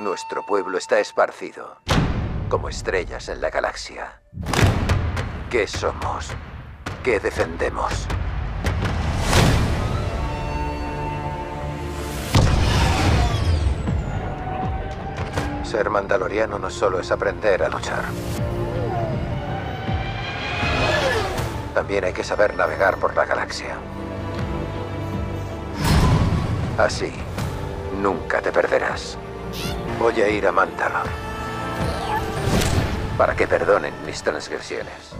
Nuestro pueblo está esparcido, como estrellas en la galaxia. ¿Qué somos? ¿Qué defendemos? Ser mandaloriano no solo es aprender a luchar. También hay que saber navegar por la galaxia. Así, nunca te perderás. Voy a ir a Mandalor. Para que perdonen mis transgresiones.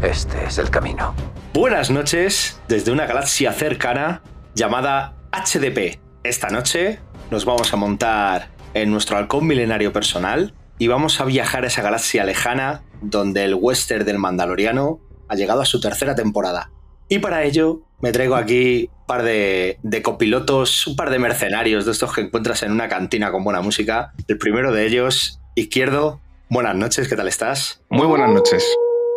Este es el camino. Buenas noches desde una galaxia cercana llamada HDP. Esta noche nos vamos a montar en nuestro halcón milenario personal y vamos a viajar a esa galaxia lejana donde el western del Mandaloriano ha llegado a su tercera temporada. Y para ello me traigo aquí un par de, de, copilotos, un par de mercenarios de estos que encuentras en una cantina con buena música. El primero de ellos, Izquierdo. Buenas noches, ¿qué tal estás? Muy buenas noches.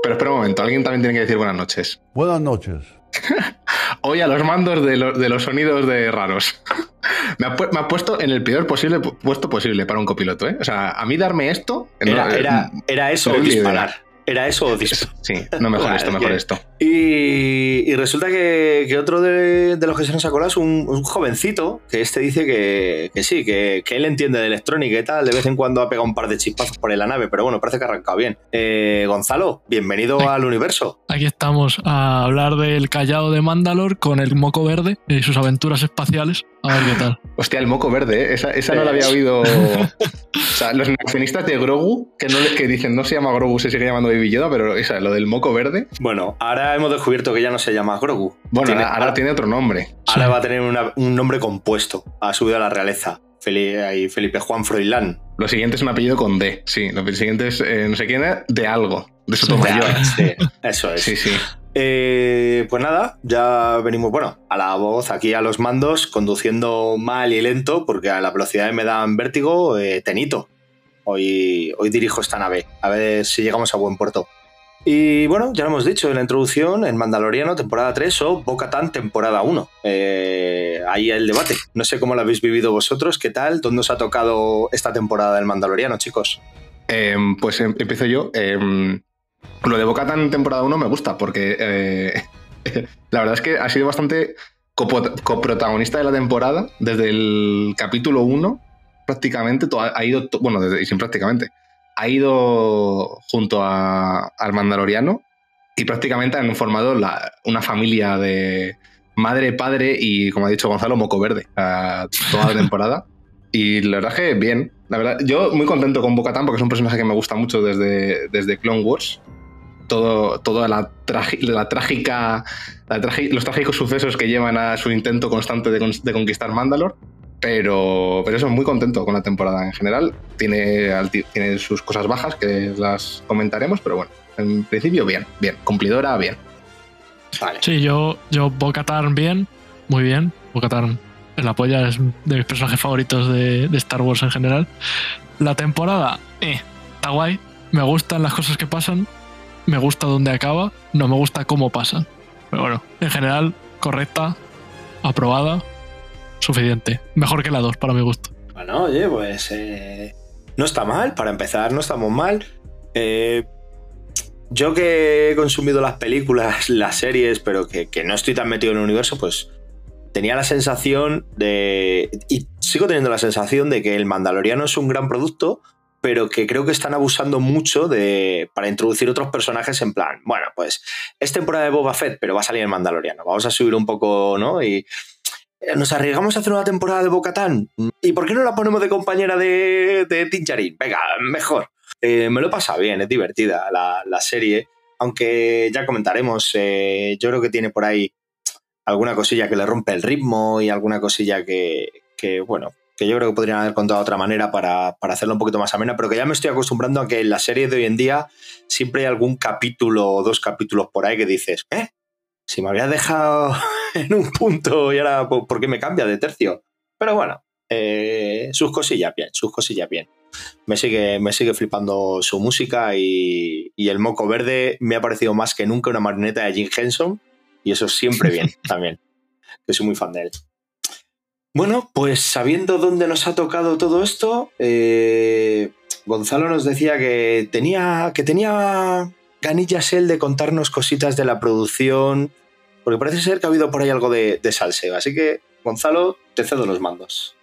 Pero espera un momento, alguien también tiene que decir buenas noches. Buenas noches. Hoy a los mandos de, lo, de los sonidos de raros. me, ha, me, ha, puesto en el peor posible puesto posible para un copiloto, ¿eh? O sea, a mí darme esto. Era, no, era, era eso, disparar. Era eso o disparar. Sí, no mejor vale, esto, mejor esto. Y, y resulta que, que, otro de, de, los que se nos colado es un, un jovencito que este dice que, que sí, que, que, él entiende de electrónica y tal. De vez en cuando ha pegado un par de chispazos por la nave, pero bueno, parece que ha arrancado bien. Eh, Gonzalo, bienvenido aquí, al universo. Aquí estamos a hablar del callado de Mandalor con el moco verde y sus aventuras espaciales. A ver qué tal. Hostia, el moco verde, ¿eh? esa, esa no la había oído. o sea, los accionistas de Grogu, que, no, que dicen no se llama Grogu, se sigue llamando Baby Yoda, pero esa, lo del moco verde. Bueno, ahora hemos descubierto que ya no se llama Grogu. Bueno, tiene, ahora, ahora, tiene otro nombre. Ahora sí. va a tener una, un nombre compuesto. Ha subido a la realeza. Felipe, Felipe Juan Froilán. Lo siguiente es un apellido con D, sí. Lo siguiente es eh, no sé quién es, de algo. De Sotomayor. Sí, eso es. Sí, sí. Eh, pues nada, ya venimos, bueno, a la voz, aquí a los mandos, conduciendo mal y lento, porque a la velocidad me dan vértigo, eh, tenito. Hoy, hoy dirijo esta nave, a ver si llegamos a buen puerto. Y bueno, ya lo hemos dicho en la introducción, en Mandaloriano temporada 3 o Bo-Katan temporada 1. Eh, ahí el debate. No sé cómo lo habéis vivido vosotros, ¿qué tal? ¿Dónde os ha tocado esta temporada del Mandaloriano, chicos? Eh, pues empiezo yo. Eh, lo de Bo-Katan temporada 1 me gusta porque eh, la verdad es que ha sido bastante coprotagonista de la temporada desde el capítulo 1 prácticamente, ha ido, bueno, desde, sin prácticamente, ha ido junto a, al Mandaloriano y prácticamente han formado la, una familia de madre, padre y, como ha dicho Gonzalo, moco verde a toda la temporada. Y la verdad es que bien. La verdad, yo muy contento con Bo-Katan porque es un personaje que me gusta mucho desde, desde Clone Wars. Todo, toda la, la trágica, la los trágicos sucesos que llevan a su intento constante de, de conquistar Mandalore. Pero, pero eso, muy contento con la temporada en general. Tiene, tiene sus cosas bajas que las comentaremos, pero bueno, en principio bien, bien. Cumplidora, bien. Vale. Sí, yo, yo Bo-Katan bien, muy bien. Bo-Katan la polla es de mis personajes favoritos de, de, Star Wars en general. La temporada, eh, está guay. Me gustan las cosas que pasan. Me gusta dónde acaba. No me gusta cómo pasan. Pero bueno, en general, correcta, aprobada. Suficiente. Mejor que la 2, para mi gusto. Bueno, oye, pues eh, no está mal. Para empezar, no estamos mal. Eh, yo que he consumido las películas, las series, pero que, no estoy tan metido en el universo, pues tenía la sensación de. Y sigo teniendo la sensación de que el Mandaloriano es un gran producto, pero que creo que están abusando mucho de, para introducir otros personajes en plan, bueno, pues es temporada de Boba Fett, pero va a salir el Mandaloriano, vamos a subir un poco, ¿no? Y nos arriesgamos a hacer una temporada de Bocatán. ¿Y por qué no la ponemos de compañera de, de Tincharín? Venga, mejor. Eh, me lo pasa bien, es divertida la, serie, aunque ya comentaremos, eh, yo creo que tiene por ahí alguna cosilla que le rompe el ritmo y alguna cosilla que, que bueno, que yo creo que podrían haber contado de otra manera para, para, hacerlo un poquito más amena, pero que ya me estoy acostumbrando a que en la serie de hoy en día siempre hay algún capítulo o dos capítulos por ahí que dices, ¿eh? Si me habías dejado en un punto y ahora, ¿por qué me cambia de tercio? Pero bueno, eh, sus cosillas bien, sus cosillas bien. Me sigue, me sigue flipando su música y, y, el moco verde me ha parecido más que nunca una marioneta de Jim Henson y eso siempre bien también, que soy muy fan de él. Bueno, pues sabiendo dónde nos ha tocado todo esto, eh, Gonzalo nos decía que tenía, que tenía ganillas él de contarnos cositas de la producción, porque parece ser que ha habido por ahí algo de, de salseo. Así que, Gonzalo, te cedo los mandos.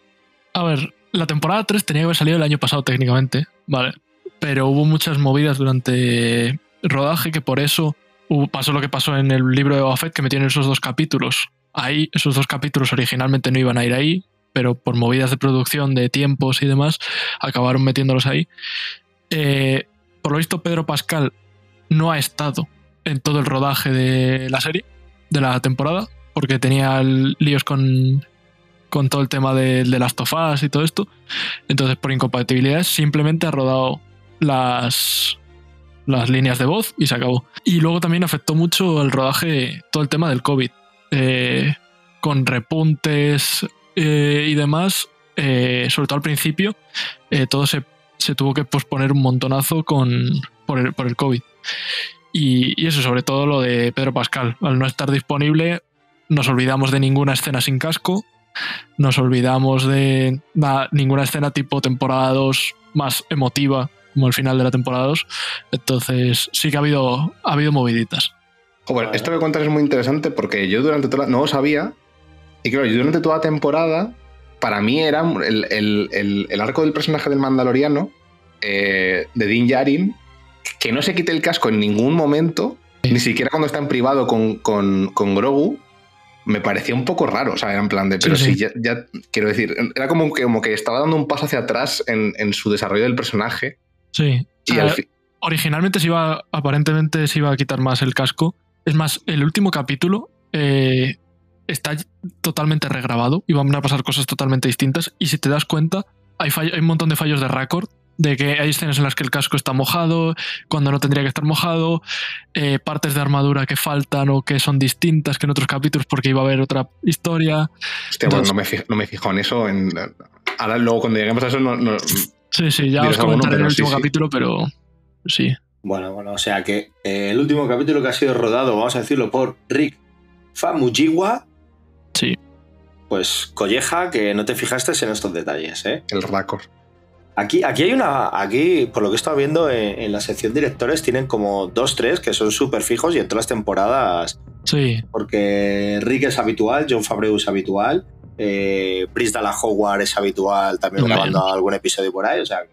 A ver, la temporada 3 tenía que haber salido el año pasado técnicamente, ¿vale? Pero hubo muchas movidas durante rodaje que por eso pasó lo que pasó en el libro de Boba Fett, que metieron esos dos capítulos ahí, esos dos capítulos originalmente no iban a ir ahí, pero por movidas de producción, de tiempos y demás, acabaron metiéndolos ahí. Eh, por lo visto, Pedro Pascal no ha estado en todo el rodaje de la serie, de la temporada, porque tenía líos con, con todo el tema de, las tofás y todo esto. Entonces, por incompatibilidades, simplemente ha rodado las, las líneas de voz y se acabó. Y luego también afectó mucho el rodaje, todo el tema del COVID. Eh, con repuntes eh, y demás, eh, sobre todo al principio, todo se, se, tuvo que posponer un montonazo con, por, el, por el COVID. Y, y, eso, sobre todo lo de Pedro Pascal. Al no estar disponible, nos olvidamos de ninguna escena sin casco, nos olvidamos de na, ninguna escena tipo temporada 2 más emotiva como el final de la temporada 2. Entonces sí que ha habido, ha habido moviditas. Bueno, esto que cuentas es muy interesante porque yo durante toda no lo sabía y claro, yo durante toda la temporada para mí era el, el, el, arco del personaje del Mandaloriano eh, de Din Djarin que no se quite el casco en ningún momento, ni siquiera cuando está en privado con, con, con, Grogu, me parecía un poco raro, o sea, era en plan de, pero sí, sí. si ya, ya, quiero decir, era como que, como que estaba dando un paso hacia atrás en, en su desarrollo del personaje. Sí. Y al fin... Originalmente se iba, aparentemente se iba a quitar más el casco, es más, el último capítulo eh, está totalmente regrabado y van a pasar cosas totalmente distintas. Y si te das cuenta, hay, fallo, hay un montón de fallos de récord. De que hay escenas en las que el casco está mojado, cuando no tendría que estar mojado, eh, partes de armadura que faltan o que son distintas que en otros capítulos porque iba a haber otra historia. Hostia, Entonces, bueno, no, me fijo, no me fijo en eso. En, ahora, luego, cuando lleguemos a eso, no. no sí, sí, ya os comentaré en el último sí, capítulo, pero sí. Bueno, bueno, o sea que eh, el último capítulo que ha sido rodado, vamos a decirlo, por Rick Famuyiwa. Sí. Pues colleja que no te fijaste en estos detalles, ¿eh? El récord. Aquí, aquí hay una. Aquí, por lo que he estado viendo en, en la sección directores, tienen como dos, tres que son súper fijos y en todas las temporadas. Sí. Porque Rick es habitual, John Favreau es habitual, eh, Pris Dalla Howard es habitual, también grabando algún episodio por ahí, o sea.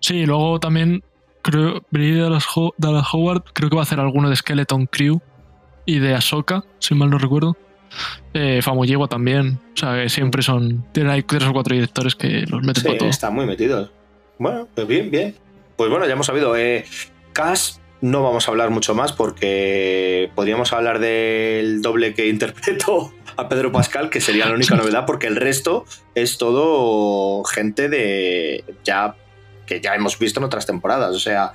Sí, luego también creo Brie Howard creo que va a hacer alguno de Skeleton Crew y de Ahsoka, si mal no recuerdo. Eh, Famuyegua también. O sea, que siempre son. Tienen tres o cuatro directores que los meten sí, por todo. Están muy metidos. Bueno, pues bien, bien. Pues bueno, ya hemos sabido. Eh, Cass no vamos a hablar mucho más porque podríamos hablar del doble que interpretó a Pedro Pascal, que sería la única novedad, porque el resto es todo gente de ya que ya hemos visto en otras temporadas. O sea,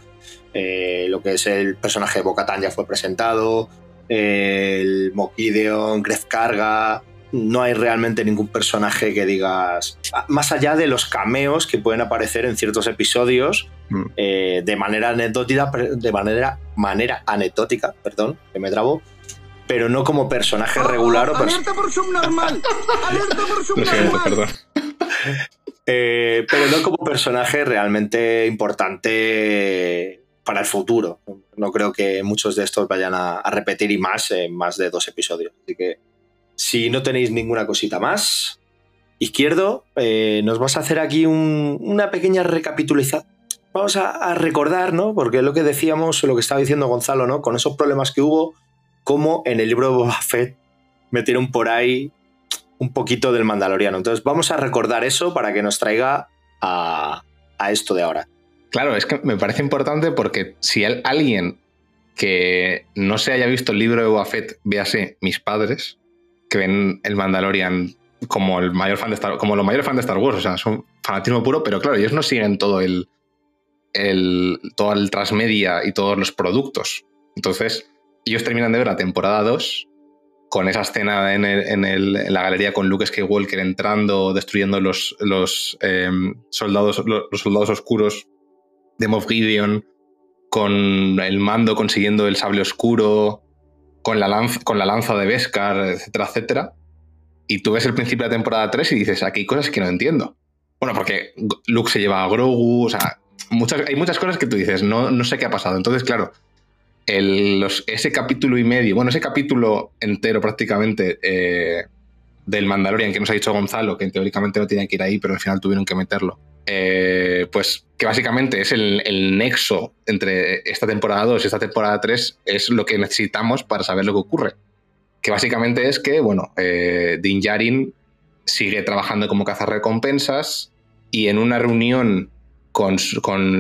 eh, lo que es el personaje de Bocatán ya fue presentado, el Mokideon, Gref Carga. No hay realmente ningún personaje que digas. Más allá de los cameos que pueden aparecer en ciertos episodios mm. eh, de manera anecdótica, de manera, manera anecdótica, perdón, que me trabo. pero no como personaje regular o ¡Alerta por subnormal! ¡Alerta por subnormal! perdón. Eh, pero no como personaje realmente importante para el futuro. No creo que muchos de estos vayan a, repetir y más en más de dos episodios. Así que si no tenéis ninguna cosita más, izquierdo, eh, nos vas a hacer aquí una pequeña recapitulación. Vamos a, recordar, ¿no? Porque lo que decíamos, lo que estaba diciendo Gonzalo, ¿no? Con esos problemas que hubo, como en el libro de Boba metieron por ahí un poquito del Mandaloriano. Entonces vamos a recordar eso para que nos traiga a, esto de ahora. Claro, es que me parece importante porque si alguien que no se haya visto el libro de Boba Fett, véase mis padres, que ven el Mandalorian como el mayor fan de Star, como los mayores fans de Star Wars, o sea, son fanatismo puro, pero claro, ellos no siguen todo el, el todo el transmedia y todos los productos. Entonces, ellos terminan de ver la temporada 2 con esa escena en, la galería con Luke Skywalker entrando, destruyendo los, los, em, soldados, los, soldados oscuros de Moff Gideon, con el mando consiguiendo el sable oscuro, con la lanza, con la lanza de Beskar, etcétera, etcétera. Y tú ves el principio de la temporada 3 y dices, aquí hay cosas que no entiendo. Bueno, porque Luke se lleva a Grogu, o sea, muchas, hay muchas cosas que tú dices, no, no sé qué ha pasado. Entonces, claro, ese capítulo y medio, bueno, ese capítulo entero prácticamente eh, del Mandalorian que nos ha dicho Gonzalo, que teóricamente no tenía que ir ahí, pero al final tuvieron que meterlo. Eh, pues que básicamente es el, nexo entre esta temporada 2 y esta temporada 3, es lo que necesitamos para saber lo que ocurre. Que básicamente es que, bueno, eh, Din Djarin sigue trabajando como cazarrecompensas y en una reunión con,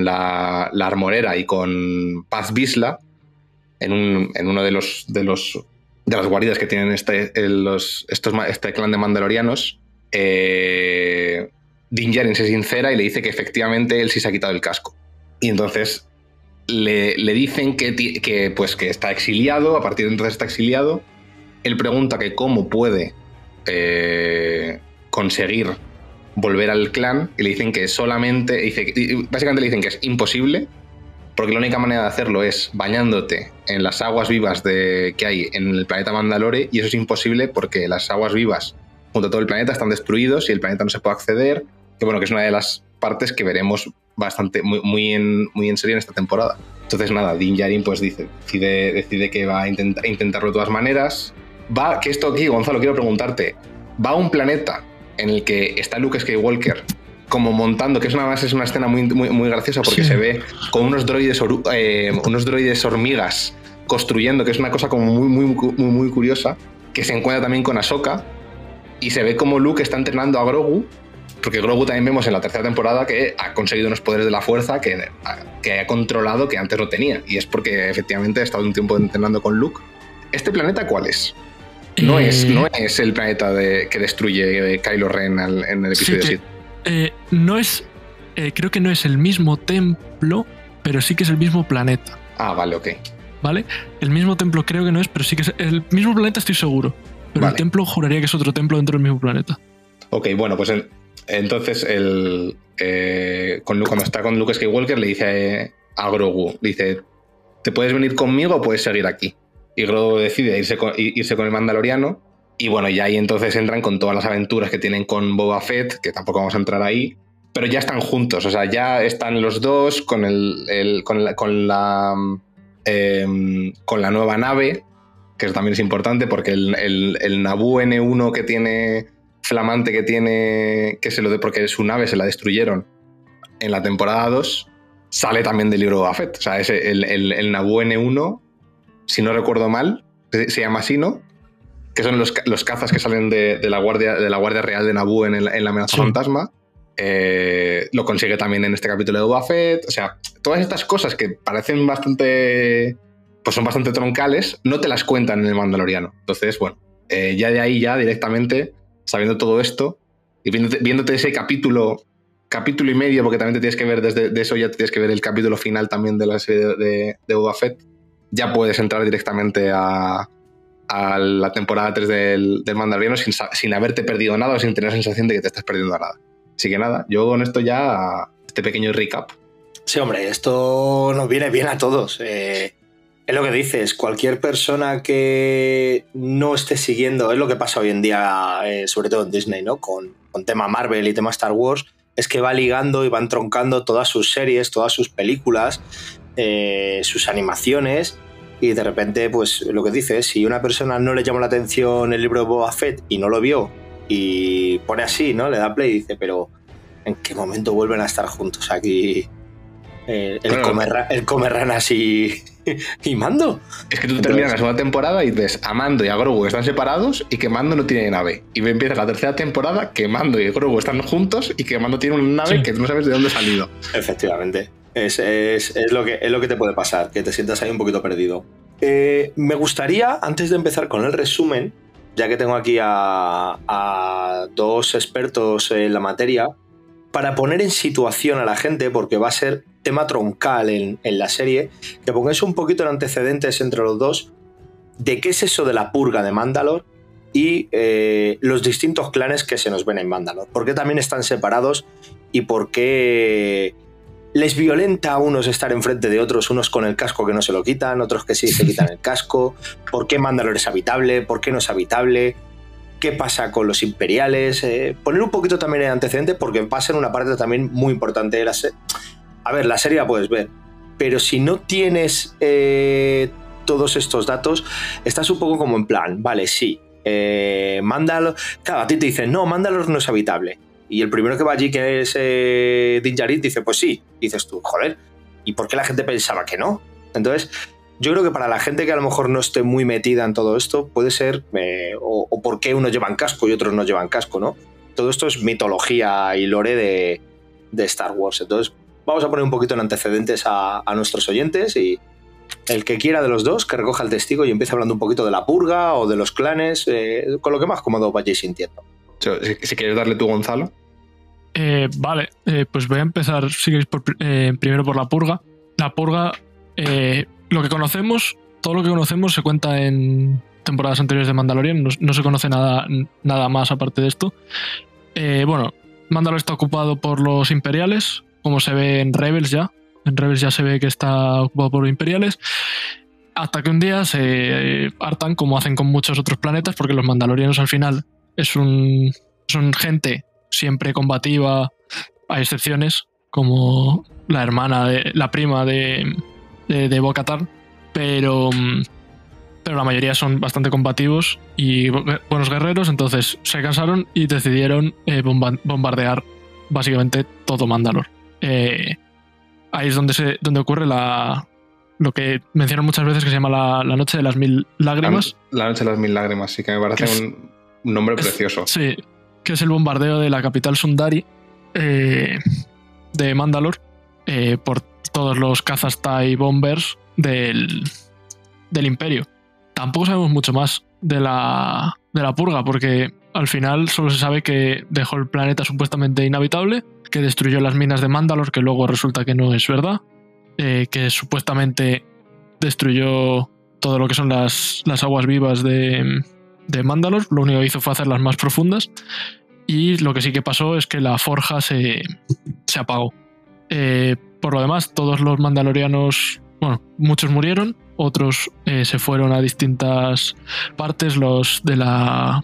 la, la, armorera y con Paz Bisla, en, un, en uno de los, de los de las guaridas que tienen este, los, estos, este clan de mandalorianos, eh, Din se sincera y le dice que efectivamente él sí se ha quitado el casco. Y entonces le, le dicen que, que, pues, que está exiliado, a partir de entonces está exiliado. Él pregunta que cómo puede eh, conseguir volver al clan y le dicen que solamente, dice, básicamente le dicen que es imposible porque la única manera de hacerlo es bañándote en las aguas vivas de, que hay en el planeta Mandalore, y eso es imposible porque las aguas vivas junto a todo el planeta están destruidos y el planeta no se puede acceder, que bueno, que es una de las partes que veremos bastante, muy, muy, en, muy en serio en esta temporada. Entonces nada, Din Djarin pues dice, decide, decide que va a intentarlo de todas maneras. Va, que esto aquí, Gonzalo, quiero preguntarte, va a un planeta en el que está Luke Skywalker como montando, que es una, es una escena muy, muy, graciosa porque se ve con unos droides, eh, unos droides hormigas construyendo, que es una cosa como muy, muy, muy, muy curiosa, que se encuentra también con Ahsoka y se ve como Luke está entrenando a Grogu, porque Grogu también vemos en la tercera temporada que ha conseguido unos poderes de la fuerza que, que ha controlado que antes no tenía, y es porque efectivamente ha estado un tiempo entrenando con Luke. ¿Este planeta cuál es? No, es, eh, no es el planeta de, que destruye Kylo Ren en el episodio 7. Eh, no es. Eh, creo que no es el mismo templo, pero sí que es el mismo planeta. Ah, vale, ok. ¿Vale? El mismo templo creo que no es, pero sí que es el mismo planeta, estoy seguro. Pero el templo juraría que es otro templo dentro del mismo planeta. Ok, bueno, pues entonces el, eh, cuando está con Luke Skywalker le dice a Grogu, dice, ¿te puedes venir conmigo o puedes seguir aquí? Y Grogu decide irse irse con el Mandaloriano y bueno, ya ahí entonces entran con todas las aventuras que tienen con Boba Fett, que tampoco vamos a entrar ahí, pero ya están juntos, o sea, ya están los dos con, el, con la, con la, em, con la nueva nave, que también es importante porque el, el, el Naboo N1 que tiene flamante que tiene, que se lo de porque su nave se la destruyeron en la temporada 2, sale también del libro Boba Fett. O sea, es el, el, el Naboo N1, si no recuerdo mal, se llama así, ¿no? que son los, cazas que salen de, la guardia, de la Guardia Real de Naboo en, la amenaza fantasma. Eh, lo consigue también en este capítulo de Boba Fett. O sea, todas estas cosas que parecen bastante. Pues son bastante troncales, no te las cuentan en el Mandaloriano. Entonces, bueno, eh, ya de ahí, ya directamente, sabiendo todo esto y viéndote, ese capítulo, capítulo y medio, porque también te tienes que ver desde de eso, ya tienes que ver el capítulo final también de la serie de, de Boba Fett, ya puedes entrar directamente a, a la temporada 3 del, del Mandaloriano sin, sin, haberte perdido nada o sin tener sensación de que te estás perdiendo nada. Así que nada, yo con esto ya, este pequeño recap. Sí, hombre, esto nos viene bien a todos. Eh, Es lo que dices, cualquier persona que no esté siguiendo, es lo que pasa hoy en día, eh, sobre todo en Disney, ¿no? Con, con, tema Marvel y tema Star Wars, es que va ligando y van troncando todas sus series, todas sus películas, eh, sus animaciones, y de repente, pues lo que dices, si una persona no le llama la atención el libro de Boba Fett y no lo vio, y pone así, ¿no? Le da play y dice, pero ¿en qué momento vuelven a estar juntos aquí? Eh, el, comer, el comer ranas y, y Mando. Es que tú terminas la segunda temporada y ves a Mando y a Grogu están separados y que Mando no tiene nave. Y empieza la tercera temporada que Mando y Grogu están juntos y que Mando tiene una nave que no sabes de dónde ha salido. Efectivamente. Es, lo que, es lo que te puede pasar, que te sientas ahí un poquito perdido. Eh, me gustaría, antes de empezar con el resumen, ya que tengo aquí a, a dos expertos en la materia, para poner en situación a la gente, porque va a ser tema troncal en, la serie, que pongáis un poquito de antecedentes entre los dos de qué es eso de la purga de Mandalor y eh, los distintos clanes que se nos ven en Mandalor. ¿Por qué también están separados y por qué les violenta a unos estar enfrente de otros, unos con el casco que no se lo quitan, otros que sí se quitan el casco? ¿Por qué Mandalor es habitable? ¿Por qué no es habitable? ¿Qué pasa con los imperiales? Eh, poner un poquito también en antecedentes porque va a ser una parte también muy importante de la serie a ver, la serie la puedes ver, pero si no tienes eh, todos estos datos, estás un poco como en plan, vale, sí, eh, Mandalor, claro, a ti te dicen, no, Mandalor no es habitable. Y el primero que va allí, que es eh, dice, pues sí. dices tú, joder, ¿y por qué la gente pensaba que no? Entonces, yo creo que para la gente que a lo mejor no esté muy metida en todo esto, puede ser, eh, o, por qué unos llevan casco y otros no llevan casco, ¿no? Todo esto es mitología y lore de Star Wars. Entonces, vamos a poner un poquito en antecedentes a, nuestros oyentes y el que quiera de los dos que recoja el testigo y empiece hablando un poquito de la purga o de los clanes, eh, con lo que más cómodo vayáis sintiendo. Si, quieres darle tú, Gonzalo. Eh, vale, eh, pues voy a empezar, si queréis, primero por la purga. La purga, lo que conocemos, todo lo que conocemos se cuenta en temporadas anteriores de Mandalorian, no, se conoce nada, nada más aparte de esto. bueno, Mandalorian está ocupado por los imperiales, como se ve en Rebels ya. En Rebels ya se ve que está ocupado por imperiales. Hasta que un día se hartan, como hacen con muchos otros planetas, porque los mandalorianos al final es un, son gente siempre combativa, hay excepciones, como la hermana, de, la prima de, de, de pero, pero la mayoría son bastante combativos y buenos guerreros, entonces se cansaron y decidieron eh, bombardear básicamente todo Mandalor. Eh, ahí es donde, se, donde ocurre la, lo que mencionan muchas veces que se llama la, Noche de las Mil Lágrimas. La, Noche de las Mil Lágrimas, sí, que me parece un, nombre precioso. Sí, que es el bombardeo de la capital Sundari eh, de Mandalore eh, por todos los cazas TIE bombers del, del Imperio. Tampoco sabemos mucho más de la, de la purga, porque al final solo se sabe que dejó el planeta supuestamente inhabitable que destruyó las minas de Mandalor, que luego resulta que no es verdad, eh, que supuestamente destruyó todo lo que son las, las aguas vivas de, de Mandalor, lo único que hizo fue hacerlas más profundas, y lo que sí que pasó es que la forja se, se apagó. Eh, por lo demás, todos los mandalorianos, bueno, muchos murieron, otros eh, se fueron a distintas partes, los de la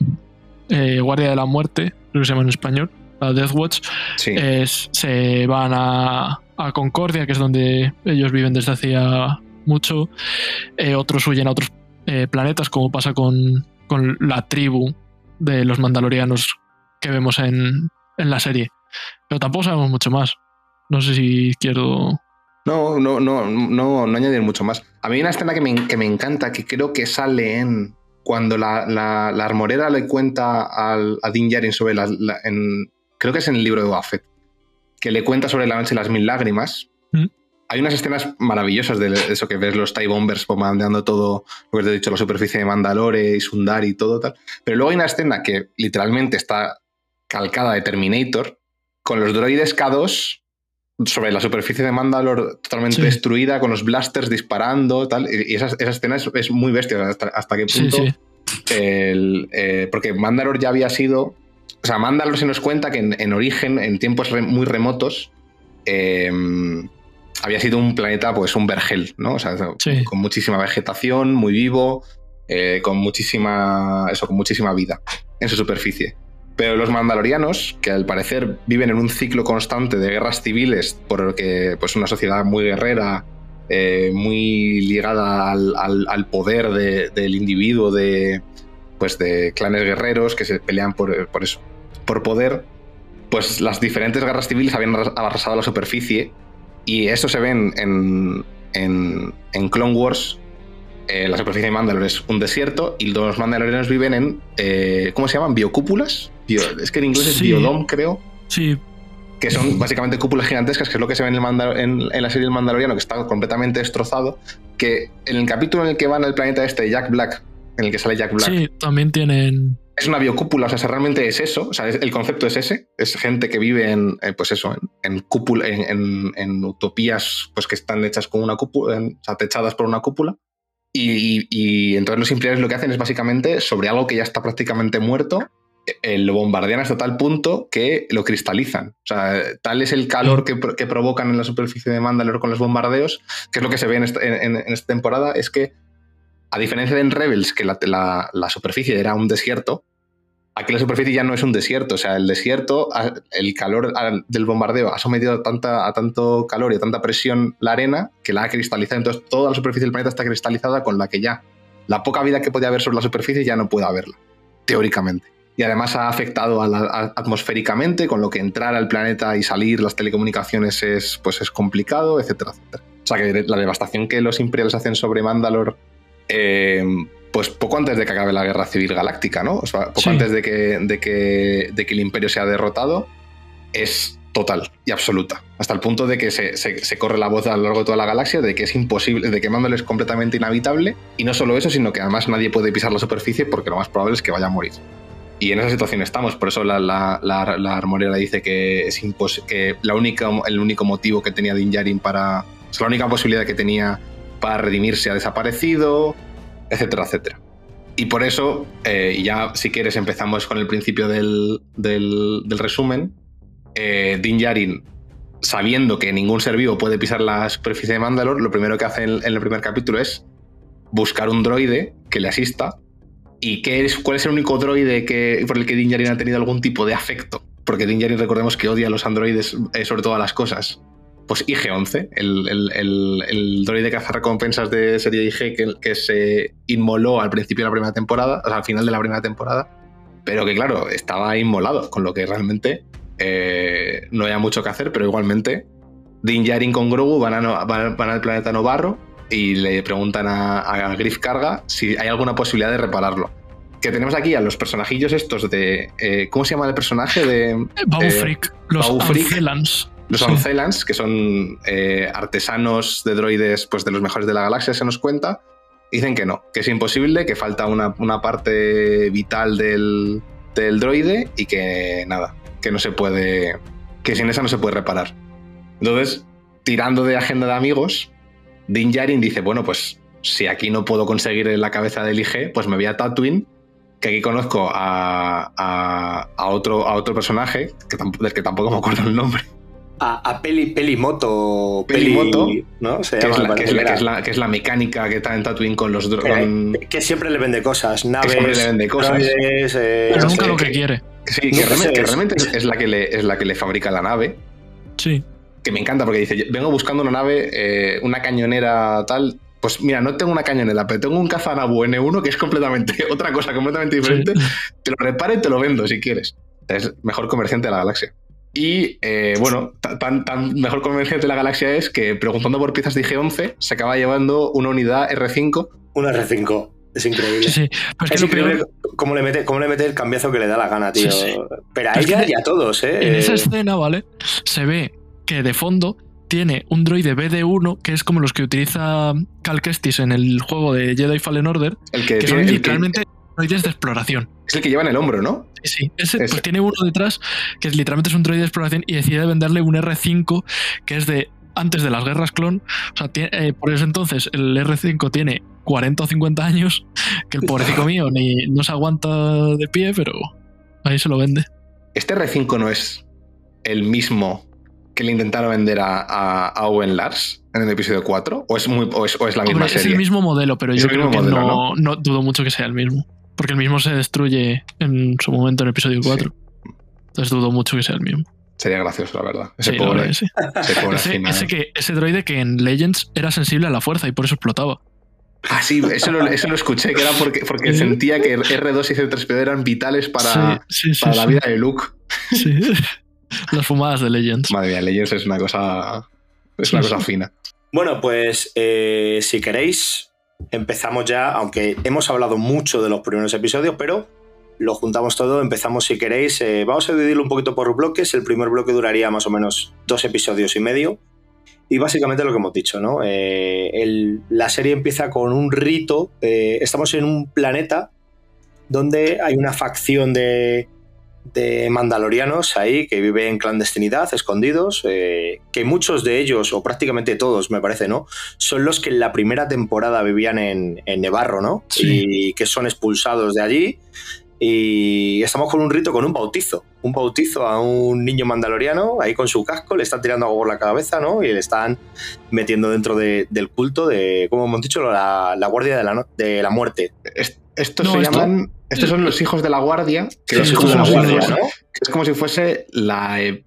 Guardia de la Muerte, creo que se llama en español, a Death Watch, se van a, Concordia, que es donde ellos viven desde hacía mucho. Eh, otros huyen a otros eh, planetas, como pasa con, la tribu de los mandalorianos que vemos en, la serie. Pero tampoco sabemos mucho más. No sé si quiero. No, no, no, no, no añadir mucho más. A mí hay una escena que me, que me encanta, que creo que sale en. Cuando la, la, armorera le cuenta al, a Din Djarin sobre la, en, creo que es en el libro de Buffett, que le cuenta sobre la noche y las mil lágrimas. Mm. Hay unas escenas maravillosas de eso que ves los TIE Bombers bombardeando todo, lo que te he dicho, la superficie de Mandalore y Sundari y todo tal. Pero luego hay una escena que literalmente está calcada de Terminator, con los droides K2 sobre la superficie de Mandalore totalmente destruida, con los blasters disparando, tal. Y esa, escena es, muy bestia. Hasta, qué punto. Eh, porque Mandalore ya había sido o sea, Mandalor se nos cuenta que en, origen, en tiempos muy remotos, em, había sido un planeta, pues un vergel, ¿no? O sea, con muchísima vegetación, muy vivo, eh, con muchísima. Eso, con muchísima vida en su superficie. Pero los mandalorianos, que al parecer viven en un ciclo constante de guerras civiles, porque pues una sociedad muy guerrera, eh, muy ligada al, poder del individuo, de, pues de clanes guerreros que se pelean por, por eso, por poder, pues las diferentes guerras civiles habían arrasado la superficie y eso se ve en, en, Clone Wars. Eh, la superficie de Mandalore es un desierto y los mandalorianos viven en, eh, ¿cómo se llaman? Biocúpulas. es que en inglés es biodome, creo. Sí. Que son básicamente cúpulas gigantescas, que es lo que se ve en, el en, la serie del Mandaloriano, que está completamente destrozado. Que en el capítulo en el que van al planeta este, Jack Black, en el que sale Jack Black. Sí, también tienen es una biocúpula, o sea, realmente es eso, o sea, el concepto es ese, es gente que vive en, eh, pues eso, en, cúpula, en, utopías pues que están hechas con una cúpula, o sea, techadas por una cúpula, y, entonces los imperiales lo que hacen es básicamente sobre algo que ya está prácticamente muerto, eh, lo bombardean hasta tal punto que lo cristalizan. O sea, tal es el calor que, provocan en la superficie de Mandalore con los bombardeos, que es lo que se ve en esta temporada, es que a diferencia de en Rebels, que la, superficie era un desierto, aquí la superficie ya no es un desierto. O sea, el desierto, el calor del bombardeo ha sometido a, tanta, a tanto calor y a tanta presión la arena que la ha cristalizado. Entonces, toda la superficie del planeta está cristalizada con la que ya la poca vida que podía haber sobre la superficie ya no puede haberla, teóricamente. Y además ha afectado atmosféricamente, con lo que entrar al planeta y salir las telecomunicaciones es, pues es complicado, etcétera, etcétera. O sea que la devastación que los imperiales hacen sobre Mandalore eh, pues poco antes de que acabe la guerra civil galáctica, ¿no? O sea, poco antes de que, de, que, de que el imperio sea derrotado, es total y absoluta. Hasta el punto de que se, corre la voz a lo largo de toda la galaxia de que es imposible, de que Mandalore es completamente inhabitable. Y no solo eso, sino que además nadie puede pisar la superficie porque lo más probable es que vaya a morir. Y en esa situación estamos, por eso la, la, la, armorera dice que es que la única, el único motivo que tenía Din Djarin para. O sea, la única posibilidad que tenía para redimirse ha desaparecido, etcétera, etcétera. Y por eso, eh, ya si quieres empezamos con el principio del, resumen, eh, sabiendo que ningún ser vivo puede pisar la superficie de Mandalor, lo primero que hace en, el primer capítulo es buscar un droide que le asista. ¿Y qué es, cuál es el único droide que, por el que Din Djarin ha tenido algún tipo de afecto? Porque Din Djarin recordemos que odia a los androides eh, sobre todas las cosas pues IG-11, el, el, el, el, droide recompensas de serie IG que, que, se inmoló al principio de la primera temporada, o sea, al final de la primera temporada, pero que claro, estaba inmolado, con lo que realmente eh, no había mucho que hacer, pero igualmente Din Djarin con Grogu van, a, van, al planeta Novarro y le preguntan a, a Griff Carga si hay alguna posibilidad de repararlo que tenemos aquí a los personajillos estos de. Eh, ¿Cómo se llama el personaje? De. Babu eh, los Babu los Ancelans, que son eh, artesanos de droides pues, de los mejores de la galaxia, se nos cuenta, dicen que no, que es imposible, que falta una, parte vital del, droide y que nada, que no se puede, que sin esa no se puede reparar. Entonces, tirando de agenda de amigos, Din Djarin dice, bueno, pues si aquí no puedo conseguir la cabeza del IG, pues me voy a Tatooine, que aquí conozco a, otro, a otro personaje, que del que tampoco me acuerdo el nombre, a, Peli, Pelimoto. Pelimoto, ¿no? que, es la, mecánica que está en Tatooine con los drones. Que siempre le vende cosas, naves. siempre le vende cosas. Eh, Pero nunca lo que quiere. Sí, que, realmente, es, la que le, es la que le fabrica la nave. Sí. Que me encanta porque dice: Vengo buscando una nave, eh, una cañonera tal. Pues mira, no tengo una cañonera, pero tengo un Kazanabu N1 que es completamente otra cosa completamente diferente. Te lo reparo y te lo vendo si quieres. Es mejor comerciante de la galaxia. Y eh, bueno, tan, tan mejor convenciente de la galaxia es que preguntando por piezas de IG-11 se acaba llevando una unidad R5. Una R5. Es increíble. Sí, es, increíble cómo le, mete, cómo le mete el cambiazo que le da la gana, tío. Pero a ella y a todos, ¿eh? En esa escena, ¿vale? Se ve que de fondo tiene un droide BD-1, que es como los que utiliza Cal Kestis en el juego de Jedi Fallen Order, el que, son literalmente droides de exploración. Es el que lleva en el hombro, ¿no? Sí, ese, pues tiene uno detrás que literalmente es un droide de exploración y decide venderle un R5 que es de antes de las guerras clon. O sea, eh, por eso entonces el R5 tiene 40 o 50 años, que el pobrecito mío ni no se aguanta de pie, pero ahí se lo vende. Este R5 no es el mismo que le intentaron vender a, Owen Lars en el episodio 4? ¿O es, muy, o es, la misma serie? Es el mismo modelo, pero yo creo que no, ¿no? dudo mucho que sea el mismo. Porque el mismo se destruye en su momento en el episodio 4. Entonces dudo mucho que sea el mismo. Sería gracioso, la verdad. Ese pobre, ese, ese, que, ese droide que en Legends era sensible a la fuerza y por eso explotaba. Ah, sí, eso lo, eso lo escuché, que era porque, porque sentía que R2 y C3PO eran vitales para, para la vida de Luke. Sí. Las fumadas de Legends. Madre mía, Legends es una cosa. Es una cosa fina. Bueno, pues eh, si queréis, empezamos ya, aunque hemos hablado mucho de los primeros episodios, pero lo juntamos todo, empezamos si queréis. Eh, vamos a dividirlo un poquito por bloques. El primer bloque duraría más o menos dos episodios y medio. Y básicamente lo que hemos dicho, ¿no? Eh, la serie empieza con un rito. estamos en un planeta donde hay una facción de, de mandalorianos ahí que viven en clandestinidad, escondidos, eh, que muchos de ellos, o prácticamente todos, me parece, ¿no? Son los que en la primera temporada vivían en, Nevarro, ¿no? Y que son expulsados de allí. Y estamos con un rito, con un bautizo. Un bautizo a un niño mandaloriano, ahí con su casco, le están tirando algo por la cabeza, ¿no? Y le están metiendo dentro del culto de, como hemos dicho, la, Guardia de la, de la Muerte. Estos se llaman. Estos son los hijos de la guardia. Que es, como, es como si fuese la. Eh,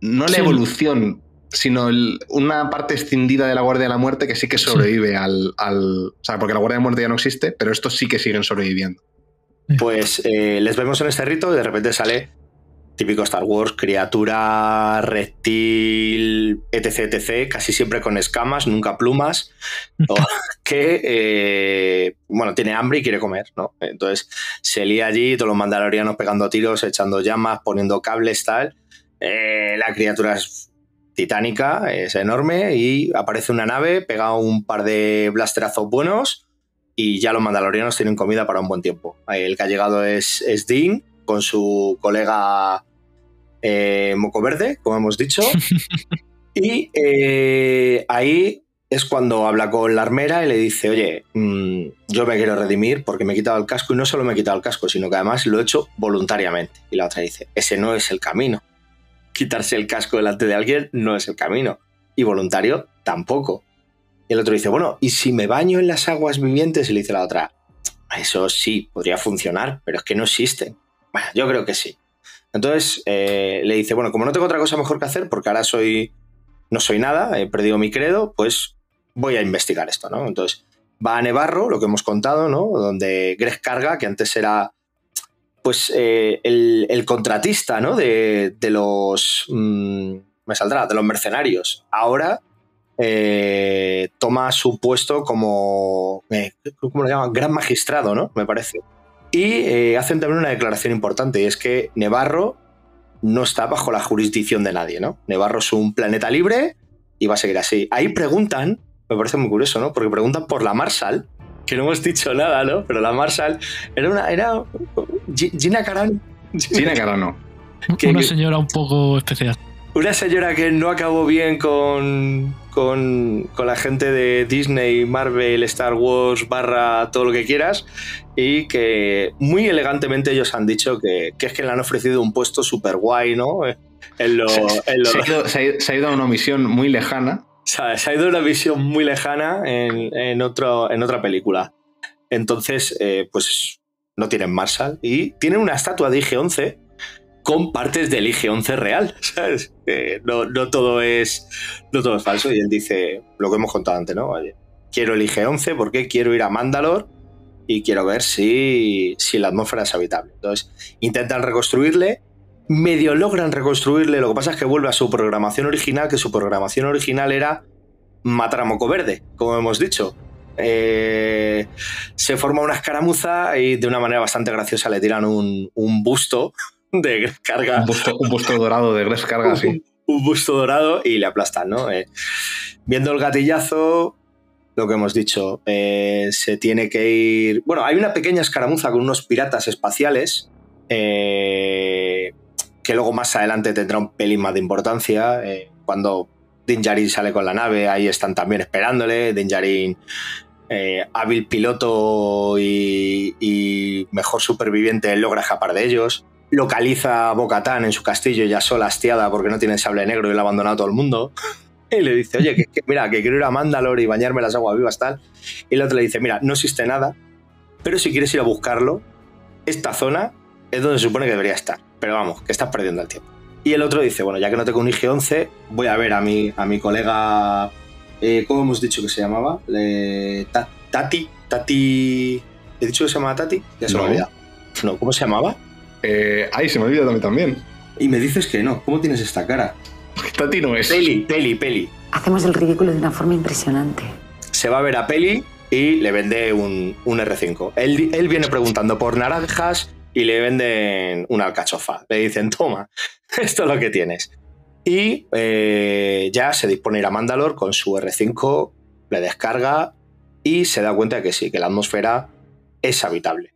no la evolución, sino una parte extendida de la Guardia de la Muerte que sí que sobrevive al, al, O sea, porque la Guardia de la Muerte ya no existe, pero estos sí que siguen sobreviviendo. Pues eh, les vemos en este rito y de repente sale típico Star Wars, criatura, reptil, etc, etc, casi siempre con escamas, nunca plumas, que, eh, bueno, tiene hambre y quiere comer, ¿no? Entonces se lía allí, todos los mandalorianos pegando tiros, echando llamas, poniendo cables, tal. Eh, la criatura es titánica, es enorme y aparece una nave, pega un par de blasterazos buenos y ya los mandalorianos tienen comida para un buen tiempo. El que ha llegado es, es Dean, con su colega eh, Moco Verde, como hemos dicho. y eh, ahí es cuando habla con la armera y le dice, oye, mm, yo me quiero redimir porque me he quitado el casco y no solo me he quitado el casco, sino que además lo he hecho voluntariamente. Y la otra dice, ese no es el camino. Quitarse el casco delante de alguien no es el camino. Y voluntario tampoco. Y el otro dice, bueno, ¿y si me baño en las aguas vivientes? Y le dice la otra, eso sí, podría funcionar, pero es que no existen. Bueno, yo creo que sí. Entonces eh, le dice, bueno, como no tengo otra cosa mejor que hacer, porque ahora soy, no soy nada, he perdido mi credo, pues voy a investigar esto, ¿no? Entonces va a Nevarro, lo que hemos contado, ¿no? Donde Greg Carga, que antes era pues eh, el, contratista, ¿no? De, los... Mm, me saldrá, de los mercenarios. Ahora eh, toma su puesto como, ¿cómo lo llaman? Gran magistrado, ¿no? Me parece. Y eh, hacen también una declaración importante, y es que Nevarro no está bajo la jurisdicción de nadie, ¿no? Nevarro es un planeta libre y va a seguir así. Ahí preguntan, me parece muy curioso, ¿no? Porque preguntan por la Marshall, que no hemos dicho nada, ¿no? Pero la Marshall era una. era. Gina Carano. Gina Carano. una señora un poco especial una señora que no acabó bien con, con, la gente de Disney, Marvel, Star Wars, barra todo lo que quieras, y que muy elegantemente ellos han dicho que, es que le han ofrecido un puesto súper guay, ¿no? En lo, se, ha ido, a una misión muy lejana. Se ha, ido a una misión muy lejana en, otro, en otra película. Entonces, eh, pues no tienen Marshall y tienen una estatua de IG-11 con partes del IG-11 real, ¿sabes? no, todo es, no todo es falso. Y él dice lo que hemos contado antes, ¿no? quiero el IG-11 porque quiero ir a Mandalore y quiero ver si, si la atmósfera es habitable. Entonces, intentan reconstruirle, medio logran reconstruirle, lo que pasa es que vuelve a su programación original, que su programación original era matar a Moco Verde, como hemos dicho. Eh, se forma una escaramuza y de una manera bastante graciosa le tiran un busto de Carga. Un busto, dorado de Carga, sí. Un busto dorado y le aplastan, ¿no? Eh, viendo el gatillazo, lo que hemos dicho, eh, se tiene que ir. Bueno, hay una pequeña escaramuza con unos piratas espaciales. Eh, que luego más adelante tendrá un pelín más de importancia. cuando Din sale con la nave, ahí están también esperándole. Din hábil piloto y, y, mejor superviviente, logra escapar de ellos. Localiza a Bocatán en su castillo ya sola, hastiada porque no tiene sable negro y le ha abandonado a todo el mundo. Y le dice, oye, que, mira, que quiero ir a Mandalore y bañarme las aguas vivas, tal. Y el otro le dice, mira, no existe nada, pero si quieres ir a buscarlo, esta zona es donde se supone que debería estar. Pero vamos, que estás perdiendo el tiempo. Y el otro dice, bueno, ya que no tengo un IG-11, voy a ver a mi, a mi colega, eh, ¿cómo hemos dicho que se llamaba? tati, Tati... ¿He dicho que se llamaba Tati? Ya se me ha olvidado. No, ¿cómo se llamaba? Eh, ay, se me olvidado a mí también. Y me dices que no. ¿Cómo tienes esta cara? Tati no es. Peli, Peli, Peli. Hacemos el ridículo de una forma impresionante. Se va a ver a Peli y le vende un, R5. Él, viene preguntando por naranjas y le venden una alcachofa. Le dicen, toma, esto es lo que tienes. Y eh, ya se dispone a ir a Mandalor con su R5, le descarga y se da cuenta de que sí, que la atmósfera es habitable.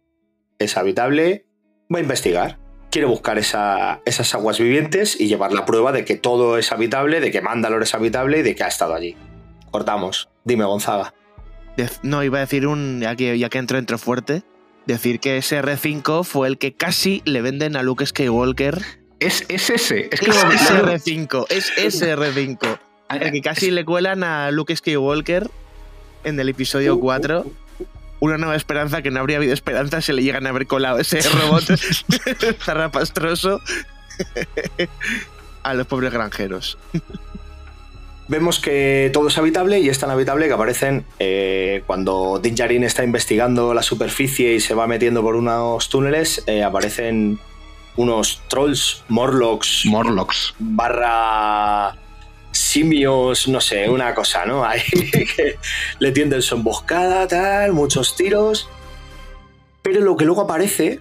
Es habitable, va a investigar. Quiere buscar esas aguas vivientes y llevar la prueba de que todo es habitable, de que Mandalor es habitable y de que ha estado allí. Cortamos. Dime, Gonzaga. No, iba a decir un. Ya que, ya que entro, entro fuerte. Decir que ese R5 fue el que casi le venden a Luke Skywalker. Es, ese. Es que es ese R5. Es ese R5. El que casi le cuelan a Luke Skywalker en el episodio 4. Una nueva esperanza que no habría habido esperanza si le llegan a haber colado ese robot zarrapastroso a los pobres granjeros. Vemos que todo es habitable y es tan habitable que aparecen eh, cuando Din Djarin está investigando la superficie y se va metiendo por unos túneles, eh, aparecen unos trolls, morlocks, morlocks barra simios, no sé, una cosa, ¿no? Ahí que le tienden su emboscada, tal, muchos tiros. Pero lo que luego aparece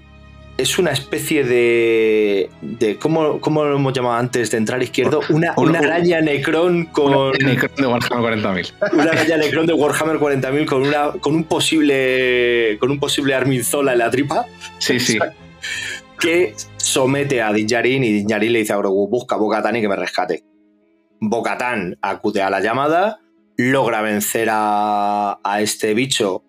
es una especie de. de ¿cómo, ¿Cómo lo hemos llamado antes de entrar izquierdo? Una, una araña Necron con. Una Necron de Warhammer 40.000. Una araña Necron de Warhammer 40.000 con, una, con un posible. con un posible Arminzola en la tripa. Sí, sí. Que somete a Dinjarin y Dinjarin le dice a Grogu: busca a Bocatán y que me rescate. Bocatán acude a la llamada, logra vencer a, a este bicho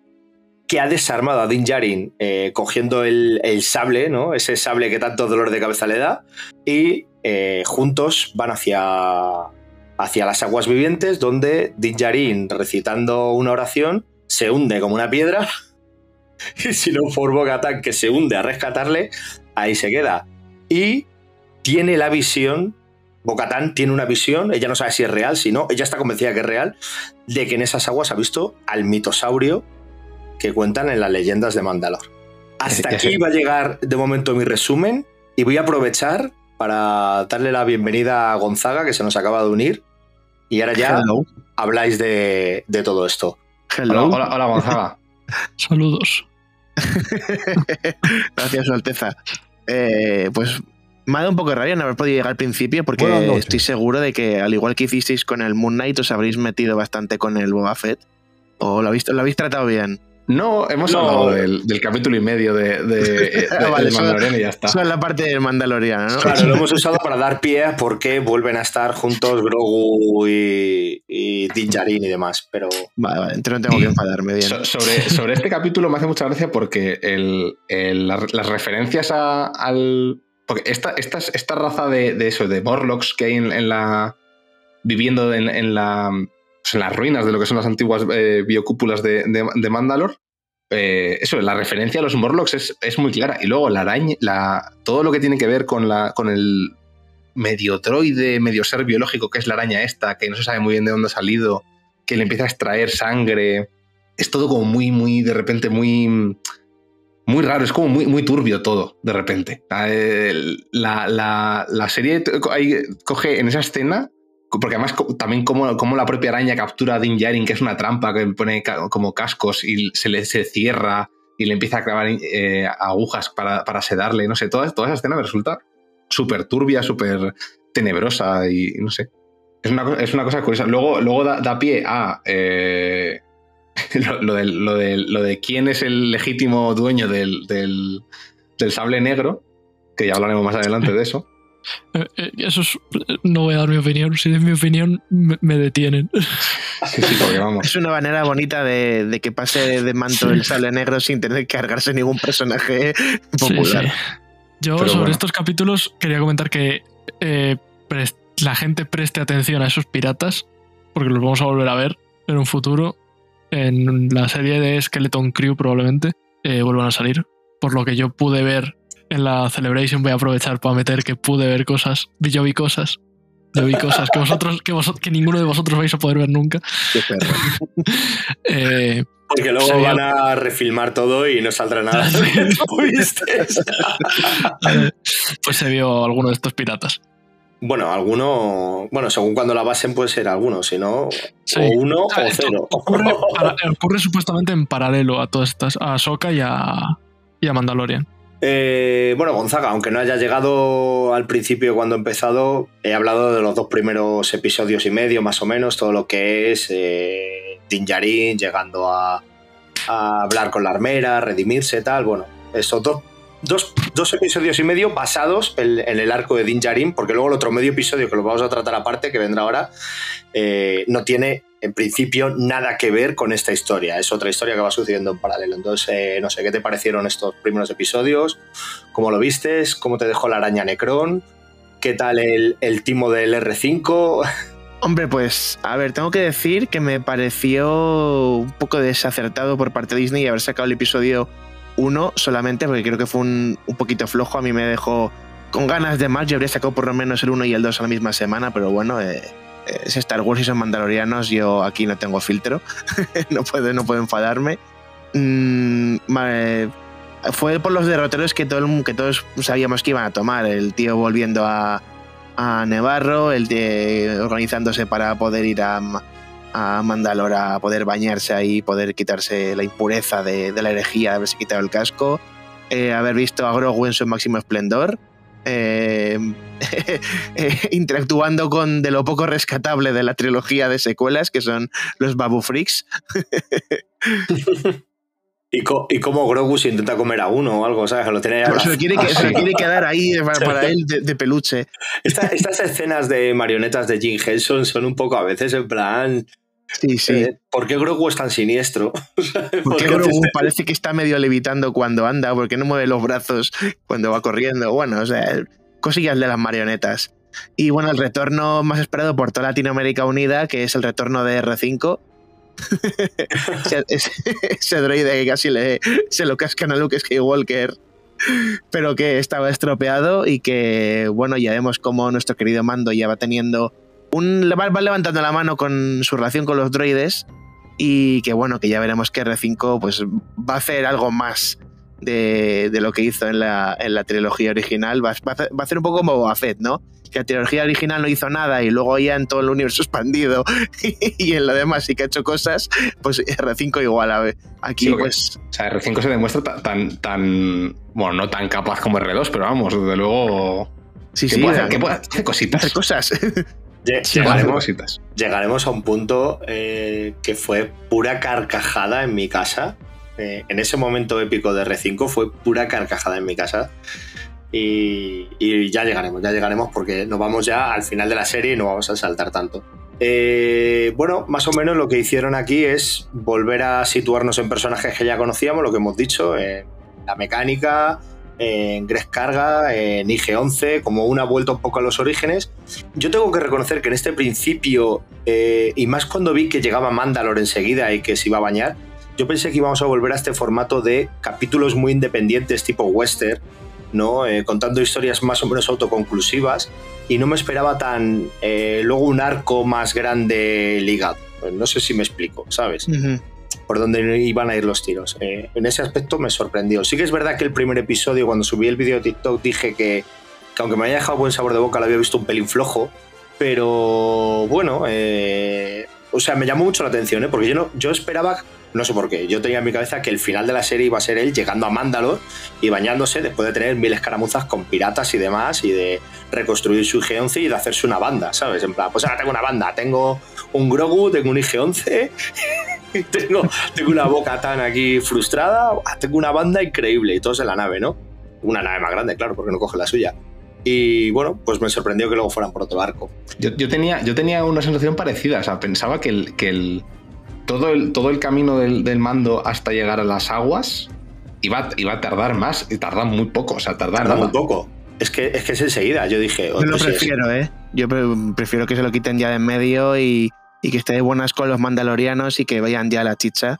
que ha desarmado a Din Djarin eh, cogiendo el, sable, ¿no? Ese sable que tanto dolor de cabeza le da. Y eh, juntos van hacia, hacia las aguas vivientes, donde Din Djarin, recitando una oración, se hunde como una piedra. Y si no por Bocatán que se hunde a rescatarle, ahí se queda. Y tiene la visión Bocatán tiene una visión, ella no sabe si es real, si no, ella está convencida que es real, de que en esas aguas ha visto al mitosaurio que cuentan en las leyendas de Mandalor. Hasta aquí va a llegar de momento mi resumen y voy a aprovechar para darle la bienvenida a Gonzaga, que se nos acaba de unir. Y ahora ya habláis de, todo esto. Hola, Gonzaga. Saludos. Gracias, Su Alteza. Eh, pues me ha dado un poco de rabia no haber podido llegar al principio porque estoy seguro de que, al igual que hicisteis con el Moon Knight, os habréis metido bastante con el Boba Fett. ¿O lo habéis, lo habéis tratado bien? No, hemos hablado del, capítulo y medio de, de, Mandalorian y ya está. Eso es la parte del Mandalorian, ¿no? Claro, lo hemos usado para dar pie a por qué vuelven a estar juntos Grogu y, y Din Djarin y demás, pero... Vale, vale, entonces no tengo que enfadarme bien. sobre, sobre este capítulo me hace mucha gracia porque el, las referencias al... Esta, esta, raza de, eso, de Morlocks que hay en, la... viviendo en la en las ruinas de lo que son las antiguas eh, biocúpulas de, de, Mandalor. Eh, eso, la referencia a los Morlocks es, muy clara. Y luego la araña, la, todo lo que tiene que ver con, la, con el medio droide, medio ser biológico que es la araña esta, que no se sabe muy bien de dónde ha salido, que le empieza a extraer sangre. Es todo como muy, muy, de repente, muy. Muy raro, es como muy, muy turbio todo, de repente. La, la, la serie coge en esa escena porque además también como, como, la propia araña captura a Din Djarin, que es una trampa que pone como cascos y se le se cierra y le empieza a clavar eh, agujas para, para, sedarle, no sé, toda, toda esa escena resulta súper turbia, súper tenebrosa y no sé. Es una, es una cosa curiosa. Luego, luego da, pie a eh, lo, de, lo, de, lo, de, quién es el legítimo dueño del, del, del sable negro, que ya hablaremos más adelante de eso. Eh, eh, eso es, no voy a dar mi opinión. Si es mi opinión, me, detienen. Es una manera bonita de, que pase de manto el sable negro sin tener que cargarse ningún personaje popular. Yo sobre estos capítulos quería comentar que eh, la gente preste atención a esos piratas, porque los vamos a volver a ver en un futuro. En la serie de Skeleton Crew probablemente eh, vuelvan a salir. Por lo que yo pude ver en la Celebration, voy a aprovechar para meter que pude ver cosas. Yo vi cosas. Yo vi cosas que vosotros, que, vosotros, que ninguno de vosotros vais a poder ver nunca. eh, porque luego van a refilmar todo y no saldrá nada. pues se vio alguno de estos piratas. Bueno, alguno. Bueno, según cuando la basen puede ser alguno, si no, o uno o cero. Ocurre, supuestamente en paralelo a todas estas, a Soka y a, y a Mandalorian. Eh, bueno, Gonzaga, aunque no haya llegado al principio cuando he empezado, he hablado de los dos primeros episodios y medio, más o menos, todo lo que es eh, llegando a, a, hablar con la armera, redimirse, tal. Bueno, estos dos dos, dos, episodios y medio basados en, el arco de Din Djarin, porque luego el otro medio episodio que lo vamos a tratar aparte, que vendrá ahora, eh, no tiene en principio nada que ver con esta historia. Es otra historia que va sucediendo en paralelo. Entonces, eh, no sé, ¿qué te parecieron estos primeros episodios? ¿Cómo lo vistes? ¿Cómo te dejó la araña Necron? ¿Qué tal el, el timo del R5? Hombre, pues, a ver, tengo que decir que me pareció un poco desacertado por parte de Disney haber sacado el episodio uno solamente, porque creo que fue un, un, poquito flojo. A mí me dejó con ganas de más. Yo habría sacado por lo menos el 1 y el 2 a la misma semana, pero bueno, eh, es Star Wars y son mandalorianos. Yo aquí no tengo filtro, no, puedo, no puedo enfadarme. Mm, fue por los derroteros que, todo que todos sabíamos que iban a tomar. El tío volviendo a, a Nevarro, el de organizándose para poder ir a a Mandalor a poder bañarse ahí, poder quitarse la impureza de, la herejía, haberse quitado el casco, eh, haber visto a Grogu en su máximo esplendor, eh, eh, interactuando con de lo poco rescatable de la trilogía de secuelas, que son los Babu Freaks. Y, como Grogu se intenta comer a uno o algo, ¿sabes? Lo tiene se, lo quiere, quedar ahí para, él de, peluche. estas escenas de marionetas de Jim Henson son un poco a veces en plan. Sí, sí. Eh, ¿Por qué Grogu es tan siniestro? ¿Por qué Grogu parece que está medio levitando cuando anda? ¿Por qué no mueve los brazos cuando va corriendo? Bueno, o sea, cosillas de las marionetas. Y bueno, el retorno más esperado por toda Latinoamérica Unida, que es el retorno de R5. ese, droide que casi le, se lo cascan a Luke Skywalker, pero que estaba estropeado y que, bueno, ya vemos cómo nuestro querido Mando ya va teniendo un, va, levantando la mano con su relación con los droides y que bueno, que ya veremos que R5 pues va a hacer algo más de, lo que hizo en la, en la trilogía original. Va, va, a hacer un poco como Boba Fett, ¿no? Que la trilogía original no hizo nada y luego ya en todo el universo expandido y en lo demás sí que ha hecho cosas, pues R5 igual. A ver, aquí pues... O sea, R5 se demuestra tan, tan, bueno, no tan capaz como R2, pero vamos, desde luego... Sí, sí, puede hacer, puede hacer cositas. Hacer cosas. Llegaremos, a un punto eh, que fue pura carcajada en mi casa. Eh, en ese momento épico de R5 fue pura carcajada en mi casa. Y, ya llegaremos, ya llegaremos porque nos vamos ya al final de la serie y no vamos a saltar tanto. Eh, bueno, más o menos lo que hicieron aquí es volver a situarnos en personajes que ya conocíamos, lo que hemos dicho, la mecánica, en Greg Carga, en IG-11, como una vuelta un poco a los orígenes. Yo tengo que reconocer que en este principio, eh, y más cuando vi que llegaba Mandalor enseguida y que se iba a bañar, yo pensé que íbamos a volver a este formato de capítulos muy independientes tipo western, ¿no? Eh, contando historias más o menos autoconclusivas, y no me esperaba tan eh, luego un arco más grande ligado. No sé si me explico, ¿sabes? Por dónde iban a ir los tiros. Eh, en ese aspecto me sorprendió. Sí que es verdad que el primer episodio, cuando subí el vídeo de TikTok, dije que, aunque me haya dejado buen sabor de boca, lo había visto un pelín flojo. Pero bueno, eh, o sea, me llamó mucho la atención, ¿eh? porque yo, no, yo esperaba, no sé por qué, yo tenía en mi cabeza que el final de la serie iba a ser él llegando a Mandalor y bañándose después de tener mil escaramuzas con piratas y demás y de reconstruir su IG-11 y de hacerse una banda, ¿sabes? En plan, pues ahora tengo una banda, tengo un Grogu, tengo un IG-11 tengo, tengo una boca tan aquí frustrada, tengo una banda increíble y todos en la nave, ¿no? Una nave más grande, claro, porque no coge la suya. Y bueno, pues me sorprendió que luego fueran por otro barco. Yo, tenía, yo tenía una sensación parecida, o sea, pensaba que el, que el, todo, el, todo el camino del, mando hasta llegar a las aguas iba, iba a tardar más y tarda muy poco. O sea, tarda, tarda muy poco. Es que, es que es enseguida. Yo dije. Yo lo prefiero, ¿eh? Yo prefiero que se lo quiten ya de en medio y, y que esté de buenas con los mandalorianos y que vayan ya a la chicha.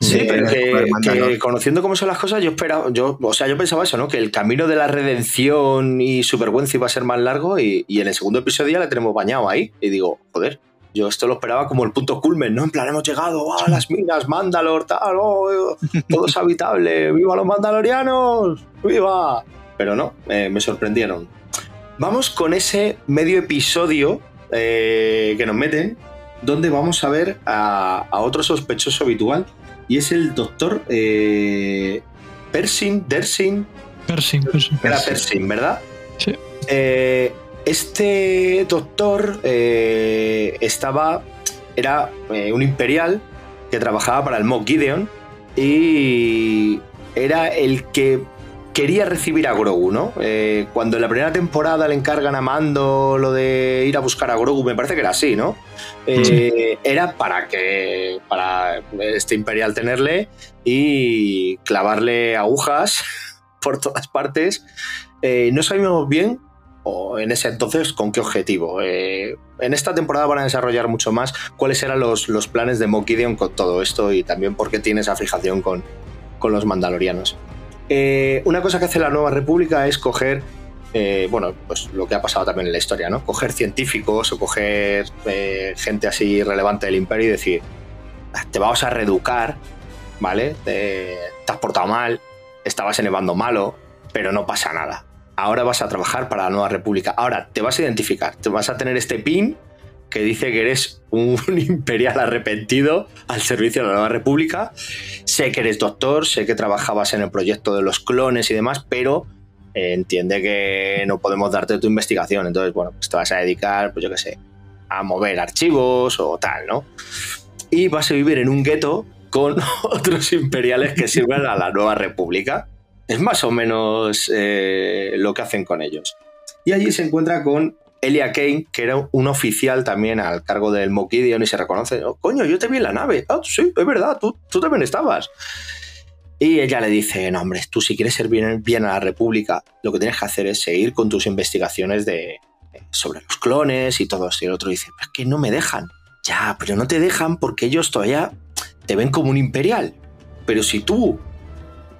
Sí, pero que, conociendo cómo son las cosas, yo esperaba, yo, o sea, yo pensaba eso, ¿no? Que el camino de la redención y su vergüenza iba a ser más largo y, en el segundo episodio ya le tenemos bañado ahí. Y digo, joder, yo esto lo esperaba como el punto culmen, ¿no? En plan, hemos llegado a las minas, Mandalor, tal, oh, todo es habitable, ¡viva los mandalorianos! ¡Viva! Pero no, me sorprendieron. Vamos con ese medio episodio eh, que nos meten, donde vamos a ver a, a otro sospechoso habitual y es el doctor eh, Pershing, Dersin. Pershing, Pershing. Era Pershing, ¿verdad? Sí. Eh, este doctor eh, estaba. Era eh, un imperial que trabajaba para el Mock Gideon y era el que quería recibir a Grogu, ¿no? Eh, cuando en la primera temporada le encargan a Mando lo de ir a buscar a Grogu, me parece que era así, ¿no? Eh, era para que para este imperial tenerle y clavarle agujas por todas partes. Eh, no sabíamos bien o en ese entonces con qué objetivo. en esta temporada van a desarrollar mucho más cuáles eran los, los planes de Mokideon con todo esto y también por qué tiene esa fijación con, con los mandalorianos. Eh, una cosa que hace la Nueva República es coger, eh, bueno, pues lo que ha pasado también en la historia, ¿no? Coger científicos o coger eh, gente así relevante del imperio y decir, ah, te vamos a reeducar, ¿vale? Te, has portado mal, estabas en el bando malo, pero no pasa nada. Ahora vas a trabajar para la Nueva República. Ahora te vas a identificar, te vas a tener este pin que dice que eres un imperial arrepentido al servicio de la Nueva República. Sé que eres doctor, sé que trabajabas en el proyecto de los clones y demás, pero eh, entiende que no podemos darte tu investigación. Entonces, bueno, pues te vas a dedicar, pues yo qué sé, a mover archivos o tal, ¿no? Y vas a vivir en un gueto con otros imperiales que sirven a la Nueva República. Es más o menos eh, lo que hacen con ellos. Y allí se encuentra con Elia Kane, que era un oficial también al cargo del Mokidion y se reconoce, oh, coño, yo te vi en la nave. Ah, sí, es verdad, tú, tú también estabas. Y ella le dice, no, hombre, tú si quieres ser bien, a la República, lo que tienes que hacer es seguir con tus investigaciones de, sobre los clones y todo. Y el otro dice, es que no me dejan. Ya, pero no te dejan porque ellos todavía te ven como un imperial. Pero si tú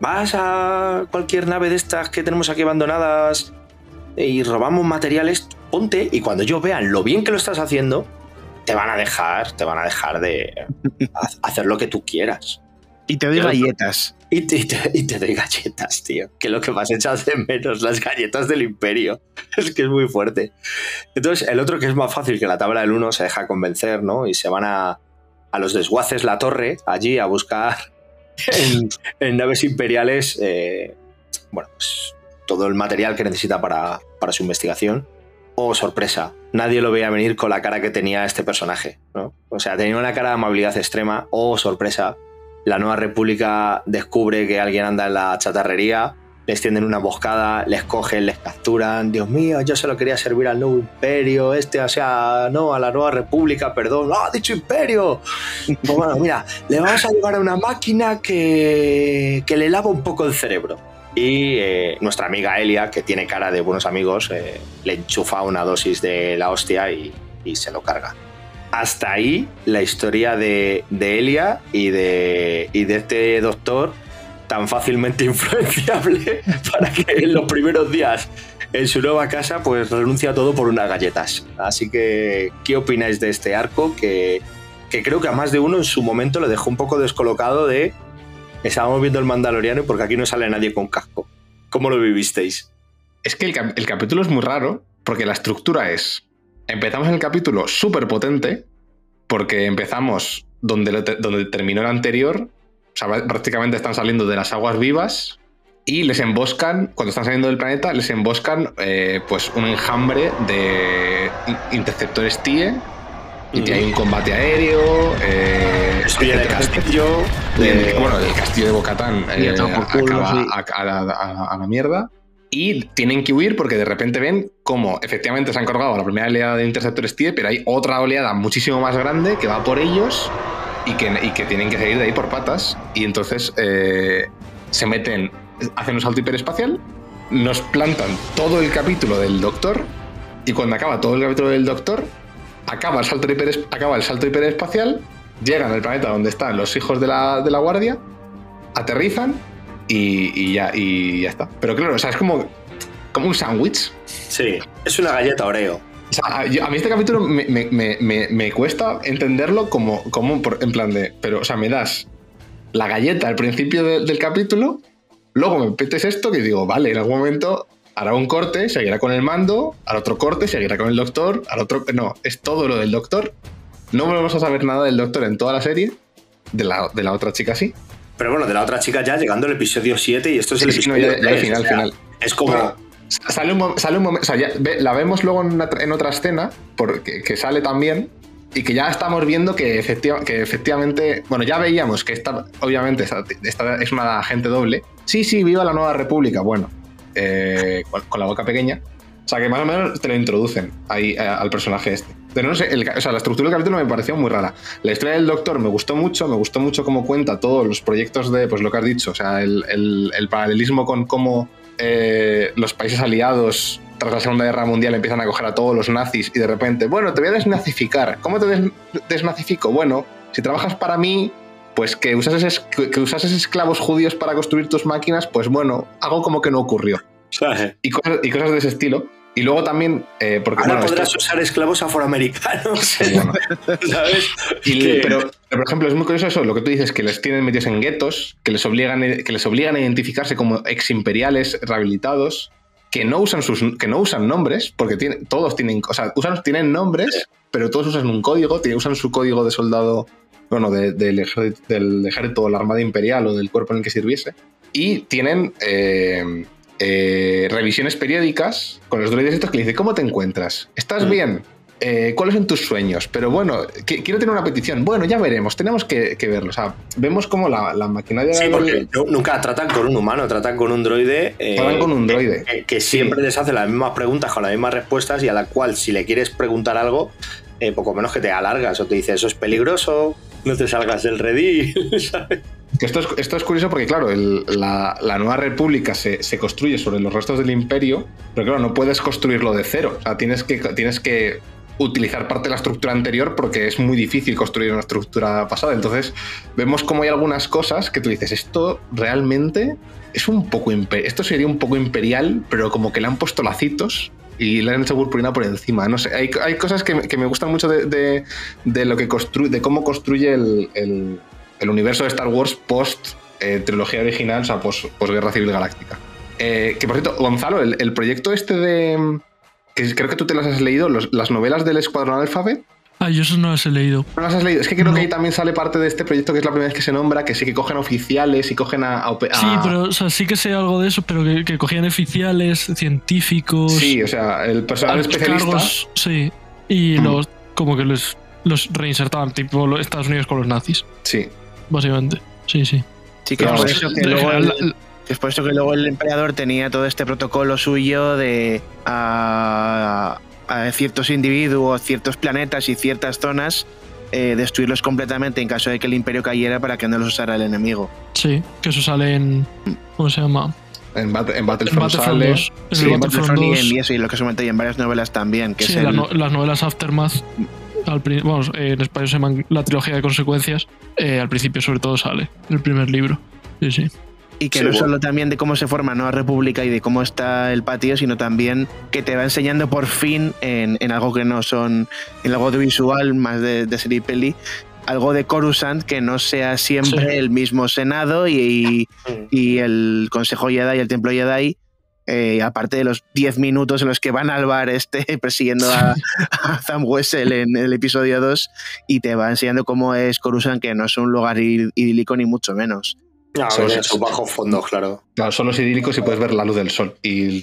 vas a cualquier nave de estas que tenemos aquí abandonadas y robamos materiales, ponte y cuando ellos vean lo bien que lo estás haciendo, te van a dejar, te van a dejar de hacer lo que tú quieras. Y te doy galletas. Y te, doy galletas, tío. Que lo que más echas de menos, las galletas del imperio. Es que es muy fuerte. Entonces, el otro que es más fácil que la tabla del 1 se deja convencer, ¿no? Y se van a, a los desguaces la torre, allí a buscar en, naves imperiales, eh, bueno, pues todo el material que necesita para, para su investigación oh, sorpresa, nadie lo veía venir con la cara que tenía este personaje. ¿no? O sea, tenía una cara de amabilidad extrema, oh, sorpresa. La nueva república descubre que alguien anda en la chatarrería, les tienden una boscada, les cogen, les capturan. Dios mío, yo solo quería servir al nuevo imperio, este, o sea, no, a la nueva república, perdón. ¡Ah, dicho imperio! Pues bueno, mira, le vamos a llevar a una máquina que, que le lava un poco el cerebro. Y eh, nuestra amiga Elia, que tiene cara de buenos amigos, eh, le enchufa una dosis de la hostia y, se lo carga. Hasta ahí la historia de, Elia y de, y de este doctor tan fácilmente influenciable para que en los primeros días en su nueva casa pues renuncia a todo por unas galletas. Así que, ¿qué opináis de este arco? Que, que creo que a más de uno en su momento le dejó un poco descolocado de estábamos viendo el Mandaloriano porque aquí no sale nadie con casco. ¿Cómo lo vivisteis? Es que el, capítulo es muy raro porque la estructura es, empezamos el capítulo súper potente porque empezamos donde, donde terminó el anterior, o sea, prácticamente están saliendo de las aguas vivas y les emboscan, cuando están saliendo del planeta, les emboscan eh, pues un enjambre de interceptores TIE y hay un combate aéreo. Eh, el castillo. bueno, el castillo de Bocatán eh, acaba a, la mierda. Y tienen que huir porque de repente ven cómo efectivamente se han cargado a la primera oleada de interceptores TIE, pero hay otra oleada muchísimo más grande que va por ellos y que, y que tienen que seguir de ahí por patas. Y entonces, eh, se meten, hacen un salto hiperespacial, nos plantan todo el capítulo del Doctor y cuando acaba todo el capítulo del Doctor, acaba el salto, acaba el salto hiperespacial, llegan al planeta donde están los hijos de la, de la guardia, aterrizan y, ya, y ya está. Pero claro, o sea, es como, como un sándwich. Sí, es una galleta Oreo. O sea, a mí este capítulo me, cuesta entenderlo como, como en plan de, pero, o sea, me das la galleta al principio del capítulo, luego me metes esto que digo, vale, en algún momento hará un corte, seguirá con el mando, al otro corte, seguirá con el doctor, al otro... No, es todo lo del doctor. No volvemos a saber nada del doctor en toda la serie, de la, de la otra chica sí. Pero bueno, de la otra chica ya llegando al episodio 7 y esto es el episodio ya, final, final. Es como... sale, un, momento, o sea, la vemos luego en, otra escena, porque, que sale también, y que ya estamos viendo que, que efectivamente, bueno, ya veíamos que esta, obviamente, esta, es una agente doble. Sí, sí, viva la nueva república, bueno, eh, con, la boca pequeña. O sea, que más o menos te lo introducen ahí eh, al personaje este. Pero no sé, o sea, la estructura del capítulo me pareció muy rara. La historia del Doctor me gustó mucho, me gustó mucho cómo cuenta todos los proyectos de, pues lo que has dicho, o sea, el, el paralelismo con cómo eh, los países aliados tras la Segunda Guerra Mundial empiezan a coger a todos los nazis y de repente, bueno, te voy a desnazificar. ¿Cómo te desnazifico? Bueno, si trabajas para mí, pues que usas que usases esclavos judíos para construir tus máquinas, pues bueno, hago como que no ocurrió. Y y cosas de ese estilo. Y luego también, eh, porque Ahora podrás usar esclavos afroamericanos. ¿Sabes? pero, por ejemplo, es muy curioso eso, lo que tú dices, que les tienen metidos en guetos, que les obligan, que les obligan a identificarse como ex imperiales rehabilitados, que no usan sus, que no usan nombres, porque todos tienen, o sea, usan, tienen nombres, pero todos usan un código, usan su código de soldado, bueno, del, ejército, del ejército o la armada imperial o del cuerpo en el que sirviese. Y tienen eh, eh, revisiones periódicas con los droides estos que le dicen, ¿cómo te encuentras? ¿Estás mm. bien? Eh, ¿Cuáles son tus sueños? Pero bueno, quiero tener una petición. Bueno, ya veremos, tenemos que, verlo. O sea, vemos como la, maquinaria... Sí, porque nunca tratan con un humano, tratan con un droide... Eh, tratan con un droide. Que, siempre les hace las mismas preguntas con las mismas respuestas y a la cual si le quieres preguntar algo, poco menos que te alargas o te dice, eso es peligroso, no te salgas del redil, ¿sabes? Esto es, esto es curioso porque, claro, la, nueva república se, construye sobre los restos del imperio, pero claro, no puedes construirlo de cero. O sea, tienes que, tienes que utilizar parte de la estructura anterior porque es muy difícil construir una estructura pasada. Entonces, vemos como hay algunas cosas que tú dices, esto realmente es un poco esto sería un poco imperial, pero como que le han puesto lacitos y le han hecho purpurina por encima. No sé, hay, cosas que, me gustan mucho de, lo que construye, de cómo construye el el universo de Star Wars post eh, trilogía original, o sea, post, Guerra Civil Galáctica. Eh, que por cierto, Gonzalo, el, proyecto este de. que creo que tú te las has leído, las novelas del Escuadrón Alphabet. Ah, yo eso no las he leído. No las has leído. Es que creo que ahí también sale parte de este proyecto que es la primera vez que se nombra, que sí que cogen oficiales y cogen a. Sí, pero o sea, sí que sé algo de eso, pero que, cogían oficiales, científicos. Sí, o sea, el personal especialista. sí. Y mm. los. como que les, los reinsertaban, tipo los Estados Unidos con los nazis. Sí básicamente. Sí, sí. Sí, que es por eso que luego el, es por eso que luego el emperador tenía todo este protocolo suyo de a, ciertos individuos, ciertos planetas y ciertas zonas eh, destruirlos completamente en caso de que el imperio cayera para que no los usara el enemigo. Sí, que eso sale en. ¿Cómo se llama? En, Battlefront, sale. sí, en Battlefront 2. Y, eso, y lo que se comenta en varias novelas también. Que sí, las novelas Aftermath al, vamos, en español se llama la trilogía de consecuencias. Eh, al principio, sobre todo, sale el primer libro. Sí, sí. Y que no solo también de cómo se forma Nueva República y de cómo está el patio, sino también que te va enseñando por fin en, algo que no son, en algo audiovisual, más de, de serie y peli, algo de Coruscant que no sea siempre el mismo Senado y, y, el Consejo Jedi y el Templo Jedi, eh, aparte de los 10 minutos en los que van al bar este persiguiendo a, Sam Wessel en el episodio 2 y te va enseñando cómo es Coruscant, que no es un lugar idílico ni mucho menos. No, son su bajo fondo, claro. Claro, son los idílicos y puedes ver la luz del sol. Y,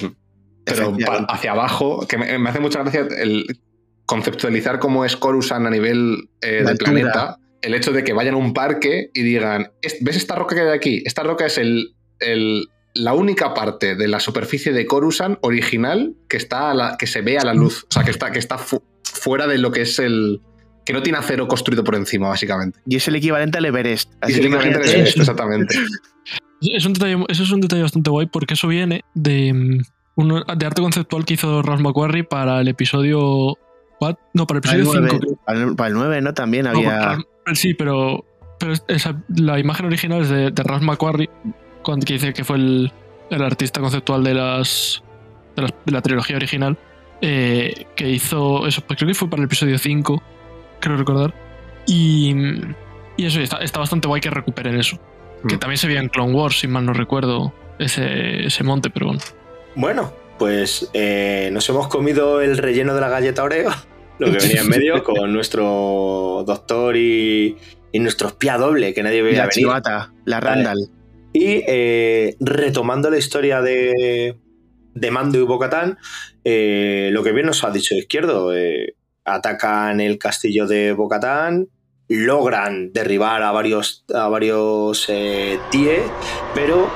pero hacia abajo, que me, hace mucha gracia el conceptualizar cómo es Coruscant a nivel eh, del planeta. El hecho de que vayan a un parque y digan, ¿ves esta roca que hay aquí? Esta roca es el, el la única parte de la superficie de Coruscant original que, está la, que se ve a la luz, o sea, que está, que está fuera de lo que es el... que no tiene acero construido por encima, básicamente. Y es el equivalente al Everest. es el equivalente al Everest, exactamente. Es un detalle, eso es un detalle bastante guay porque eso viene de, mm, uno, de arte conceptual que hizo Ross McQuarrie para el episodio. No, para el episodio 5. Para, el 9, ¿no? También había. sí, pero, pero esa, la imagen original es de, de Ross McQuarrie, cuando, que dice que fue el, el artista conceptual de las, de, la trilogía original, eh, que hizo eso, pues creo que fue para el episodio 5, creo recordar. Y, y eso, está, está bastante guay que recuperen eso. Que mm. también se veía en Clone Wars, si mal no recuerdo, ese, ese monte, pero bueno. Bueno, pues eh, nos hemos comido el relleno de la galleta Oreo, lo que venía en medio, con nuestro doctor y, y nuestro espía doble, que nadie veía la Chivata, la Randall. Y eh, retomando la historia de, de Mando y Bocatán, eh, lo que bien nos ha dicho Izquierdo, eh, atacan el castillo de Bocatán, logran derribar a varios, a varios TIE, pero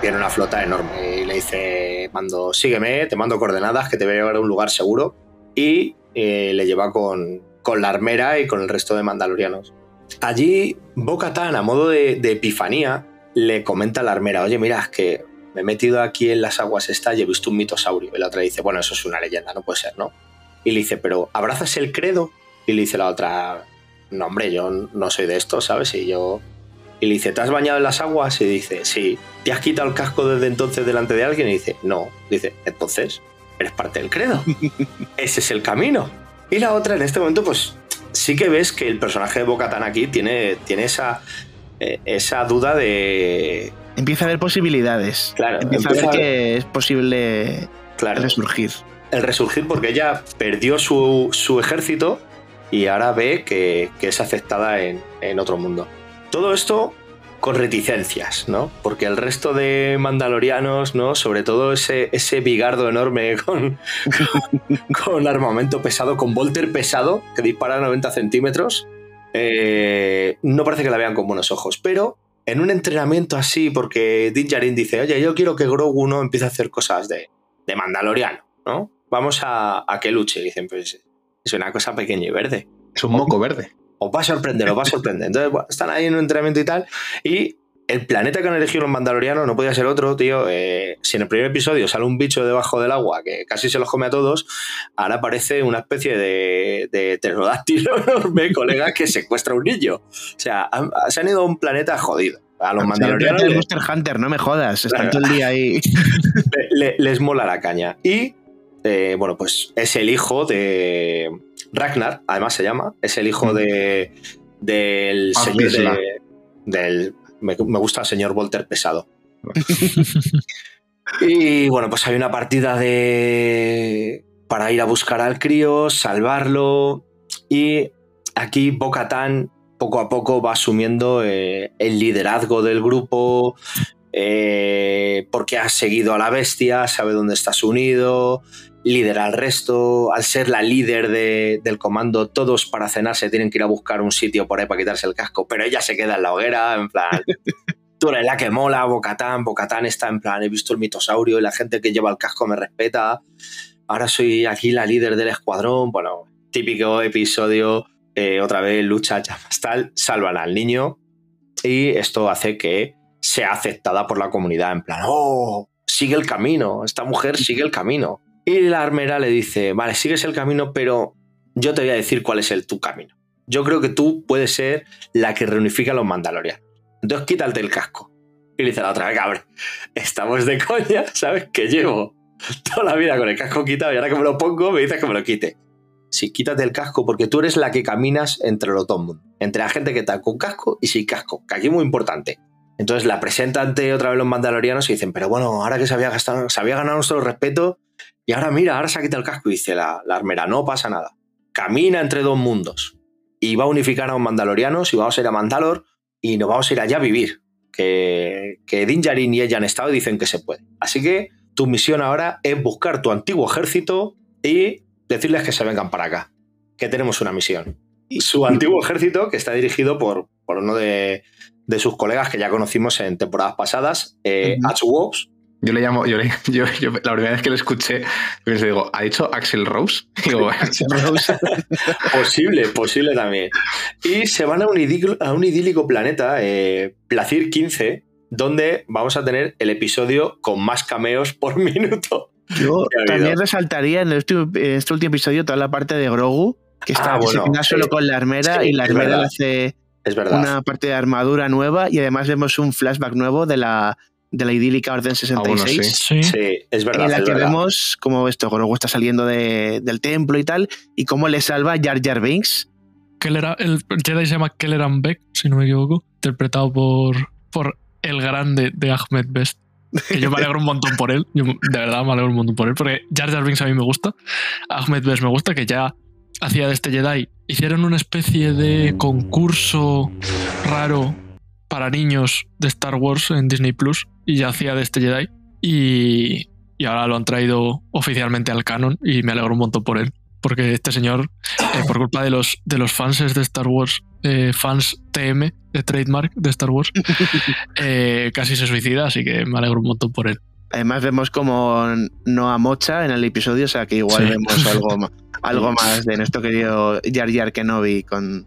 viene una flota enorme y le dice, Mando, sígueme, te mando coordenadas que te voy a llevar a un lugar seguro y le lleva con, con la armera y con el resto de mandalorianos. Allí, Bocatán, a modo de, de epifanía, le comenta a la armera, oye, mira, es que me he metido aquí en las aguas esta y he visto un mitosaurio. Y la otra dice, bueno, eso es una leyenda, no puede ser, ¿no? Y le dice, pero ¿abrazas el credo? Y le dice la otra, no, hombre, yo no soy de esto, ¿sabes? Y yo... Y le dice, ¿te has bañado en las aguas? Y dice, sí. ¿Te has quitado el casco desde entonces delante de alguien? Y dice, no. Dice, entonces, eres parte del credo. Ese es el camino. Y la otra, en este momento, pues sí que ves que el personaje de Bocatán aquí tiene, tiene esa, eh, esa duda de... Empieza a haber posibilidades. Claro, empieza, a ver que es posible resurgir. El resurgir porque ella perdió su, ejército y ahora ve que, es aceptada en, otro mundo. Todo esto con reticencias, ¿no? Porque el resto de mandalorianos, ¿no? Sobre todo ese, ese bigardo enorme con, con, armamento pesado, con volter pesado, que dispara a 90 centímetros, eh, no parece que la vean con buenos ojos, pero en un entrenamiento así, porque Din dice, oye, yo quiero que Grogu no empiece a hacer cosas de, de mandaloriano, ¿no? Vamos a, que luche. Y dicen, pues es una cosa pequeña y verde. Es un moco verde. Os va a sorprender, os va a sorprender. Entonces, bueno, están ahí en un entrenamiento y tal, y el planeta que han elegido los mandalorianos no podía ser otro, tío. Eh, si en el primer episodio sale un bicho debajo del agua que casi se los come a todos, ahora aparece una especie de, de pterodáctilo enorme, colega, que secuestra a un niño. O sea, se han ido a un planeta jodido. A los mandalorianos. Monster Hunter, no me jodas. Están todo el día ahí. les mola la caña. Y, eh, bueno, pues es el hijo de. Ragnar, además se llama. Es el hijo de. Del ah, señor del me, gusta el señor Volter pesado. y bueno, pues hay una partida de. para ir a buscar al crío, salvarlo. Y aquí Bocatán poco a poco va asumiendo eh, el liderazgo del grupo. Eh, porque ha seguido a la bestia, sabe dónde está su nido, lidera al resto, al ser la líder del comando, todos para cenar se tienen que ir a buscar un sitio por ahí para quitarse el casco, pero ella se queda en la hoguera, en plan, tú eres la que mola, Bocatán, Bocatán está en plan, he visto el mitosaurio y la gente que lleva el casco me respeta, ahora soy aquí la líder del escuadrón, bueno, típico episodio, eh, otra vez lucha, llamas tal, salvan al niño y esto hace que sea aceptada por la comunidad, en plan, oh, sigue el camino, esta mujer sigue el camino. Y la armera le dice, vale, sigues el camino, pero yo te voy a decir cuál es el tu camino. Yo creo que tú puedes ser la que reunifica a los mandalorianos. Entonces quítate el casco. Y le dice la otra, cabrón, estamos de coña, ¿sabes? Que llevo toda la vida con el casco quitado y ahora que me lo pongo me dices que me lo quite. Sí, quítate el casco porque tú eres la que caminas entre los dos mundos. Entre la gente que está con casco y sin casco, que aquí es muy importante. Entonces la presenta ante otra vez los mandalorianos y dicen, pero bueno, ahora que se había, se había ganado nuestro respeto, y ahora mira, ahora se ha quitado el casco y dice la, armera, no pasa nada. Camina entre dos mundos y va a unificar a los mandalorianos y vamos a ir a Mandalor y nos vamos a ir allá a vivir. Que, que Din Djarin y ella han estado y dicen que se puede. Así que tu misión ahora es buscar tu antiguo ejército y decirles que se vengan para acá, que tenemos una misión. Y su antiguo ejército, que está dirigido por, por uno de, sus colegas que ya conocimos en temporadas pasadas, eh, yo le llamo, yo, la primera vez que lo escuché, le digo, ¿ha dicho Axel Rose? Digo, Axel Rose. posible, posible también. Y se van a un idílico, a un idílico planeta, eh, Placir 15, donde vamos a tener el episodio con más cameos por minuto. Yo también resaltaría en este, último episodio toda la parte de Grogu, que está ah, bueno, solo con la armera y la armera le hace una parte de armadura nueva y además vemos un flashback nuevo de la, de la idílica Orden 66. Ah, sí. es verdad. En la que vemos cómo esto, Grogu está saliendo del templo y tal, y cómo le salva Jar Jar Binks. el Jedi se llama Kelleran Beck, si no me equivoco, interpretado por, por el grande de Ahmed Best. Que yo me alegro un montón por él. Yo de verdad me alegro un montón por él. Porque Jar Jar Binks a mí me gusta. Ahmed Best me gusta, que ya hacía de este Jedi. Hicieron una especie de concurso raro para niños de Star Wars en Disney Plus. Y ya hacía de este Jedi. Y, y ahora lo han traído oficialmente al canon. Y me alegro un montón por él porque este señor, eh, por culpa de los, de los fans de Star Wars, eh, fans TM de trademark de Star Wars, eh, casi se suicida, así que me alegro un montón por él. Además vemos como no mocha en el episodio, o sea que igual vemos algo, algo más de nuestro querido Jar Jar Kenobi con...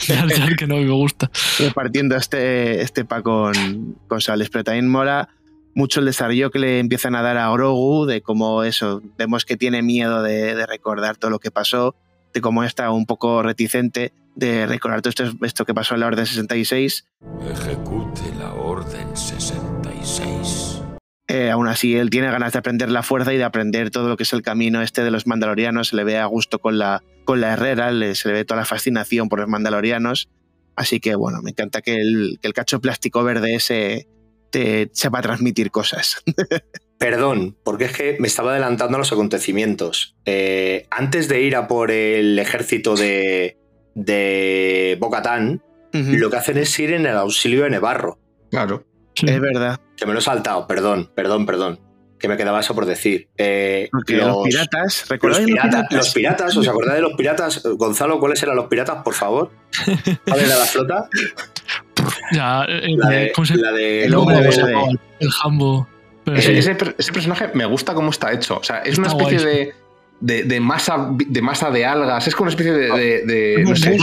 Jar Jar Kenobi me gusta. Repartiendo este, este pa con, con Sales, pero también mola mucho el desarrollo que le empiezan a dar a Grogu, de cómo eso, vemos que tiene miedo de, recordar todo lo que pasó, de cómo está un poco reticente de recordar todo esto, esto que pasó en la Orden 66. Ejecute la Orden 66. Eh, aún así, él tiene ganas de aprender la fuerza y de aprender todo lo que es el camino este de los mandalorianos. Se le ve a gusto con la, con la Herrera, se le ve toda la fascinación por los mandalorianos. Así que, bueno, me encanta que el, que el cacho plástico verde ese te sepa transmitir cosas. Perdón, porque es que me estaba adelantando a los acontecimientos. Eh, antes de ir a por el ejército de, de Bocatán, lo que hacen es ir en el auxilio de Nevarro. Claro. Es verdad. Que me lo he saltado, perdón, perdón, perdón. Que me quedaba eso por decir. Eh, los, piratas, ¿recordáis los, piratas, los piratas? ¿Os acordáis de los piratas? Gonzalo, ¿cuáles eran los piratas, por favor? ¿Cuál era la flota? Ya, eh, la, de, la de, el hombre de, el jambo. Ese, ese, personaje me gusta cómo está hecho. O sea, es una especie de, de, de, masa, de masa de algas. Es como una especie de. de, no sé, es,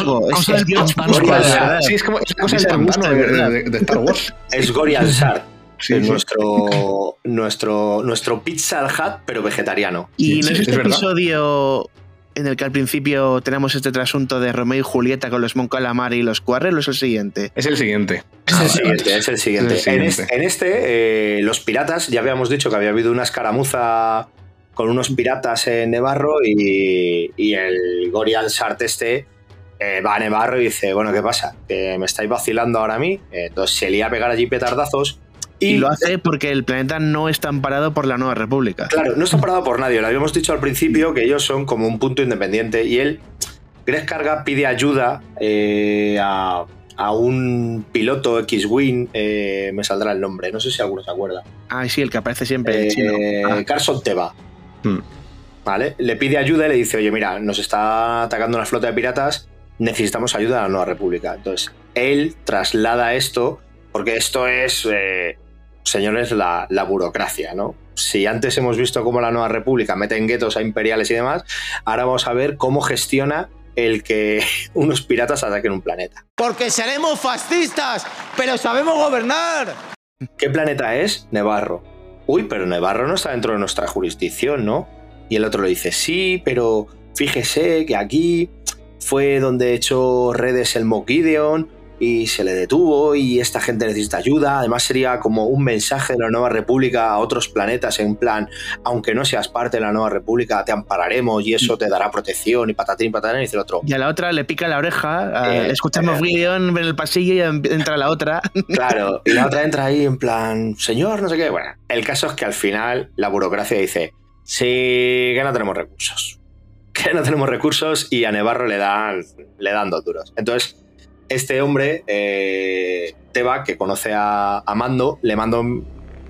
sí, es como es cosa del pantano de, Star Wars. Es Gorian. Sí, es nuestro, nuestro, nuestro Pizza al Hut, pero vegetariano. Y en este episodio en el que al principio tenemos este trasunto de Romeo y Julieta con los Mon Calamari y los Quarrel, o es el siguiente? Es el siguiente. Es el siguiente, es el siguiente. En, este, eh, los piratas, ya habíamos dicho que había habido una escaramuza con unos piratas en Nevarro y, el Gorial Sart este eh, va a Nevarro y dice, bueno, ¿qué pasa? ¿Que me estáis vacilando ahora a mí? Entonces se lía a pegar allí petardazos y, lo hace porque el planeta no está amparado por la Nueva República. Claro, no está amparado por nadie. Lo habíamos dicho al principio que ellos son como un punto independiente y él, Greg Carga, pide ayuda eh, a, un piloto X-Wing, eh, me saldrá el nombre, no sé si alguno se acuerda. Ah, sí, el que aparece siempre. Eh, ah. Carson Teva. Hmm. ¿Vale? Le pide ayuda y le dice, oye, mira, nos está atacando una flota de piratas, necesitamos ayuda a la Nueva República. Entonces, él traslada esto, porque esto es señores, la, burocracia, ¿no? Si antes hemos visto cómo la nueva república mete en guetos a imperiales y demás, ahora vamos a ver cómo gestiona el que unos piratas ataquen un planeta. Porque seremos fascistas, pero sabemos gobernar. ¿Qué planeta es? Nevarro. Uy, pero Nevarro no está dentro de nuestra jurisdicción, ¿no? Y el otro le dice, sí, pero fíjese que aquí fue donde echó redes el Mokideon, y se le detuvo y esta gente necesita ayuda. Además sería como un mensaje de la nueva república a otros planetas en plan, aunque no seas parte de la nueva república, te ampararemos y eso te dará protección y patatín, patatán y dice el otro. Y a la otra le pica la oreja, eh, escuchamos eh, en el pasillo y entra la otra. Claro, y la otra entra ahí en plan, señor, no sé qué. Bueno, el caso es que al final la burocracia dice, sí, que no tenemos recursos. Que no tenemos recursos y a Nevarro le dan, le dan dos duros. Entonces, este hombre, eh, Teba, que conoce a, Mando, le mando,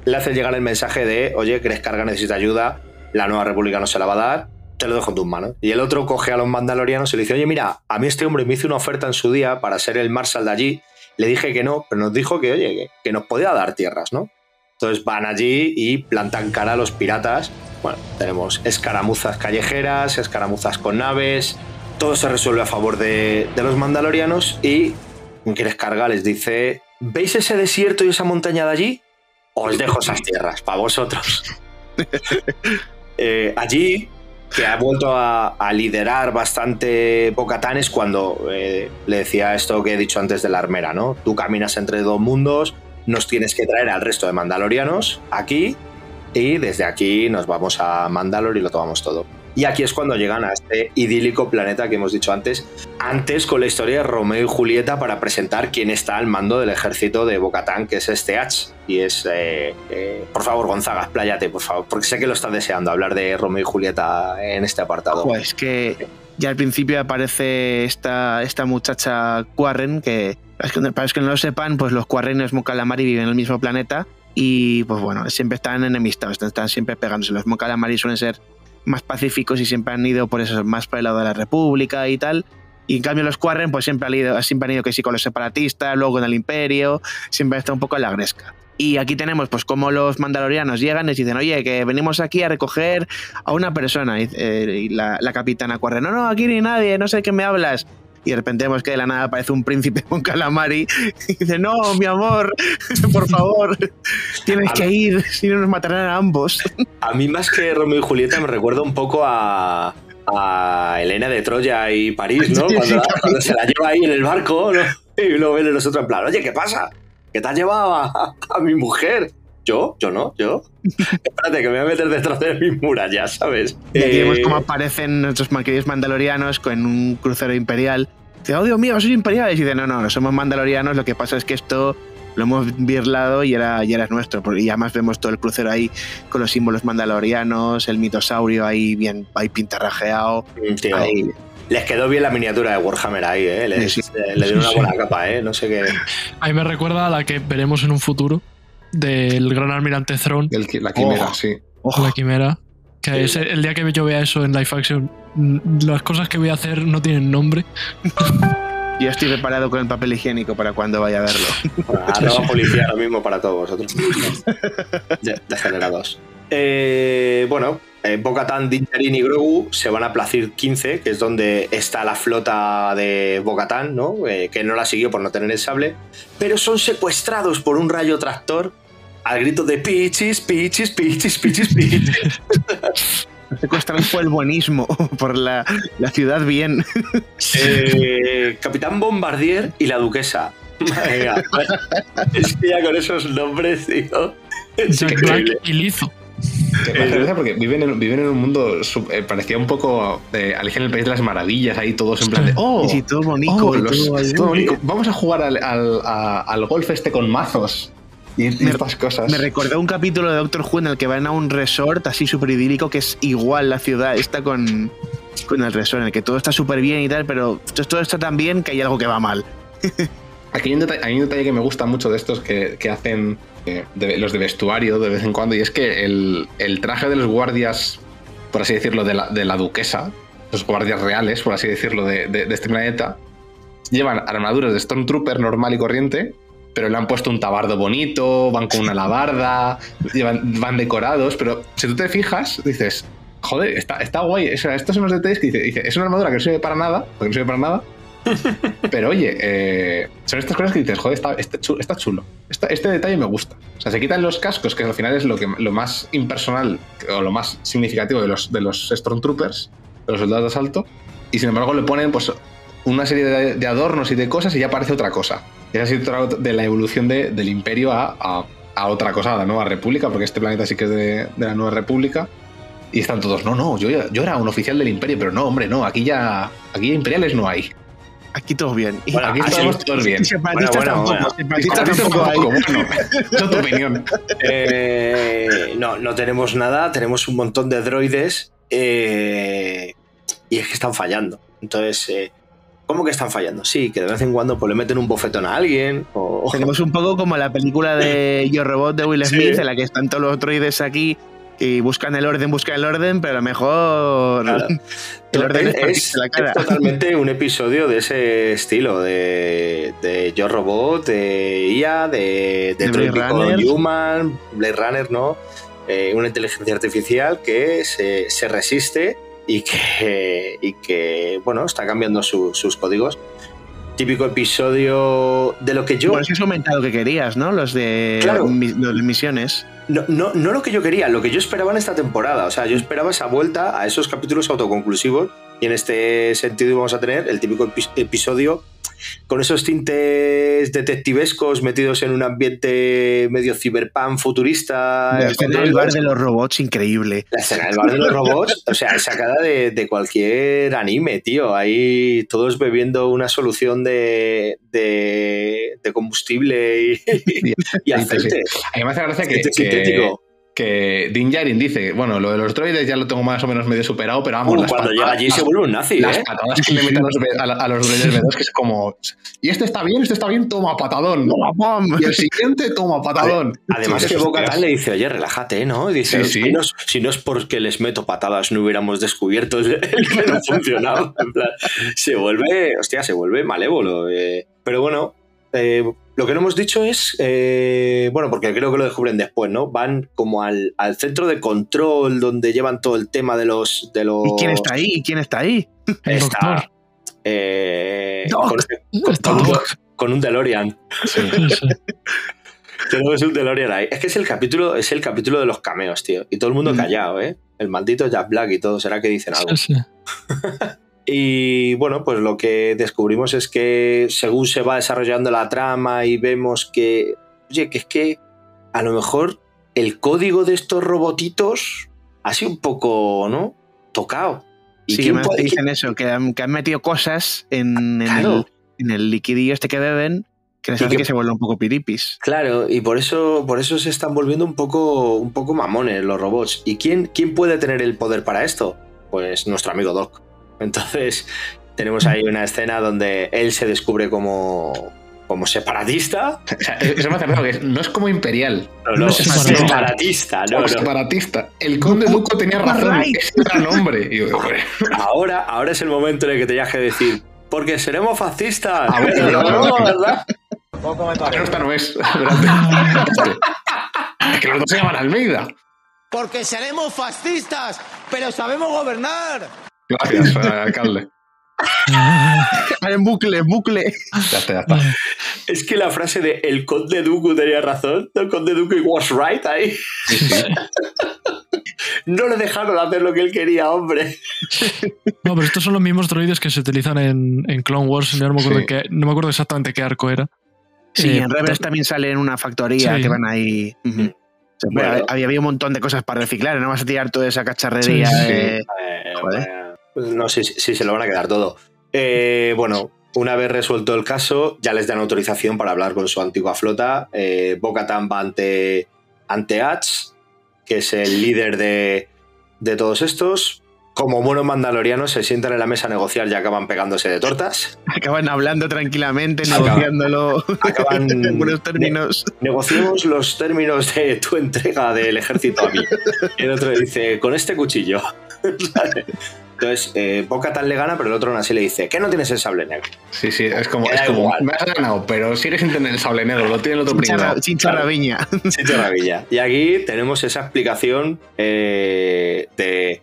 le hace llegar el mensaje de, oye, crees carga necesita ayuda, la nueva república no se la va a dar, te lo dejo en tus manos. Y el otro coge a los mandalorianos y le dice, oye, mira, a mí este hombre me hizo una oferta en su día para ser el marshal de allí, le dije que no, pero nos dijo que, oye, que, nos podía dar tierras, ¿no? Entonces van allí y plantan cara a los piratas. Bueno, tenemos escaramuzas callejeras, escaramuzas con naves, todo se resuelve a favor de, los mandalorianos y quieres cargar les dice ¿veis ese desierto y esa montaña de allí? Os dejo esas tierras para vosotros. Eh, allí, que ha vuelto a, liderar bastante Bocatán es cuando eh, le decía esto que he dicho antes de la armera, ¿no? Tú caminas entre dos mundos, nos tienes que traer al resto de mandalorianos aquí y desde aquí nos vamos a Mandalor y lo tomamos todo. Y aquí es cuando llegan a este idílico planeta que hemos dicho antes, antes con la historia de Romeo y Julieta para presentar quién está al mando del ejército de Bocatán, que es este H. Y es, eh, eh, por favor, Gonzaga, expláyate, por favor, porque sé que lo estás deseando hablar de Romeo y Julieta en este apartado. Pues que ya al principio aparece esta, esta muchacha Quarren, que para los que no lo sepan, pues los Quarren y los Mocalamari viven en el mismo planeta y pues bueno, siempre están enemistados, están siempre pegándose. Los Mocalamari suelen ser más pacíficos y siempre han ido por eso, más por el lado de la República y tal. Y en cambio los Quarren pues siempre han ido, siempre han ido que sí con los separatistas, luego en el Imperio, siempre está un poco en la gresca. Y aquí tenemos pues como los mandalorianos llegan y dicen, oye, que venimos aquí a recoger a una persona. Y, eh, la, la, capitana Quarren, no, no, aquí ni nadie, no sé qué me hablas y de repente vemos que de la nada aparece un príncipe con calamari y dice, no, mi amor, por favor, tienes que ir, si no nos matarán a ambos. A mí más que Romeo y Julieta me recuerda un poco a, a Elena de Troya y París, ¿no? Cuando, se la lleva ahí en el barco, ¿no? Y luego viene nosotros en plan, oye, ¿qué pasa? ¿Qué te has llevado a, mi mujer? ¿Yo? ¿Yo no? ¿Yo? Espérate, que me voy a meter detrás de mis murallas, ¿sabes? Y aquí vemos eh, cómo aparecen nuestros queridos mandalorianos con un crucero imperial Dice, oh Dios mío, soy imperiales. Y dice, no, no, no somos mandalorianos, lo que pasa es que esto lo hemos birlado y era, y era nuestro. Y además vemos todo el crucero ahí con los símbolos mandalorianos, el mitosaurio ahí bien ahí pintarrajeado. Mm, Les quedó bien la miniatura de Warhammer ahí, ¿eh? Le dieron una buena capa, ¿eh? No sé qué. Ahí me recuerda a la que veremos en un futuro del gran almirante Throne. la quimera, sí. Ojo. La quimera. Que es el día que yo vea eso en live action, mm, las cosas que voy a hacer no tienen nombre. Yo estoy preparado con el papel higiénico para cuando vaya a verlo. Arroba policía, lo mismo para todos vosotros. Degenerados. Eh, bueno, eh, Bocatan, Dinjarin y Grogu se van a Placir 15, que es donde está la flota de Bocatan, ¿no? Eh, que no la siguió por no tener el sable, pero son secuestrados por un rayo tractor al grito de pichis, pichis, pichis, pichis, pichis. Secuestran fue el buenísimo por la, ciudad bien. Eh, Capitán Bombardier y la duquesa. es que ya con esos nombres, tío. Jack Black y Lizo. Me porque viven en, viven en un mundo, eh, parecía un poco Alicia en el País de las Maravillas, ahí todos en plan de, oh, sí, todo bonito, oh, todo bonito. Vamos a jugar al, al, al, golf este con mazos y, me, estas cosas. Me recordó un capítulo de Doctor Who en el que van a un resort así súper idílico que es igual la ciudad, está con, con el resort, en el que todo está súper bien y tal, pero todo está tan bien que hay algo que va mal. Aquí hay un, detalle, que me gusta mucho de estos que, que hacen eh, los de vestuario de vez en cuando, y es que el, el traje de los guardias, por así decirlo, de la, de la, duquesa, los guardias reales, por así decirlo, de, de, de este planeta, llevan armaduras de Stormtrooper normal y corriente, pero le han puesto un tabardo bonito, van con una labarda, van, decorados, pero si tú te fijas, dices, joder, está, está guay. estos son los detalles que dice, es una armadura que no sirve para nada, porque no sirve para nada. Pero oye, eh, son estas cosas que dices, joder, está, está chulo. este detalle me gusta. O sea, se quitan los cascos, que al final es lo, que, lo más impersonal o lo más significativo de los, de los Stormtroopers, de los soldados de asalto, y sin embargo le ponen pues una serie de, adornos y de cosas y ya parece otra cosa. Y es así de la evolución del imperio a, otra cosa, a la nueva república, porque este planeta sí que es de, la nueva república. Y están todos, no, no, yo, yo era un oficial del imperio, pero no, hombre, no, aquí ya, aquí imperiales no hay. Aquí todos bien. aquí estamos todos bien. Separatistas tampoco. Separatistas tampoco. Bueno, tu opinión. Eh, no, no tenemos nada. Tenemos un montón de droides. Eh, y es que están fallando. Entonces, eh, ¿Cómo que están fallando? Sí, que de vez en cuando pues, le meten un bofetón a alguien. O... Tenemos un poco como la película de Yo Robot de Will Smith, en la que están todos los droides aquí y buscan el orden, buscan el orden, pero a lo mejor el orden es, la cara. es, totalmente un episodio de ese estilo, de, de Yo Robot, de IA, de, de, de Blade. Human, Blade Runner, ¿no? Eh, una inteligencia artificial que se, se resiste y que, y que bueno, está cambiando sus códigos. típico episodio de lo que yo. Por eso has comentado que querías, ¿no? Los de, Claro. los de misiones. No, no, no lo que yo quería, lo que yo esperaba en esta temporada. O sea, yo esperaba esa vuelta a esos capítulos autoconclusivos. Y en este sentido íbamos a tener el típico epi- episodio con esos tintes detectivescos metidos en un ambiente medio cyberpunk futurista. La escena del bar de los robots, increíble. La escena del bar de los robots, o sea, es sacada de, de cualquier anime, tío. Ahí todos bebiendo una solución de, de, de combustible y, y aceite. A mí me hace gracia que, que, sintético. Que Din Djarin dice, bueno, lo de los droides ya lo tengo más o menos medio superado, pero vamos, Uh, las cuando patadas- llega allí se vuelve un nazi, Las ¿eh? patadas que le meten a los, a, la- a los droides B2, que es como, y este está bien, este está bien, toma patadón. Y el siguiente, toma patadón. Además que Boca le dice, oye, relájate, ¿no? Y dice, Sí, sí. Si, no es, si no es porque les meto patadas no hubiéramos descubierto el, el que no funcionaba. En plan, se vuelve, hostia, se vuelve malévolo. eh. Pero bueno, eh, lo que no hemos dicho es, eh, bueno, porque creo que lo descubren después, ¿no? Van como al, al centro de control donde llevan todo el tema de los... De los ¿Y quién está ahí? ¿Y quién está ahí? Está, eh, Doc. con, con- Está con un, Doc. con un DeLorean. Tenemos un DeLorean ahí. Es que es el capítulo, es el capítulo de los cameos, tío. Y todo el mundo callado, ¿eh? El maldito Jack Black y todo. ¿Será que dicen algo? Sí, sí. Y bueno, pues lo que descubrimos es que según se va desarrollando la trama y vemos que, oye, que es que a lo mejor el código de estos robotitos ha sido un poco, ¿no? Tocado. Sí, quién me puede- dicen eso, que han, que han metido cosas en, el, en el liquidillo este que beben que les Y hace que- que se vuelva un poco piripis. Claro, y por eso, por eso se están volviendo un poco, un poco mamones los robots. ¿Y quién, quién puede tener el poder para esto? Pues nuestro amigo Doc. Entonces, tenemos ahí una escena donde él se descubre como, como separatista. O sea, eso me hace raro, que no es como imperial. No, no, separatista, no, no. Separatista. El conde Duco tenía razón, era el hombre, Ahora, ahora es el momento en el que tenías que decir, porque seremos fascistas. Ah, bueno, Pero no, no, no. ¿verdad? pero esta no es. Es que los dos se llaman Almeida. Porque seremos fascistas, pero sabemos gobernar. Gracias, eh, alcalde. en bucle, en bucle. Ya está, ya está. Es que la frase de el conde Dooku tenía razón, el conde Dooku was right ahí. no le dejaron hacer lo que él quería, hombre. No, pero estos son los mismos droides que se utilizan en, en Clone Wars. No me, acuerdo Sí. qué- no me acuerdo exactamente qué arco era. Sí, Eh, en Rebels también sale en una factoría Sí. que van ahí. Bueno. había, había un montón de cosas para reciclar, no vas a tirar toda esa cacharrería. Sí, sí. de- Eh, Joder. bueno, no sé si, si se lo van a quedar todo. Eh, bueno, una vez resuelto el caso, ya les dan autorización para hablar con su antigua flota. Eh, Bo-Katan va ante, ante que es el líder de, de todos estos. Como buenos mandalorianos, se sientan en la mesa a negociar y acaban pegándose de tortas. Acaban hablando tranquilamente, negociándolo acaban- en buenos términos. Negociemos los términos de tu entrega del ejército a mí. El otro dice, con este cuchillo. Entonces, eh, Bo-Katan le gana, pero el otro aún así le dice, ¿qué no tienes el sable negro? Sí, sí, es como, Me es como igual. me has ganado, pero sigues sin tener el sable negro, lo tiene el otro pringado. Chincha, chincha rabiña. Chicho Ravilla. Y aquí tenemos esa explicación eh, de.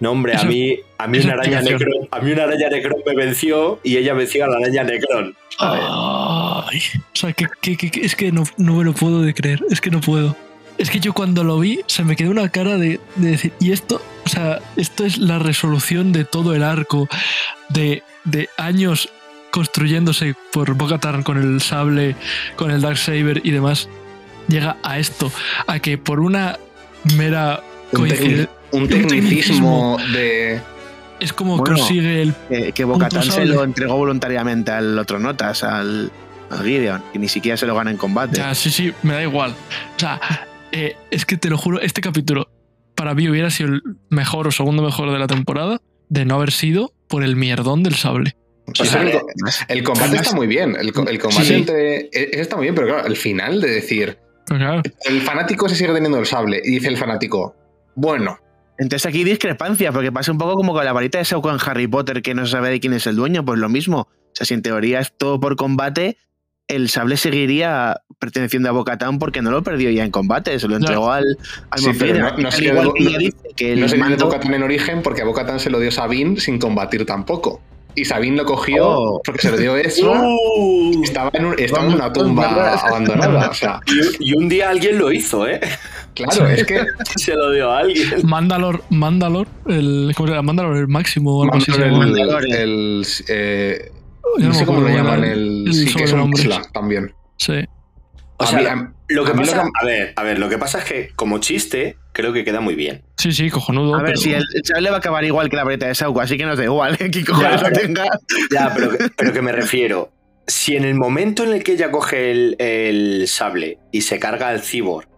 No, hombre, a mí, a mí una araña. Necron, a mí una araña Necron me venció y ella venció a la araña Necron. Ay, o sea, que, que- que- que- es que no, no me lo puedo de creer. Es que no puedo. Es que yo cuando lo vi, se me quedó una cara de, de decir, y esto, o sea, esto es la resolución de todo el arco, de, de años construyéndose por Bocatarn con el sable, con el Darksaber y demás, llega a esto, a que por una mera Un, un tecnicismo de. Es como Bueno, consigue el. Que, que Bocatán se lo entregó voluntariamente al otro Notas, al, al Gideon, que ni siquiera se lo gana en combate. Ya, sí, sí, me da igual. O sea, eh, es que te lo juro, este capítulo para mí hubiera sido el mejor o segundo mejor de la temporada de no haber sido por el mierdón del sable. O sea, el, co- el combate está muy bien. El, co- el combate Sí. entre. e- ese está muy bien, pero claro, el final de decir. Claro, El fanático se sigue teniendo el sable y dice el fanático, bueno, Entonces aquí hay discrepancia, porque pasa un poco como con la varita de Sauco en Harry Potter, que no se sabe de quién es el dueño, pues lo mismo. O sea, si en teoría es todo por combate, el sable seguiría perteneciendo a Bocatán porque no lo perdió ya en combate, se lo entregó al, al Sí, pero no- no Al igual de- que ella no- dice que el no sería de mando- Bo-Katan en origen porque a Bo-Katan se lo dio Sabine sin combatir tampoco. y Sabine lo cogió Oh. porque se lo dio eso. Uh. estaba en, un- estaba en una tumba abandonada. O sea, Y, y un día alguien lo hizo, ¿eh? claro, es que Se lo dio a alguien. Mandalor, Mandalor, el, ¿cómo se llama? Mandalor, el máximo se llama. el, Mandalorian. el- eh, Yo no sé cómo lo llaman, el- el, el sí, que es un. Tesla también. Sí. O A sea, mí- lo- que a mí lo pasa, que- a ver, a ver, lo que pasa es que como chiste creo que queda muy bien. Sí, sí, cojonudo. A ver, pero- si el, el sable va a acabar igual que la varita de Sauco, así que nos da igual, ¿eh? ¿Qué cojones Ya, lo tenga? Ya, pero, que- pero que me refiero. Si en el momento en el que ella coge el, el sable y se carga al cibor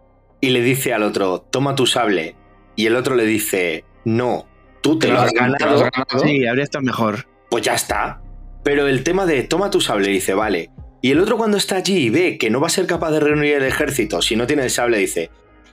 y le dice al otro, toma tu sable, y el otro le dice, no, tú te, lo has te lo has ganado, ganado. Sí, habría estado mejor. pues ya está. Pero el tema de toma tu sable dice, vale. Y el otro cuando está allí y ve que no va a ser capaz de reunir el ejército si no tiene el sable, dice,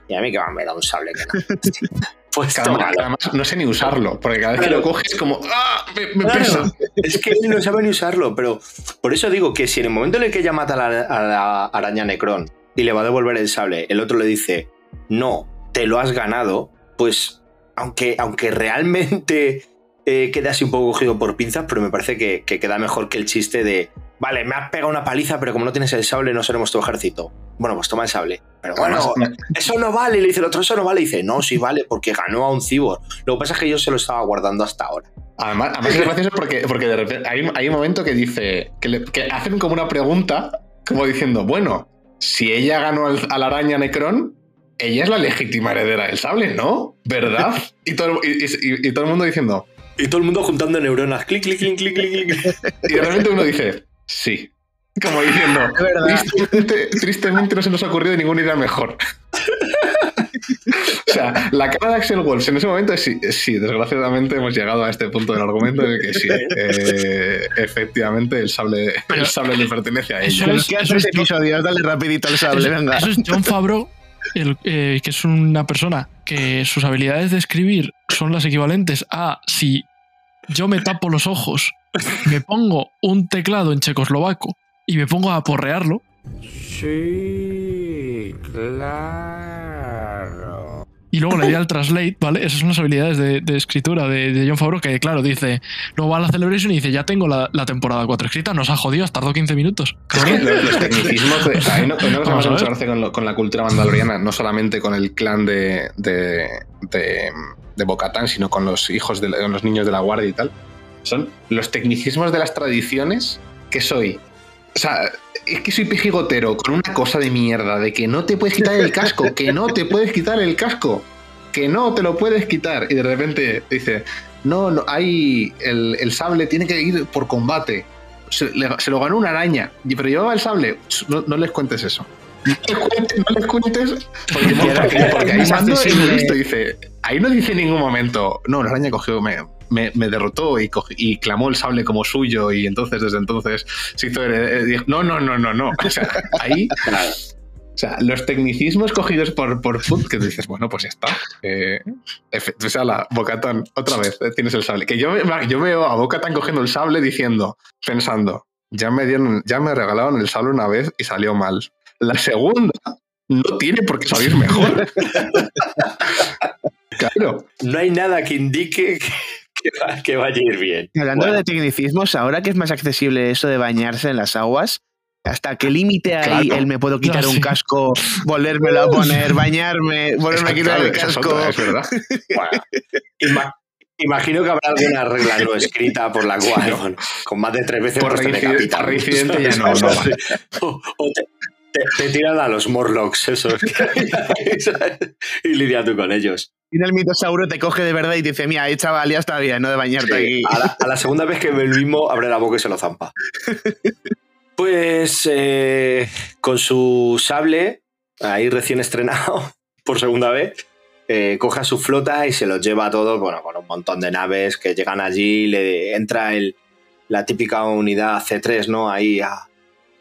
y a mí que me da un sable que no. pues además, no sé ni usarlo, porque cada vez que lo coges es como ¡Ah! Me, me Claro, pesa. es que él no sabe ni usarlo, pero por eso digo que si en el momento en el que ella mata a la, a la araña Necron y le va a devolver el sable, el otro le dice, no, te lo has ganado, pues aunque, aunque realmente eh, quede así un poco cogido por pinzas, pero me parece que, que queda mejor que el chiste de, vale, me has pegado una paliza, pero como no tienes el sable no seremos tu ejército. Bueno, pues toma el sable. Pero bueno, Además, eso no vale, le dice el otro, eso no vale. Y dice, no, sí vale, porque ganó a un cibor. Lo que pasa es que yo se lo estaba guardando hasta ahora. Además, además es gracioso porque, porque de repente hay, un- hay un momento que dice que, le- que hacen como una pregunta, como diciendo, bueno, si ella ganó al- a la araña Necron, ella es la legítima heredera del sable, ¿no? ¿Verdad? Y todo, y, y- y todo el mundo diciendo, Y todo el mundo juntando neuronas, clic, clic, clic, clic, clic, clic. y de repente uno dice, sí. Como diciendo, Es tristemente, tristemente no se nos ha ocurrido ninguna idea mejor. O sea, la cara de Axel Wolf en ese momento es sí, es sí, desgraciadamente hemos llegado a este punto del argumento en el que sí, eh, efectivamente el sable, el sable le pertenece a Eso ella. es- ¿Qué haces eso es- episodio? Dale rapidito al sable, Eso, venga. eso es John Favreau, eh, que es una persona que sus habilidades de escribir son las equivalentes a si yo me tapo los ojos, me pongo un teclado en checoslovaco y me pongo a porrearlo. Sí, claro. Y luego le di al translate, ¿vale? Esas son las habilidades de, de escritura de, de John Favreau, que claro, dice, luego va a la celebration y dice, ya tengo la, la temporada 4 escrita, nos ha jodido, has tardado 15 minutos. Es que los, los tecnicismos de, mí no, no Vamos nos a hemos ver. mucho con, lo- con la cultura mandaloriana, no solamente con el clan de, de, de, de Bocatán, sino con los hijos de con los niños de la guardia y tal. Son los tecnicismos de las tradiciones que soy. O sea, es que soy pejigotero con una cosa de mierda, de que no te puedes quitar el casco, que no te puedes quitar el casco, que no te lo puedes quitar. Y de repente dice, no, no, hay el, el sable tiene que ir por combate. Se, le- se lo ganó una araña, pero llevaba el sable. No, no les cuentes eso. No les cuentes, no les cuentes porque, porque, porque ahí listo, dice. Ahí no dice en ningún momento, no, la araña cogió, me, me, me derrotó y, y clamó el sable como suyo, y entonces desde entonces se hizo. eh, No, no, no, no, no. O sea, ahí. O sea, los tecnicismos cogidos por, por Food, que dices, bueno, pues ya está. Eh, o sea, la Bocatan, otra vez, eh, tienes el sable. Que yo, yo veo a Bocatan cogiendo el sable diciendo, pensando, ya me dieron, ya me regalaron el sable una vez y salió mal. La segunda no tiene por qué salir mejor. claro. No hay nada que indique que, que va- que vaya a ir bien. Y Hablando Bueno, de tecnicismos, ahora que es más accesible eso de bañarse en las aguas, ¿hasta qué límite hay Claro. el me puedo quitar Ah, un sí. casco, volvérmelo a poner, bañarme, volverme a quitar Claro, el casco? otra, es verdad. bueno, ima- imagino que habrá alguna regla no escrita por la cual, con más de tres veces Por pues te reincidente- decapitan. por reincidente ya no, no vale. O, o te, te- te tiran a los Morlocks, esos. y lidia tú con ellos. Y el mitosauro te coge de verdad y te dice, mira, ahí, chaval, ya está bien, no de bañarte aquí. A la, a la segunda vez que ve el mismo, abre la boca y se lo zampa. Pues eh, con su sable, ahí recién estrenado por segunda vez, eh, coge a su flota y se los lleva a todos, bueno, con un montón de naves que llegan allí, le entra el, la típica unidad C3, ¿no? Ahí a...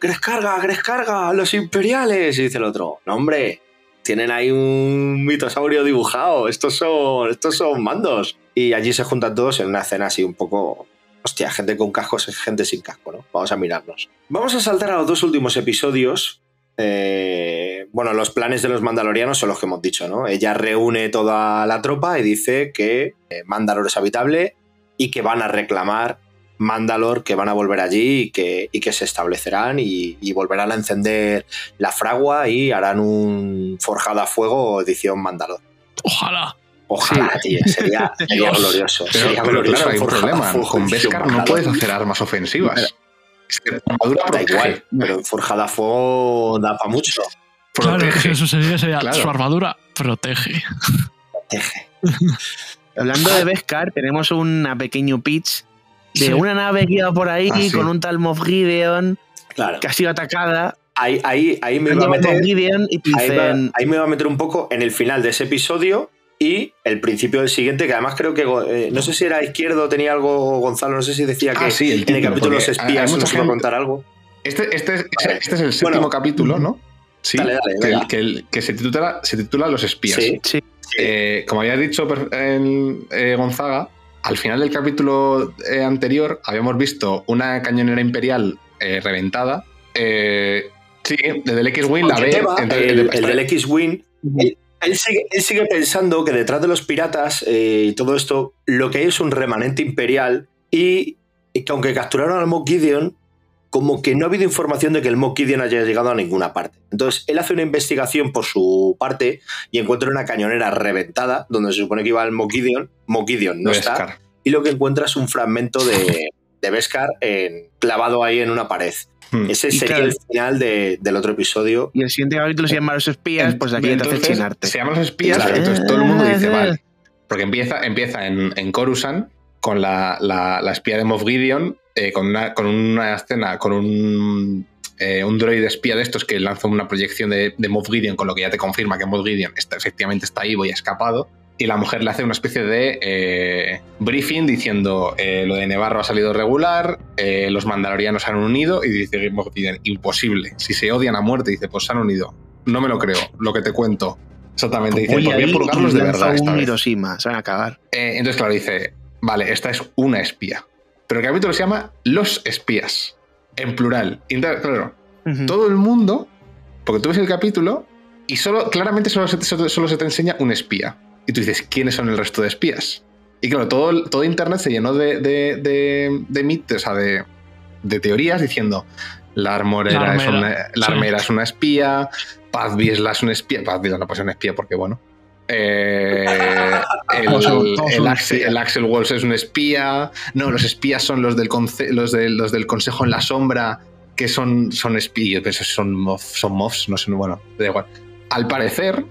¡Grescarga, Grescarga! ¡Los imperiales! Y dice el otro, no hombre, tienen ahí un mitosaurio dibujado, estos son, estos son mandos. Y allí se juntan todos en una escena así un poco... Hostia, gente con cascos, gente sin casco, ¿no? Vamos a mirarnos. Vamos a saltar a los dos últimos episodios. Eh, bueno, los planes de los mandalorianos son los que hemos dicho, ¿no? Ella reúne toda la tropa y dice que eh, Mandalor es habitable y que van a reclamar Mandalor que van a volver allí y que, y que se establecerán y, y volverán a encender la fragua y harán un forjada a fuego edición Mandalor. Ojalá. Ojalá, tío, sería, glorioso. Pero, sería pero glorioso claro, hay un problema. fuego Con Beskar no Mandalor. puedes hacer armas ofensivas. Es que la armadura Da protege. igual, pero en forjada a fuego da para mucho. Claro, Protege. que eso sería, sería Claro. su armadura protege. Hablando de Beskar, tenemos una pequeño pitch de Sí. una nave que iba por ahí Ah, sí. con un tal Moff Gideon Claro. que ha sido atacada. Ahí, ahí, ahí me iba a meter. Gideon y Ahí, va- dicen. ahí me va a meter un poco en el final de ese episodio y el principio del siguiente, que además creo que eh, no sé si era izquierdo, tenía algo Gonzalo, no sé si decía que Ah, sí, el en el capítulo Los espías nos iba a contar algo. Este, este, es- Vale. este es el séptimo Bueno. capítulo, ¿no? Sí, Dale, dale, que, que que se, titula, se titula Los espías. Sí, Sí. Eh, como había dicho en, eh, Gonzaga, al final del capítulo eh, anterior habíamos visto una cañonera imperial eh, reventada. Eh, sí, desde el X-Wing la ve. Entonces, el, el del X-Wing, él, él sigue, él sigue pensando que detrás de los piratas y todo esto, lo que hay es un remanente imperial y, y que aunque capturaron al Mock Gideon, como que no ha habido información de que el Mock Gideon haya llegado a ninguna parte. Entonces, él hace una investigación por su parte y encuentra una cañonera reventada, donde se supone que iba el Mock Gideon. Mock Gideon no está. Y lo que encuentra es un fragmento de, de Beskar en- clavado ahí en una pared. Hmm. Ese sería claro. el final de- del otro episodio. Y el siguiente capítulo se llama Los espías, pues aquí te hace Entonces, chinarte. Se llaman los espías, Claro. entonces todo el mundo dice, Eh, vale. Porque empieza, empieza en, en Coruscant con la, la- la espía de Moff Gideon, eh, con, una, con una escena, con un, eh, un droide espía de estos que lanza una proyección de, de Moff Gideon, con lo que ya te confirma que Moff Gideon está, efectivamente está vivo y ha escapado. Y la mujer le hace una especie de eh, briefing diciendo eh, lo de Nevarro ha salido regular, los mandalorianos se han unido y dice Moff Gideon, imposible. Si se odian a muerte, dice, pues se han unido. No me lo creo, lo que te cuento. Exactamente, dice, pues purgarlos y de verdad esta un vez. Hiroshima, se van a acabar. Entonces, claro, dice, vale, esta es una espía. Pero el capítulo se llama Los espías, en plural. Claro, todo el mundo, porque tú ves el capítulo y solo, claramente solo se, te- solo se te enseña un espía. Y tú dices, ¿quiénes son el resto de espías? Y claro, todo, todo internet se llenó de, de, de, de mitos, o sea, de, de teorías diciendo, la armorera, La es, una, la sí. armera es una espía, Paz Vizsla es una espía, Paz Vizsla no puede ser una espía porque, bueno, eh, el, Axel, el Axel es un espía. No, los espías son los del, conce- los de- los del Consejo en la Sombra, que son, son espías, son, mof- son mofs, no sé, bueno, da igual. Al parecer,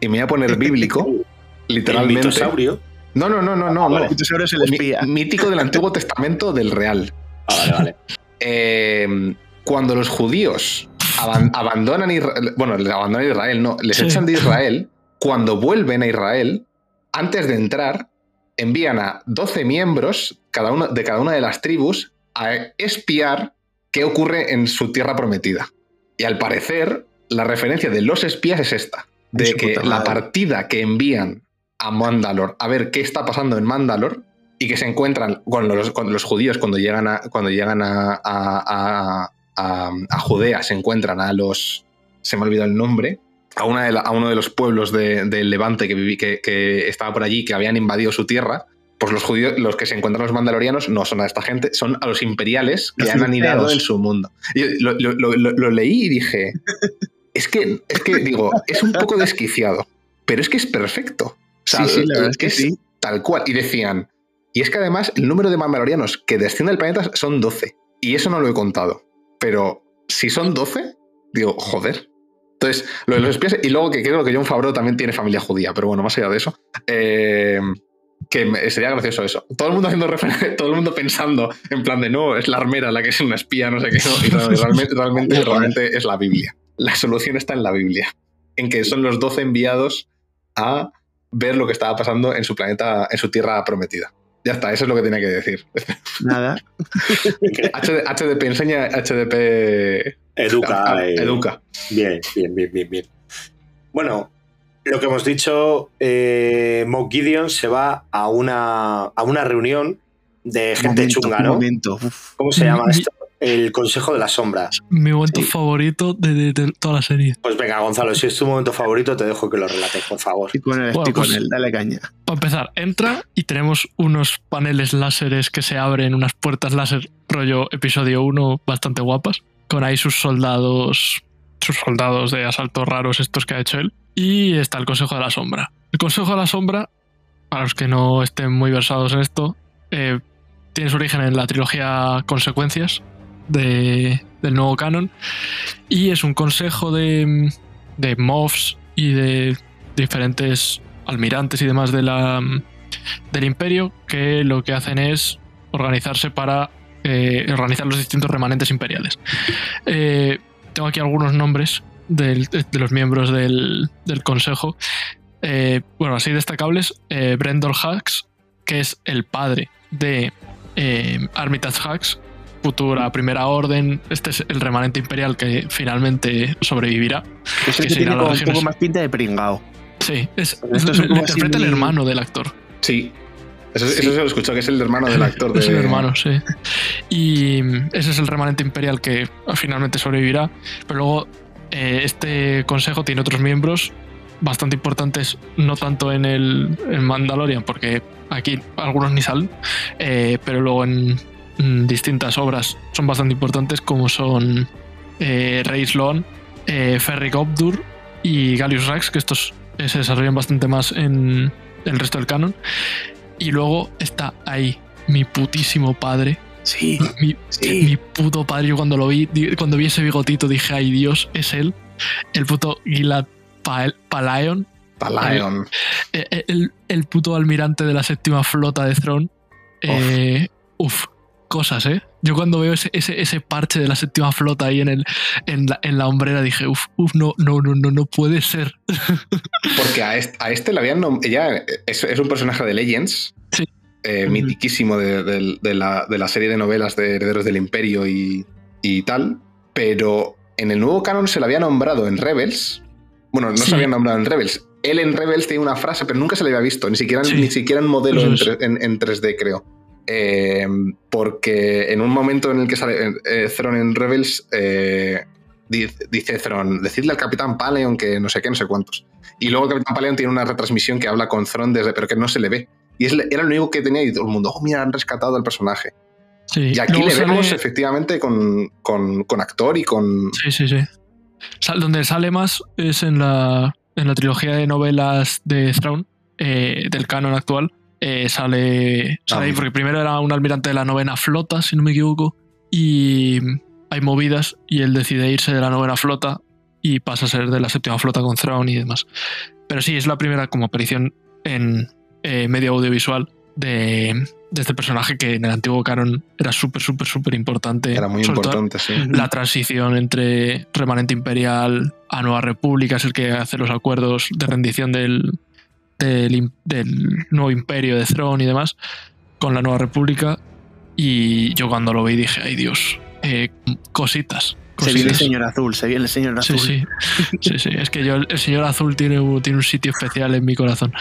y me voy a poner bíblico, El literalmente. mitosaurio. No, no, no, no, no. no. El mitosaurio es el espía. mítico del Antiguo Testamento del Real. Ah, vale, vale. Eh, cuando los judíos aban- abandonan Israel, bueno, les abandonan Israel, no, les Sí. echan de Israel, cuando vuelven a Israel, antes de entrar, envían a 12 miembros cada uno, de cada una de las tribus a espiar qué ocurre en su tierra prometida. Y al parecer, la referencia de los espías es esta, de que la partida que envían a Mandalor a ver qué está pasando en Mandalor y que se encuentran con los, con los judíos cuando llegan a, cuando llegan a- a- a Judea, se encuentran a los... Se me ha olvidado el nombre. A, una de la- a uno de los pueblos de- del Levante que, viví, que, que estaba por allí, que habían invadido su tierra. Pues los judíos, los que se encuentran los mandalorianos, no son a esta gente, son a los imperiales que Los han anidado en su mundo. Y lo, lo- lo- lo- lo leí y dije, es que, es que digo, es un poco desquiciado, pero es que es perfecto. O sea, Sí, sí, la verdad es que sí. tal cual. Y decían, y es que además el número de mandalorianos que desciende del planeta son 12. Y eso no lo he contado. Pero si son 12, digo, joder. Entonces, lo de los espías, y luego que creo que John Favreau también tiene familia judía, pero bueno, más allá de eso, eh, que sería gracioso eso. Todo el mundo haciendo referencia, todo el mundo pensando en plan de no, es la armera la que es una espía, no sé qué, no, y real- realmente, realmente, realmente es la Biblia. La solución está en la Biblia, en que son los 12 enviados a ver lo que estaba pasando en su planeta, en su tierra prometida. Ya está, eso es lo que tenía que decir. Nada. HD HDP enseña, HDP Educa. Ah, eh, educa. Bien, bien, bien, bien, bien. Bueno, lo que hemos dicho, eh, Mock Gideon se va a una, a una reunión de gente Momento, chunga, ¿no? momento. ¿Cómo se llama esto? el Consejo de la Sombra. Mi momento favorito de, de- de toda la serie. Pues venga, Gonzalo, si es tu momento favorito, te dejo que lo relates, por favor. Estoy con él, Bueno, estoy con pues- él, dale caña. Para empezar, entra y tenemos unos paneles láseres que se abren, unas puertas láser rollo episodio 1 bastante guapas, con ahí sus soldados, sus soldados de asalto raros estos que ha hecho él. Y está el Consejo de la Sombra. El Consejo de la Sombra, para los que no estén muy versados en esto, eh, tiene su origen en la trilogía Consecuencias de- del nuevo canon y es un consejo de, de mobs y de diferentes almirantes y demás de la, del imperio que lo que hacen es organizarse para eh, organizar los distintos remanentes imperiales. Eh, tengo aquí algunos nombres del- de, los miembros del, del consejo. Eh, bueno, así destacables, eh, Brendol Hux, que es el padre de Armitage Hux, futura primera orden. Este es el remanente imperial que finalmente sobrevivirá. Es el que tiene como un poco más pinta de pringao. Sí, es, como interpreta el hermano del actor. Sí. Eso, eso se lo escuchó, que es el hermano del actor. De... Es el hermano, sí. Y ese es el remanente imperial que finalmente sobrevivirá. Pero luego eh, este consejo tiene otros miembros bastante importantes, no tanto en el en Mandalorian, porque aquí algunos ni salen, eh, pero luego en distintas obras son bastante importantes, como son eh, Rey Sloan, eh, Ferric Obdur y Gallius Rax, que estos se desarrollan bastante más en el resto del canon. Y luego está ahí mi putísimo padre. Sí. Mi, mi puto padre. Yo cuando lo vi, cuando vi ese bigotito dije, ay Dios, es él. El puto Gilad Pa- Palaeon. Palaeon. El, el- el- el puto almirante de la séptima flota de Throne. Eh, uf, cosas, ¿eh? Yo cuando veo ese, ese, ese parche de la séptima flota ahí en, el, en, la, en la hombrera dije, uf, uf, no, no, no, no, no puede ser. Porque a este, a este le habían Ella es, es un personaje de Legends. eh, mitiquísimo de, de- de la, de la serie de novelas de Herederos del Imperio y, y tal. Pero en el nuevo canon se le había nombrado en Rebels. Bueno, no Sí. se había nombrado en Rebels. Él en Rebels tiene una frase, pero nunca se le había visto. Ni siquiera, Sí. ni siquiera en modelo en, en- en 3D, creo. Eh, porque en un momento en el que sale eh, Thrawn en Rebels, eh, dice, dice Thrawn, decidle al Capitán Paleon que no sé qué, no sé cuántos. Y luego el Capitán Paleon tiene una retransmisión que habla con Thrawn desde, pero que no se le ve. Y es, era lo único que tenía y todo el mundo, oh, mira, han rescatado al personaje. Sí. Y aquí le vemos sale- efectivamente con, con- con actor y con... Sí, sí, sí. Sal- donde sale más es en la, en la trilogía de novelas de Thrawn, eh, del canon actual. Eh, sale sale ahí Ah. porque primero era un almirante de la novena flota, si no me equivoco, y hay movidas y él decide irse de la novena flota y pasa a ser de la séptima flota con Thrawn y demás. Pero sí, es la primera como aparición en eh, medio audiovisual de, de este personaje que en el antiguo canon era súper, súper, súper importante. Era muy Sobre importante, sí. La transición entre remanente imperial a nueva república es el que hace los acuerdos de rendición del, del, nuevo imperio de Throne y demás con la nueva república. Y yo cuando lo vi dije, ay Dios, eh, cositas. Se viene el cositas". señor azul, se viene el señor azul. sí. Sí, sí. Es que yo, el señor azul tiene, un- tiene un sitio especial en mi corazón.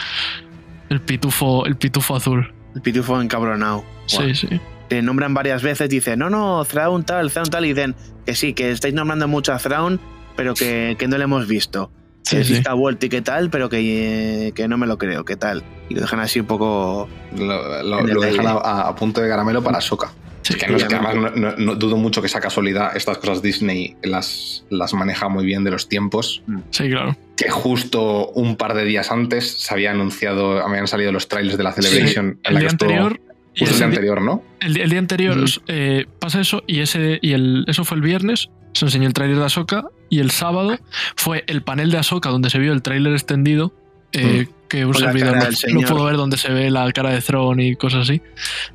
El pitufo, el pitufo azul. El pitufo encabronado. Sí, sí. Te nombran varias veces, dicen, no, no, Thrawn tal, Thrawn tal, y dicen que sí, que estáis nombrando mucho a Thrawn, pero que, que no le hemos visto. Sí, sí. está vuelto y qué tal, pero que, que no me lo creo, qué tal. Y lo dejan así un poco. Lo, lo- en el lo dejan a, a punto de caramelo para Soca. es que, no, es que además no, no- no dudo mucho que esa casualidad, estas cosas Disney las, las maneja muy bien de los tiempos. Sí, claro. Que justo un par de días antes se había anunciado, habían salido los trailers de la Celebration. Sí, en la el día que anterior. Justo el día anterior, ¿no? El, el día anterior eh, pasa eso y ese y el, eso fue el viernes. Se enseñó el tráiler de Ahsoka y el sábado fue el panel de Ahsoka donde se vio el tráiler extendido. eh, Mm. Que un Con servidor no, no pudo ver donde se ve la cara de Throne y cosas así.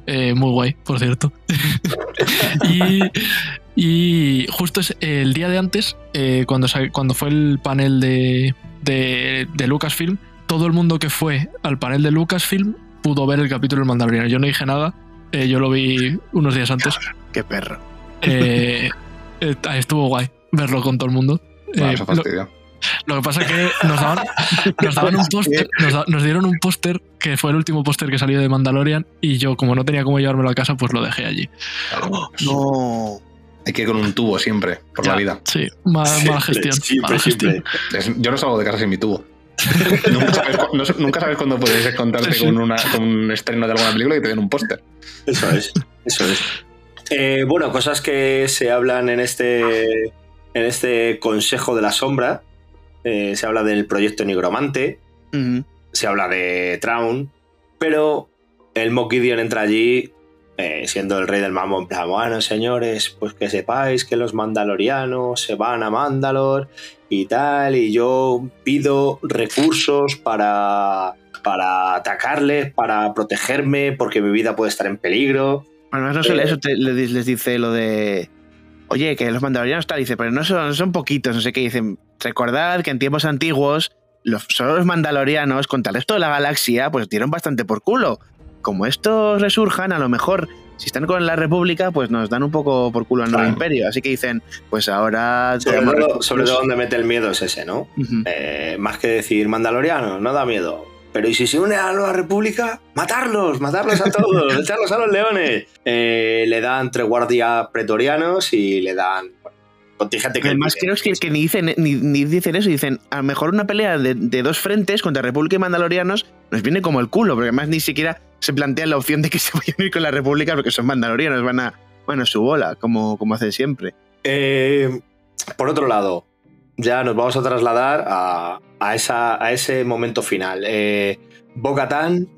Eh, muy guay, por cierto. y, y justo es el día de antes, eh, cuando, cuando fue el panel de, de, de Lucasfilm, todo el mundo que fue al panel de Lucasfilm pudo ver el capítulo del Mandaloriano. Yo no dije nada, eh, yo lo vi unos días antes. Qué perro. Eh, estuvo guay verlo con todo el mundo. Ah, Eh, eso lo- que pasa es que nos daban, nos daban un póster, nos, da- nos dieron un póster que fue el último póster que salió de Mandalorian y yo como no tenía cómo llevármelo a casa pues lo dejé allí. No. Hay que ir con un tubo siempre, por la vida. Sí, mala, gestión. Siempre, siempre. yo no salgo de casa sin mi tubo. nunca, sabes, cuándo puedes encontrarte con, un estreno de alguna película y te den un póster. Eso es, eso es. Eh, bueno, cosas que se hablan en este, en este Consejo de la Sombra. Eh, se habla del proyecto Nigromante, se habla de Traun, pero el Mokidion entra allí eh, siendo el rey del mambo, en plan, bueno, señores, pues que sepáis que los mandalorianos se van a Mandalor y tal, y yo pido recursos para, para atacarles, para protegerme, porque mi vida puede estar en peligro. Bueno, no solo eso les, dice lo de. Oye, que los mandalorianos tal, dice, pero no son, son poquitos, no sé qué, dicen. Recordad que en tiempos antiguos, los, solo los mandalorianos, contra el resto de la galaxia, pues dieron bastante por culo como estos resurjan, a lo mejor si están con la República, pues nos dan un poco por culo al nuevo imperio. Así que dicen, pues ahora. Sobre todo, donde mete el miedo es ese, ¿no? Eh, más que decir mandaloriano, no da miedo. Pero ¿y si se une a la república? ¡Matarlos! ¡Matarlos a todos! ¡Echarlos a los leones! Eh, le dan tres guardias pretorianos y le dan contingente que. Además, creo que, que ni, dicen, ni, dicen eso. Dicen, a lo mejor una pelea de, de dos frentes contra República y Mandalorianos nos viene como el culo, porque además ni siquiera se plantea la opción de que se vayan a ir con la República porque son mandalorianos, van a, bueno, su bola, como, como hacen siempre. Eh, por otro lado, ya nos vamos a trasladar a, a, esa, a ese momento final. Eh,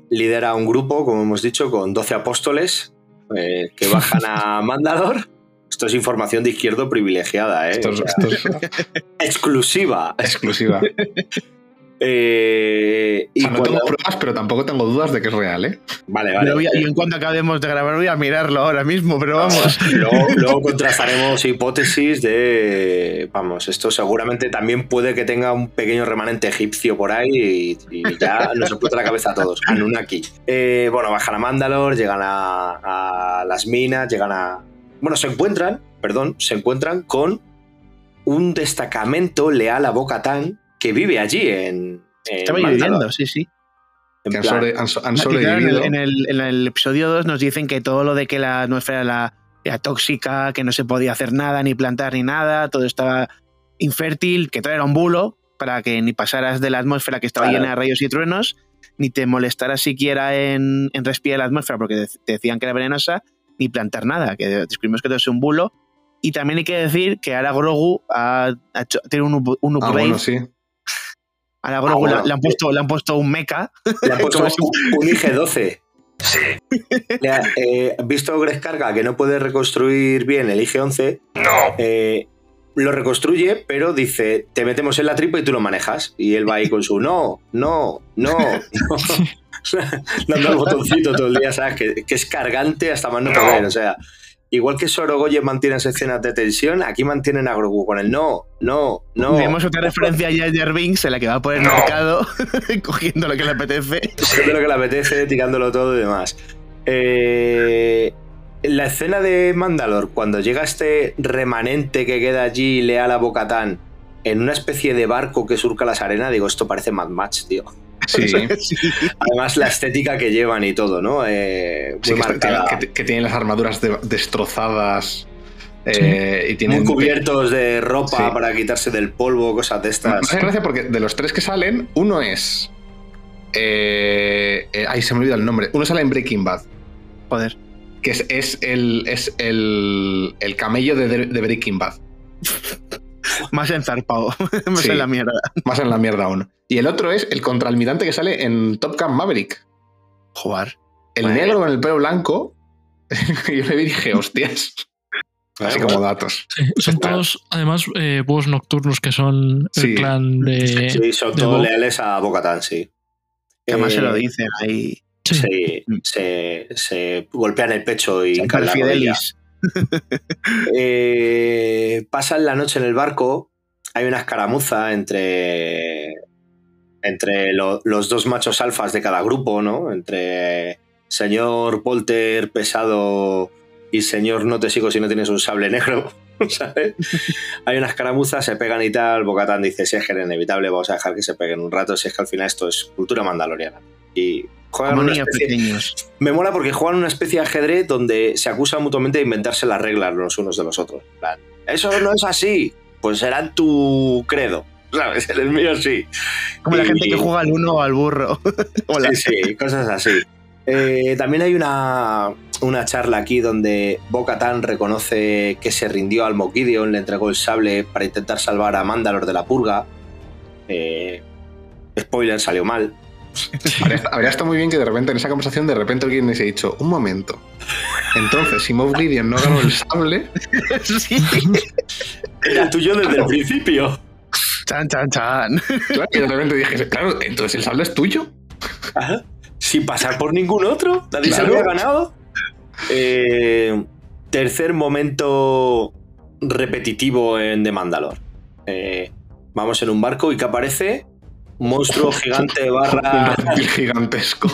lidera un grupo, como hemos dicho, con 12 apóstoles eh, que bajan a Mandalor. Esto es información de izquierdo privilegiada, ¿eh? Exclusiva. Exclusiva. Eh, y no tengo pruebas, pero tampoco tengo dudas de que es real, ¿eh? Vale, vale. y en cuanto acabemos de grabar, voy a mirarlo ahora mismo, pero vamos. luego, contrastaremos hipótesis de. Vamos, esto seguramente también puede que tenga un pequeño remanente egipcio por ahí y, ya nos explota la cabeza a todos. Anunnaki. Eh, bueno, bajan a Mandalor, llegan a, a las minas, llegan a. Bueno, se encuentran, perdón, se encuentran con un destacamento leal a Bocatán que vive allí en. Estaba viviendo, sí, sí. Que han, sobrevivido. En el, episodio 2 nos dicen que todo lo de que la atmósfera era, era, tóxica, que no se podía hacer nada, ni plantar ni nada, todo estaba infértil, que todo era un bulo para que ni pasaras de la atmósfera que estaba llena de rayos y truenos, ni te molestaras siquiera en, en respirar la atmósfera porque te decían que era venenosa, ni plantar nada, que descubrimos que todo es un bulo. Y también hay que decir que ahora Grogu ha, tiene un, un ah, upgrade. sí. A la le, han puesto, le han puesto un mecha. Le han puesto un, IG-12. Sí. Eh, visto Greg Carga que no puede reconstruir bien el IG-11, no. Eh, lo reconstruye, pero dice, te metemos en la tripa y tú lo manejas. Y él va ahí con su no, no, no, no. Dando el botoncito todo el día, ¿sabes? Que, que es cargante hasta más no poder. O sea, Igual que Sorogoye mantiene esas escenas de tensión, aquí mantienen a Grogu con el no, no, no. Tenemos otra referencia a Jar Binks en la que va por el mercado cogiendo lo que le apetece. Cogiendo lo que le apetece, tirándolo todo y demás. Eh, la escena de Mandalor, cuando llega este remanente que queda allí leal a Bocatán en una especie de barco que surca las arenas, digo, esto parece Mad Max, tío. Sí. Además, la estética que llevan y todo, ¿no? Eh, que, tienen las armaduras destrozadas. Eh, y tienen, Muy cubiertos de ropa para quitarse del polvo, cosas de estas. Me hace gracia porque de los tres que salen, uno es. Eh, ay, se me olvida el nombre. Uno sale en Breaking Bad. Joder. Que es, el, es el, el camello de, de Breaking Bad. Más enzarpado. más en la mierda. Más en la mierda aún. Y el otro es el contraalmirante que sale en Top Gun Maverick. Jugar. El negro con el pelo blanco. yo le dije, hostias. Así como datos. son todos, además, eh, búhos nocturnos que son el clan de. Sí, son todos leales a Bocatán, sí. Que además se lo dicen ahí. Sí. Se, se, golpean el pecho y. Fidelis. eh, pasan la noche en el barco. Hay una escaramuza entre, entre los dos machos alfas de cada grupo, ¿no? Entre señor Polter pesado y señor no te sigo si no tienes un sable negro. Hay una escaramuza, se pegan y tal. Bocatán dice: Si es que era inevitable, vamos a dejar que se peguen un rato. Si es que al final esto es cultura mandaloriana. Y juegan Como una niños especie- pequeños. Me mola porque juegan una especie de ajedrez donde se acusan mutuamente de inventarse las reglas los unos de los otros. Plan, Eso no es así. Pues será tu credo. ¿Sabes? El mío sí. Como la gente que juega al uno o al burro. Hola. Sí, sí, cosas así. Eh, también hay una, una charla aquí donde Bo-Katan reconoce que se rindió al Moff Gideon, le entregó el sable para intentar salvar a Mandalor de la purga. Eh, spoiler, salió mal. Habría, habría estado muy bien que de repente en esa conversación de repente alguien les haya dicho, un momento. Entonces, si Moff Gideon no ganó el sable, sí. Era tuyo desde el principio. Chan, chan, chan. claro, y de repente dije, claro, entonces el sable es tuyo. Ajá. Sin pasar por ningún otro. Nadie se Claro. había ganado. Eh, tercer momento repetitivo en The Mandalor. Eh, vamos en un barco y que aparece monstruo gigante barra gigantesco.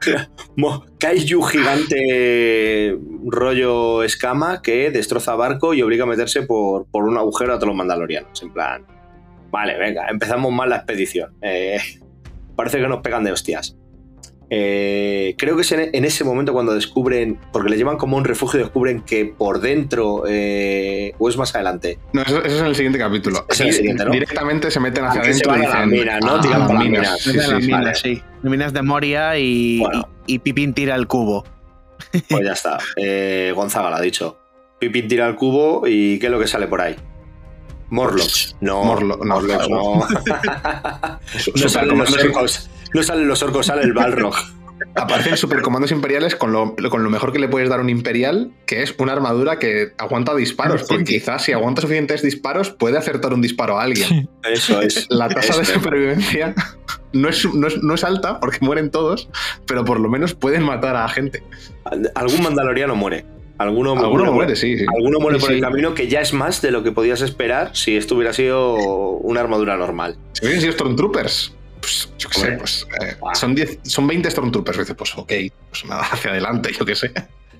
kaiju gigante rollo escama que destroza barco y obliga a meterse por, por un agujero a todos los mandalorianos. En plan, vale, venga, empezamos mal la expedición. Eh, parece que nos pegan de hostias. Eh, creo que es en, en ese momento cuando descubren, porque le llevan como a un refugio, descubren que por dentro, eh, o es más adelante, No, eso, eso es en el siguiente capítulo. Es en el siguiente, ¿no? Directamente se meten hacia se adentro y dicen, minas, ¿no? "Ah, Tiran las minas". minas. Sí, Es de sí, las sí. minas, vale. sí. Minas de Moria y, Bueno. y, y Pipín tira el cubo. pues ya está. Eh, Gonzaga lo ha dicho. Pipín tira el cubo y ¿qué es lo que sale por ahí? Morlocks. No, Morlo- no, Morlocks no. no. No, salen los no salen los orcos, sale el Balrog. Aparecen supercomandos imperiales con lo, con lo mejor que le puedes dar a un imperial, que es una armadura que aguanta disparos, porque quizás si aguanta suficientes disparos puede acertar un disparo a alguien. Eso es. La tasa de supervivencia no es, no, es, no es alta, porque mueren todos, pero por lo menos pueden matar a gente. Algún mandaloriano muere. Alguno, Alguno muere, sí, sí. Alguno muere Sí, por sí. el camino, que ya es más de lo que podías esperar si esto hubiera sido una armadura normal. Si hubiesen sido Stormtroopers, pues yo qué sé, pues eh, son, 10 son 20 Stormtroopers. Dices, pues ok, pues nada, hacia adelante, yo qué sé.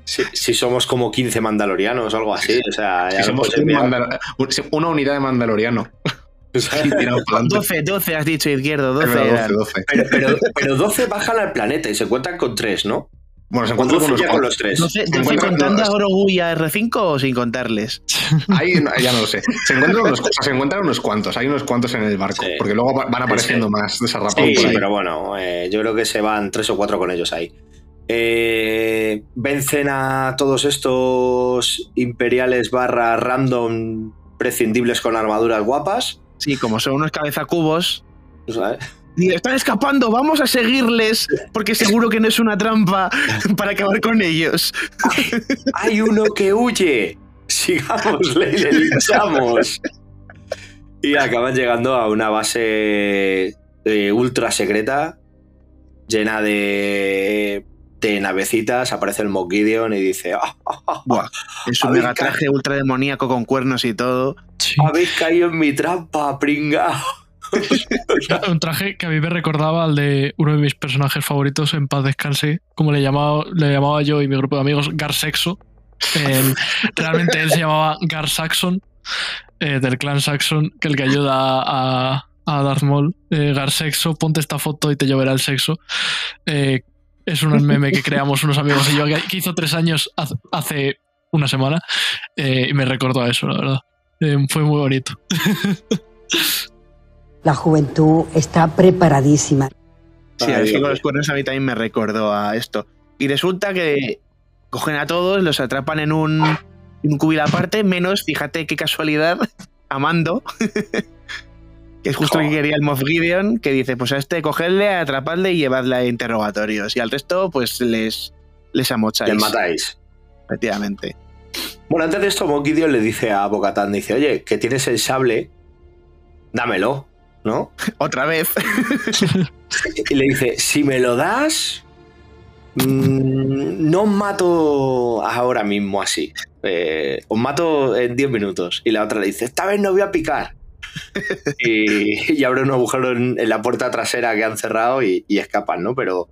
Si, si somos como 15 mandalorianos o algo así, o sea, Si somos puedes un mandal- un- una unidad de Mandaloriano. Y tirado para adelante. 12, 12 has dicho izquierdo, 12 Es verdad, eran. 12, 12. Pero, pero, pero 12 bajan al planeta y se cuentan con 3, ¿no? Bueno, se 12 con unos con cuantos. los 3. 12, Se 12 encuentran contando a todos. Grogu y a R5 o sin contarles. Ahí no- ya no lo sé. Se encuentran unos, se encuentran cuantos. Hay unos cuantos en el barco. Sí. Porque luego va- van apareciendo Sí. más desarrapados Sí, pero bueno, eh, yo creo que se van 3 o 4 con ellos ahí. Eh, vencen a todos estos imperiales barra random prescindibles con armaduras guapas. Sí, como son unos cabezacubos. ¿sabes? Están escapando, vamos a seguirles, porque seguro que no es una trampa para acabar con ellos. Hay uno que huye. Sigámosle y le linchamos. Y acaban llegando a una base eh, ultra secreta, llena de, de navecitas. Aparece el Moff Gideon y dice: "Ah, ah, ah, Buah, en su Habéis mega traje ultra demoníaco con cuernos y todo. Sí. Habéis caído en mi trampa, pringa. Un traje que a mí me recordaba al de uno de mis personajes favoritos en Paz Descanse, como le llamaba, le llamaba yo y mi grupo de amigos, Gar Sexo. Eh, realmente él se llamaba Gar Saxon, eh, del clan Saxon, que el que ayuda a, a Darth Maul. Eh, Gar Sexo, ponte esta foto y te lloverá el sexo. Eh, es un meme que creamos unos amigos y yo, que hizo tres años hace una semana, y me recordó a eso, la verdad. Eh, fue muy bonito. La juventud está preparadísima. Sí, eso Dios con los cuernos a mí también me recordó a esto. Y resulta que cogen a todos, los atrapan en un, en un cubil aparte, menos, fíjate qué casualidad, a Mando, que es justo lo que quería el Moff Gideon, que dice, pues a este cogedle, atrapadle y llevadle a interrogatorios. Y al resto, pues les, les amocháis. Les matáis. Efectivamente. Bueno, antes de esto, Moff Gideon le dice a Bocatán, dice, oye, que tienes el sable, dámelo, ¿no? Otra vez. Y le dice, si me lo das, mm, no os mato ahora mismo así. Eh, os mato en 10 minutos. Y la otra le dice, esta vez no voy a picar. y, y abre un agujero en, en la puerta trasera que han cerrado y, y escapan, ¿no? Pero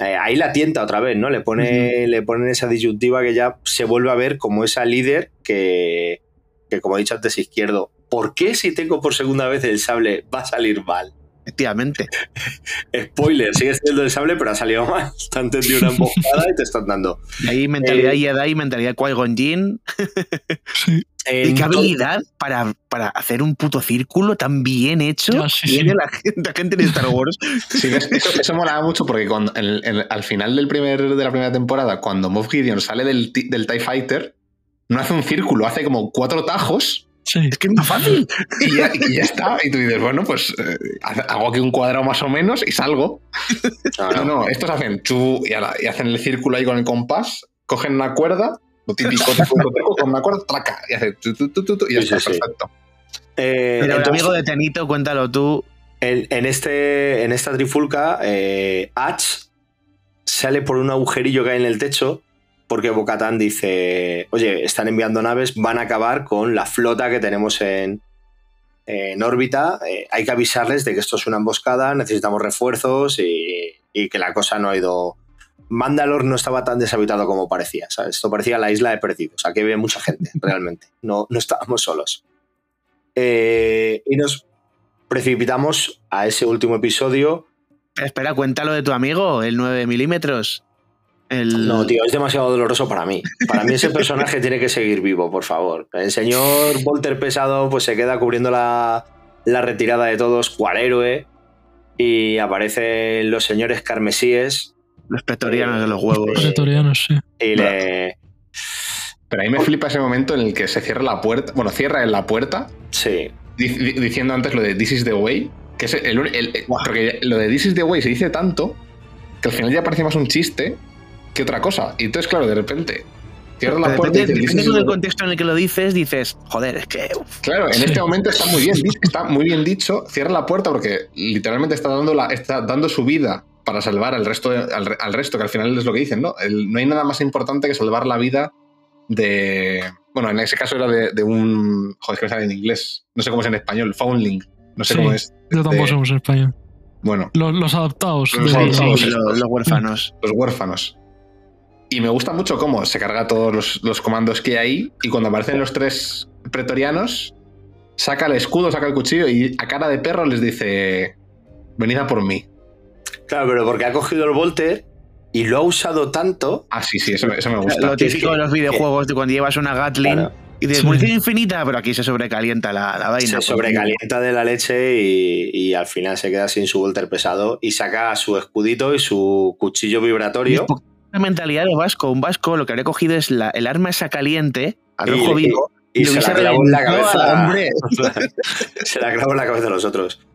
eh, ahí la tienta otra vez, ¿no? Le pone, le ponen esa disyuntiva que ya se vuelve a ver como esa líder que, que, como he dicho antes, izquierdo. ¿Por qué si tengo por segunda vez el sable va a salir mal? Efectivamente. Spoiler, sigue siendo el sable, pero ha salido mal. Te han tendido una emboscada y te están dando. Ahí mentalidad Eh, Jedi, mentalidad Qui-Gon Jinn. En ¿Y qué habilidad para, para hacer un puto círculo tan bien hecho Ya, sí, sí. tiene La, gente, la gente de Star Wars? Sí, eso, eso molaba mucho porque cuando, en- en- al final del primer, de la primera temporada, cuando Moff Gideon sale del, del TIE Fighter, no hace un círculo, hace como cuatro tajos Sí. Es que es más fácil. y ya, y ya está. Y tú dices, bueno, pues eh, hago aquí un cuadrado más o menos y salgo. No, No, no. estos hacen chu y, hacen el círculo ahí con el compás, cogen una cuerda, lo típico, típico, típico, con una cuerda, traca, y hace tu, tu, tu, tu, tu, y ya Sí, está, sí, sí. perfecto. Eh, Pero el entonces, amigo de Tenito, cuéntalo tú. en, en este, en esta trifulca, eh, sale por un agujerillo que hay en el techo porque Bocatán dice, oye, están enviando naves, van a acabar con la flota que tenemos en, en órbita, eh, hay que avisarles de que esto es una emboscada, necesitamos refuerzos y, y que la cosa no ha ido... Mandalor no estaba tan deshabitado como parecía, ¿sabes? Esto parecía la isla de perdidos, aquí había mucha gente, realmente, no, no estábamos solos. Eh, y nos precipitamos a ese último episodio. Espera, cuéntalo de tu amigo, el 9 milímetros. El... No, tío, es demasiado doloroso para mí. Para mí ese personaje tiene que seguir vivo, por favor. El señor Volter Pesado pues se queda cubriendo la, la retirada de todos, cual héroe. Y aparecen los señores carmesíes Los pretorianos de los huevos. Pretorianos, sí. y le... Pero ahí me flipa ese momento en el que se cierra la puerta, bueno, cierra en la puerta, Sí, di- di- diciendo antes lo de This is the way, que es el, el- el- porque lo de This is the way se dice tanto que al final ya parece más un chiste que otra cosa. Y entonces, claro, de repente cierra la puerta y depende, dice, "This depende is con the el way". contexto en el que lo dices, dices, joder, es que. uf, Claro, en este momento está muy bien, está muy bien dicho. Cierra la puerta porque literalmente está dando, la, está dando su vida para salvar al resto, de- al, re- al resto, que al final es lo que dicen, ¿no? El- no hay nada más importante que salvar la vida de. Bueno, en ese caso era de, de un. Joder, es que me sale en inglés. No sé cómo es en español. Foundling. No sé Sí, cómo es. Yo tampoco Este, somos en español. Bueno, Los, los adaptados. Los de- adaptados. sí, los, los huérfanos. los huérfanos. Y me gusta mucho cómo se carga todos los, los comandos que hay ahí. Y cuando aparecen los tres pretorianos, saca el escudo, saca el cuchillo y a cara de perro les dice: Venid a por mí. claro, pero porque ha cogido el Volter y lo ha usado tanto. Ah, sí, sí, eso, eso me gusta. Lo típico de los videojuegos de cuando llevas una Gatling Claro. y dices Sí. munición infinita, pero aquí se sobrecalienta la, la vaina. se pues, sobrecalienta de la leche y, y al final se queda sin su Volter pesado y saca su escudito y su cuchillo vibratorio. La mentalidad de Vasco. Un Vasco lo que habría cogido es la- el arma esa caliente, al Y- rojo vivo, y lo se la hubiese clavó en la cabeza. hombre. se la clavó en la cabeza de los otros.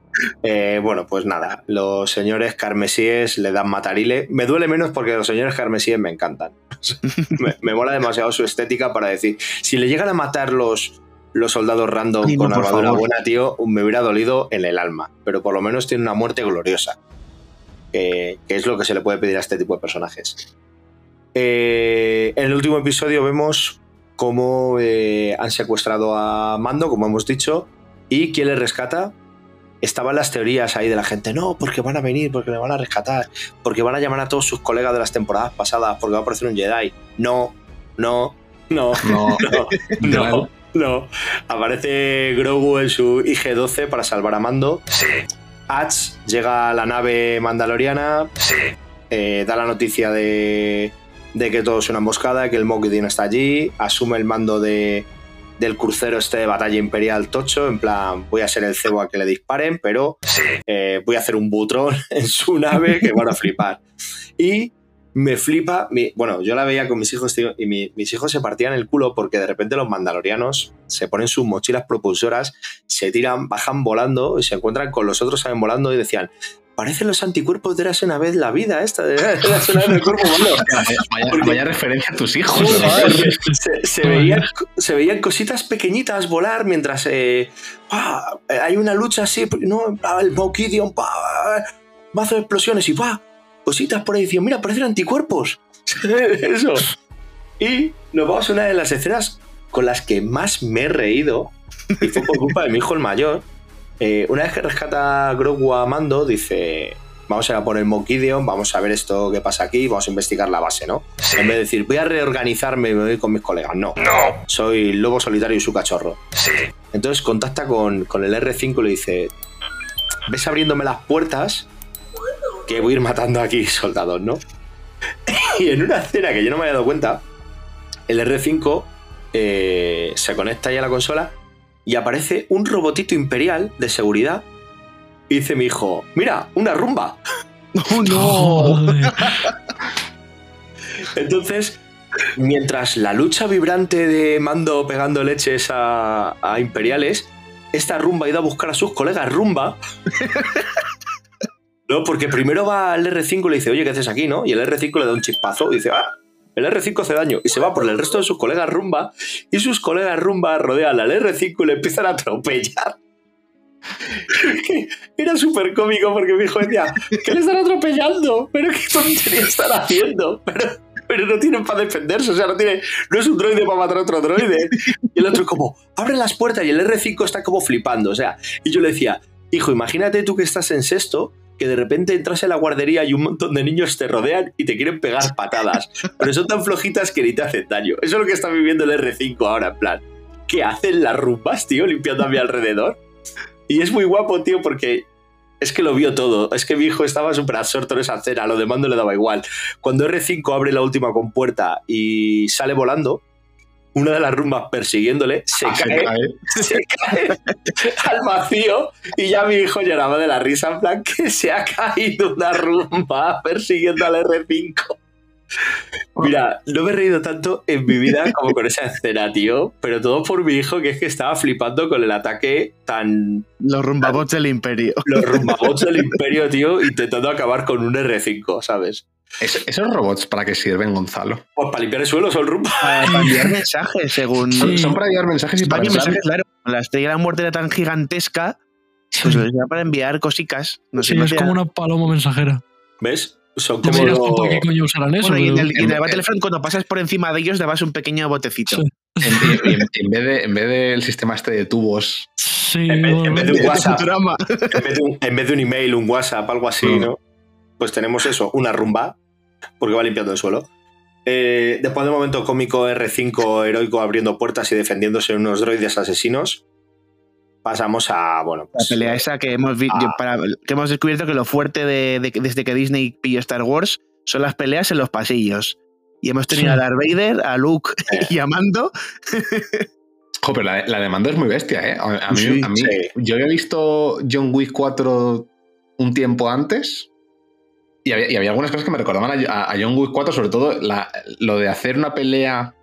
Eh, bueno, pues nada, los señores carmesíes le dan matarile. Me duele menos porque los señores carmesíes me encantan. me, me mola demasiado su estética para decir, si le llegan a matar los, los soldados random Ay, con armadura buena, tío, me hubiera dolido en el alma. Pero por lo menos tiene una muerte gloriosa. Que es lo que se le puede pedir a este tipo de personajes. Eh, en el último episodio vemos cómo eh, han secuestrado a Mando, como hemos dicho, y quién le rescata. Estaban las teorías ahí de la gente, no, porque van a venir, porque le van a rescatar, porque van a llamar a todos sus colegas de las temporadas pasadas, porque va a aparecer un Jedi. No, no, no, No, no, no, no. Aparece Grogu en su IG-12 para salvar a Mando. Sí, Ash llega a la nave mandaloriana, sí, eh, da la noticia de, de que todo es una emboscada, que el Moff Gideon está allí, asume el mando de, del crucero este de batalla imperial tocho, en plan, voy a ser el cebo a que le disparen, pero sí. eh, voy a hacer un butrón en su nave que van a flipar. Y me flipa, mi- bueno, yo la veía con mis hijos, tío, y mi- mis hijos se partían el culo porque de repente los mandalorianos se ponen sus mochilas propulsoras, se tiran, bajan volando y se encuentran con los otros salen volando y decían, parecen los anticuerpos de Érase una vez la vida esta, de Érase una vez el cuerpo humano. Vaya, referencia a tus hijos. Joder, se, se veían, se veían cositas pequeñitas volar mientras eh, hay una lucha así, no, el pa, mazo de explosiones y pa, cositas por ahí, mira, parecen anticuerpos. Eso. Y nos vamos a una de las escenas con las que más me he reído, y fue por culpa de mi hijo el mayor. Eh, una vez que rescata Grogu a Mando, dice, vamos a ir a por el Moff Gideon, vamos a ver esto que pasa aquí, vamos a investigar la base, ¿no? En vez de decir, voy a reorganizarme y me voy con mis colegas. No, No, soy lobo solitario y su cachorro. sí. Entonces contacta con, con el R5 y le dice, ves abriéndome las puertas que voy a ir matando aquí soldados, ¿no? y en una escena que yo no me había dado cuenta, el R5 eh, se conecta ya a la consola y aparece un robotito imperial de seguridad y dice mi hijo, mira, una rumba. ¡Oh, no! Entonces, mientras la lucha vibrante de Mando pegando leches a, a imperiales, esta rumba ha ido a buscar a sus colegas rumba. no, porque primero va al R5 y le dice, oye, ¿qué haces aquí? ¿no? Y el R5 le da un chispazo y dice, ah, el R5 hace daño. Y se va por el resto de sus colegas rumba y sus colegas rumba rodean al R5 y le empiezan a atropellar. Era súper cómico porque mi hijo decía, ¿qué le están atropellando? ¿Pero qué tontería están haciendo? Pero, pero no tienen para defenderse, o sea, no, tiene, no es un droide para matar a otro droide. Y el otro como, abre las puertas y el R5 está como flipando, o sea, y yo le decía, hijo, imagínate tú que estás en sexto, que de repente entras en la guardería y un montón de niños te rodean y te quieren pegar patadas, pero son tan flojitas que ni te hacen daño. Eso es lo que está viviendo el R5 ahora, en plan, ¿qué hacen las rumbas, tío, limpiando a mi alrededor? Y es muy guapo, tío, porque es que lo vio todo. Es que mi hijo estaba súper absorto en esa escena, lo de mando le daba igual. Cuando R5 abre la última compuerta y sale volando, una de las rumbas persiguiéndole se, Ah, se cae, cae. se cae al vacío y ya mi hijo lloraba de la risa en plan que se ha caído una rumba persiguiendo al R5. Mira, no me he reído tanto en mi vida como con esa escena, tío, pero todo por mi hijo que es que estaba flipando con el ataque tan... Los rumbabots del imperio. Los rumbabots del imperio, tío, intentando acabar con un R5, ¿sabes? Es- ¿Esos robots para qué sirven, Gonzalo? Pues para limpiar el suelo son rumba. Para enviar mensajes, según. Son, son para enviar mensajes y para enviar- mensajes, claro. La estrella de la muerte era tan gigantesca, pues lo para enviar cosicas. No sé, Sí, no es como una paloma mensajera. ¿Ves? Son como... para qué coño usarán eso. Bueno, y en el, en el Battlefront, cuando pasas por encima de ellos, dabas un pequeño botecito. Sí. En, en- en vez de, en vez del sistema este de tubos, Sí, En vez, en vez de un WhatsApp, Futurama. en vez de un, en vez de un email, un WhatsApp, algo así, Mm. ¿no? Pues tenemos eso, una rumba, porque va limpiando el suelo. Eh, después de un momento cómico R5 heroico abriendo puertas y defendiéndose de unos droides asesinos, pasamos a, bueno, La pues, pelea esa que hemos, vi- yo- para- que hemos descubierto que lo fuerte de, de- desde que Disney pilló Star Wars son las peleas en los pasillos. Y hemos tenido Sí. a Darth Vader, a Luke y a Mando. Jo, pero la, la de mando es muy bestia, ¿eh? A, a mí, Sí, a mí- sí. yo había visto John Wick 4 un tiempo antes y había, y había algunas cosas que me recordaban a, a- a John Wick 4, sobre todo la- lo de hacer una pelea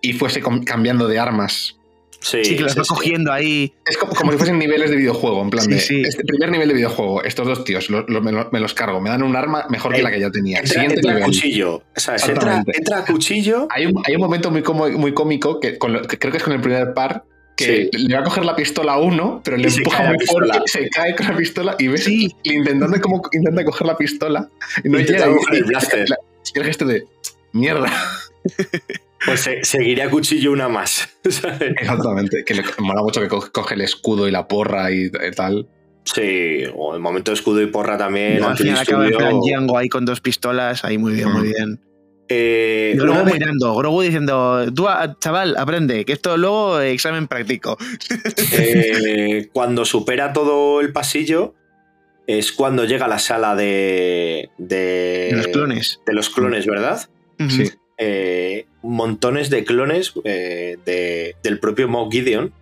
y fuese com- cambiando de armas. sí, Sí, que los sí, va sí. cogiendo ahí. Es como, como si fuesen niveles de videojuego, en plan Sí, de sí. este primer nivel de videojuego, estos dos tíos, lo- lo- me, lo- me los cargo, me dan un arma mejor que Eh, la que ya tenía. Entra, Siguiente entra a nivel. cuchillo. ¿sabes? Entra, entra a cuchillo. Hay un, hay un momento muy, cómo- muy cómico que, con lo- que creo que es con el primer par que le va a coger la pistola a uno, pero le Y empuja muy fuerte, se cae con la pistola y ves Sí. y intentando como intenta coger la pistola y no llega el el gesto de mierda. Pues se- seguiría a cuchillo una más. ¿sabes? Exactamente, que le mola mucho que co- coge el escudo y la porra y, y tal. Sí, o el momento de escudo y porra también. al final acaba en plan Django ahí con dos pistolas. Ahí muy bien, muy Mm. bien. Eh, Y una- mirando, Grogu diciendo, tú, ah, chaval, aprende, que esto luego eh, examen práctico. Eh, cuando supera todo el pasillo es cuando llega a la sala de, de, De los clones. de los clones, ¿verdad? Sí. Eh, montones de clones eh, de- del propio Moff Gideon.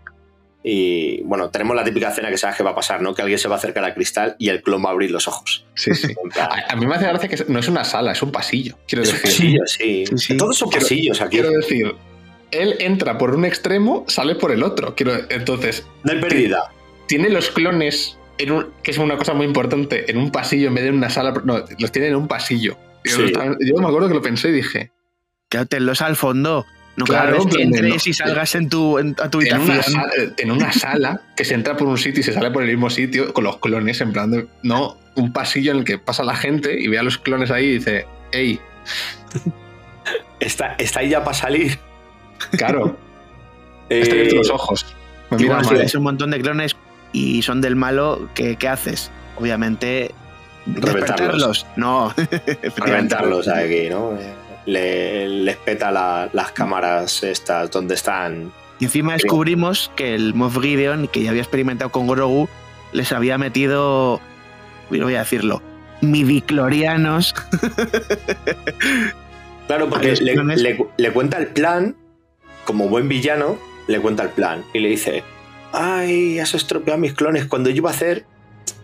Y bueno, tenemos la típica escena que sabes que va a pasar, ¿no? Que alguien se va a acercar al cristal y el clon va a abrir los ojos. Sí, sí. A, mí me hace gracia que no es una sala, es un pasillo. Quiero es un decir. pasillo, sí. Sí, sí. Todos son Quiero- pasillos aquí. Quiero decir, él entra por un extremo, sale por el otro. Quiero, entonces, No hay pérdida. tiene los clones, en un- que es una cosa muy importante, en un pasillo en vez de en una sala. No, los tiene en un pasillo. Yo, Sí. estaba- yo me acuerdo que lo pensé y dije, Quédatelos al fondo. No Claro, que entres no. y salgas en tu, en- a tu en una, habitación. sala, en una sala que se entra por un sitio y se sale por el mismo sitio con los clones, en plan de, no, un pasillo en el que pasa la gente y ve a los clones ahí y dice, hey, Está, está ahí ya para salir. claro, Eh, está abierto los ojos. Me mira bueno, mal. ves un montón de clones y son del malo, ¿qué, qué haces? Obviamente, Reventarlos. No, reventarlos aquí, ¿no? Le, les peta la- las cámaras estas donde están. Y encima descubrimos que el Moff Gideon, que ya había experimentado con Grogu, les había metido, voy a decirlo, midiclorianos. Claro, porque le, le- le cuenta el plan, como buen villano, le cuenta el plan y le dice, ay, has estropeado mis clones cuando yo iba a hacer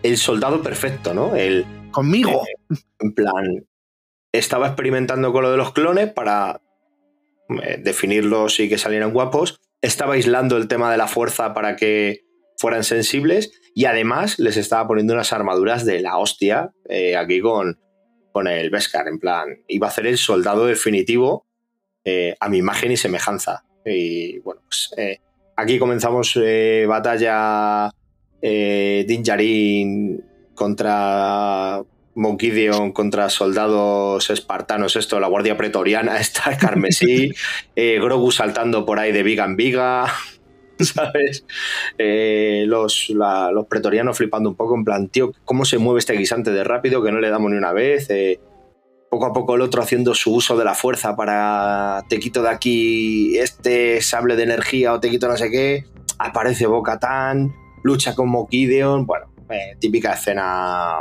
el soldado perfecto, ¿no? El, Conmigo. eh, en plan, estaba experimentando con lo de los clones para eh, definirlos y que salieran guapos, estaba aislando el tema de la fuerza para que fueran sensibles y además les estaba poniendo unas armaduras de la hostia eh, aquí con, con el Beskar, en plan, iba a hacer el soldado definitivo eh, a mi imagen y semejanza. Y bueno, pues aquí comenzamos batalla Din Djarin contra Monkidion, contra soldados espartanos, esto, la guardia pretoriana, esta carmesí, eh, Grogu saltando por ahí de viga en viga, ¿sabes? Eh, los, la- los pretorianos flipando un poco, en plan, tío, ¿cómo se mueve este guisante de rápido que no le damos ni una vez? Eh, poco a poco el otro haciendo su uso de la fuerza para te quito de aquí este sable de energía o te quito no sé qué. Aparece Bo-Katan, lucha con Mokideon. Bueno, típica escena.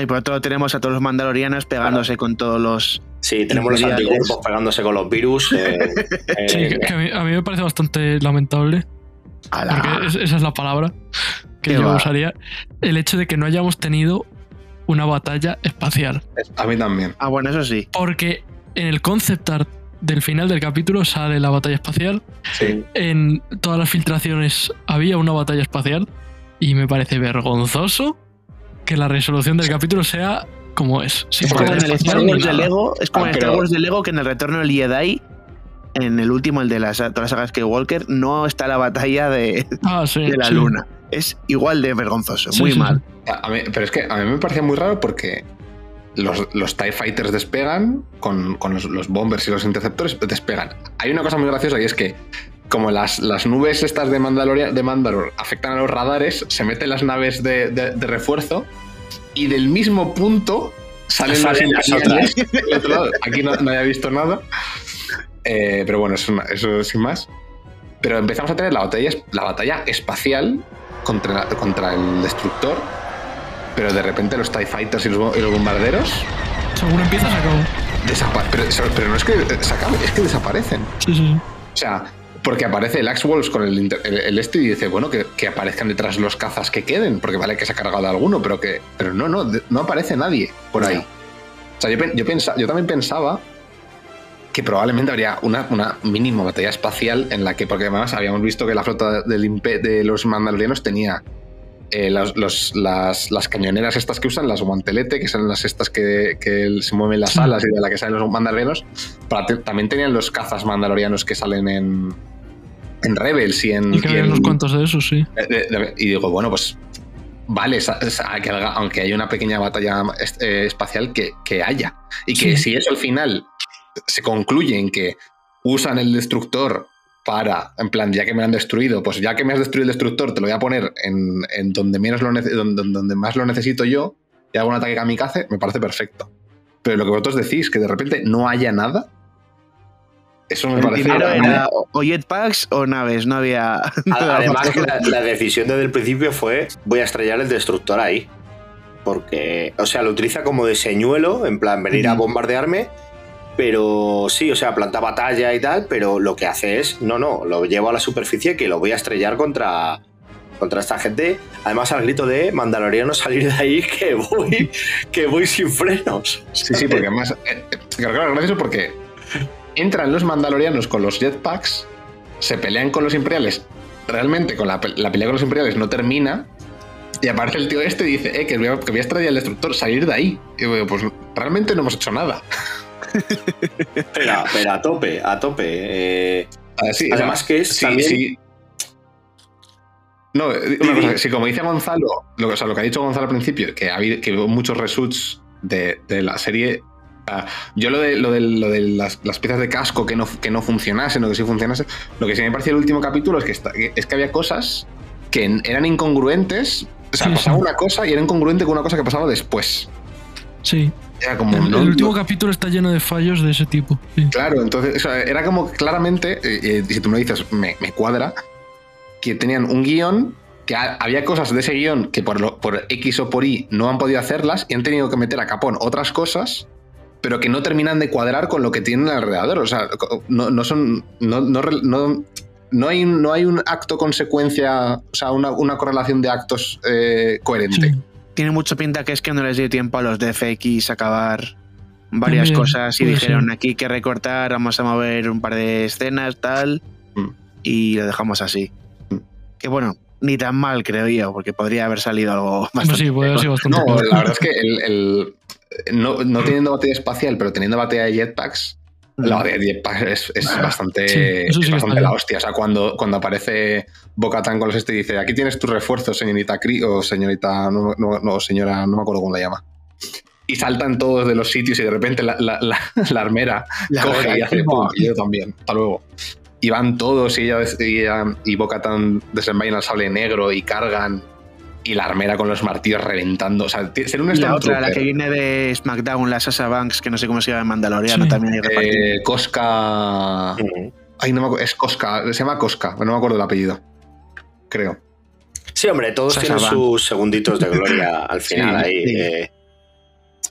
Y por otro lado tenemos a todos los mandalorianos pegándose con todos los. Sí, tenemos los anticuerpos pegándose con los virus. eh, eh, Sí, que, que a, mí, a mí me parece bastante lamentable. Porque es- esa es la palabra que yo va. usaría. El hecho de que no hayamos tenido una batalla espacial. A mí también. Ah, bueno, eso sí. Porque en el concept art del final del capítulo sale la batalla espacial. Sí. En todas las filtraciones había una batalla espacial. Y me parece vergonzoso que la resolución del capítulo sea como es. Es como en el Star Wars de. Lego, es como Ah, en el Star pero- Wars de Lego que en el retorno del Jedi, en el último, el de las, todas las sagas Skywalker, no está la batalla de, Ah, sí, de la sí. luna. Es igual de vergonzoso, Sí, muy sí, mal. A mí- pero es que a mí me parecía muy raro porque los, los TIE Fighters despegan con, con los, los bombers y los interceptores despegan. Hay una cosa muy graciosa y es que como las, las nubes estas de, Mandaloria, de Mandalore afectan a los radares, se meten las naves de, de- de refuerzo y del mismo punto salen, Salen las las. Aquí no, no había visto nada. Eh, pero bueno, eso, eso sin más. Pero empezamos a tener la batalla, la batalla espacial contra, contra el destructor. Pero de repente los TIE Fighters y los, bo- y los bombarderos. Según empieza, se acabó. pero, pero no es que se acabe, es que desaparecen. Sí, sí. O sea, porque aparece el Axe Wolves con el, el- el este y dice, bueno, que, que aparezcan detrás los cazas que queden, porque vale que se ha cargado alguno, pero que. Pero no, no, no aparece nadie por ahí. O sea, yo, yo, pensa- yo también pensaba que probablemente habría una, una mínima batalla espacial en la que, porque además habíamos visto que la flota del de los mandalorianos tenía eh, los- los- las, las cañoneras estas que usan, las guantelete, que son las estas que, que se mueven las alas y de la que salen los mandalorianos, te- también tenían los cazas mandalorianos que salen en, en Rebels y en... Y que y en- unos cuantos de esos, sí. eh, y digo, bueno, pues vale, aunque haya una pequeña batalla eh, espacial, que, que haya. Y que Sí. si eso al final se concluye en que usan el destructor para, en plan, ya que me han destruido, pues ya que me has destruido el destructor, te lo voy a poner en, en donde, menos lo donde, donde más lo necesito yo, y hago un ataque kamikaze, me parece perfecto. Pero lo que vosotros decís, que de repente no haya nada, eso me El parece... dinero era o jetpacks o naves, no había. Además, que la, la decisión desde el principio fue: voy a estrellar el destructor ahí. Porque, o sea, lo utiliza como de señuelo, en plan, venir a bombardearme. Pero sí, o sea, planta batalla y tal, pero lo que hace es, no, no, lo llevo a la superficie que lo voy a estrellar contra, contra esta gente. Además, al grito de Mandaloriano salir de ahí que voy, que voy sin frenos. Sí, sí, porque además. eh, eh, claro, claro, gracioso porque entran los mandalorianos con los jetpacks, se pelean con los imperiales. Realmente, con la, la pelea con los imperiales no termina. Y aparece el tío este y dice, eh, que voy a, que voy a extraer al destructor, salir de ahí. Y yo digo, pues realmente no hemos hecho nada. Pero, pero a tope, a tope. eh. Ah, sí, Además, o sea, que es sí, también- sí. No, una cosa, si como dice Gonzalo, lo, que- o sea, lo que ha dicho Gonzalo al principio, que ha habido que hubo muchos reshoots de, de la serie. Yo lo de, lo de, lo de las, las piezas de casco que no, que no funcionasen o que sí funcionasen, lo que sí me pareció el último capítulo es que, está- es que había cosas que eran incongruentes. O sea, Sí, pasaba sí. una cosa y era incongruente con una cosa que pasaba después. Sí. Era como. El, no- el último capítulo está lleno de fallos de ese tipo. sí. Claro, entonces o sea, era como claramente, eh, eh, si tú me dices, me, me cuadra, que tenían un guion que había cosas de ese guion que por, por X o por Y no han podido hacerlas y han tenido que meter a capón otras cosas, pero que no terminan de cuadrar con lo que tienen alrededor. O sea, no, son. No, no, hay, no hay un acto consecuencia, o sea, una, correlación de actos eh, coherente. Tiene mucho pinta que es que no les dio tiempo a los de FX a acabar varias cosas y dijeron aquí que recortar, vamos a mover un par de escenas, tal, mm. y lo dejamos así. Mm. Que bueno, ni tan mal, creo yo, porque podría haber salido algo más. Sí, puede haber bastante No, la verdad es que el, no, teniendo batalla espacial, pero teniendo batalla de jetpacks, la batalla de jetpacks es, bastante, bastante la hostia. O sea, cuando, cuando aparece Bocatan con los este y dice, aquí tienes tu refuerzo, señorita Cri, o señorita, no, no, señora, no me acuerdo cómo la llama. Y saltan todos de los sitios y de repente la, la, la, armera coge y hace ¡pum! Y yo también. Hasta luego y van todos y ella, y, y Bocatan desenvainan el sable negro y cargan y la armera con los martillos reventando. O sea, ser un La otra, la que viene de SmackDown, la Sasha Banks, que no sé cómo se llama en Mandaloriano también. Eh, Cosca. Ay, no me acuerdo. Es Cosca. Se llama Cosca, no me acuerdo el apellido. Creo. Sí, hombre, todos tienen sus segunditos de gloria al final ahí. Eh.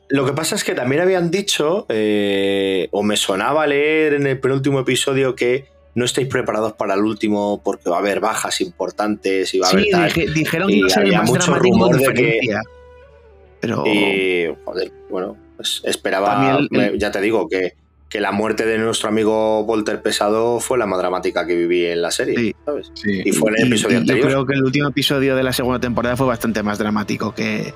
lo que pasa es que también habían dicho, eh, o me sonaba leer en el penúltimo episodio, que no estáis preparados para el último porque va a haber bajas importantes y va a haber tal. dijeron que había mucho rumor de que pero y, joder, bueno, pues esperaba, ya te digo que, que, la muerte de nuestro amigo Volter Pesado fue la más dramática que viví en la serie, ¿sabes? Y fue en el episodio anterior. Yo creo que el último episodio de la segunda temporada fue bastante más dramático que,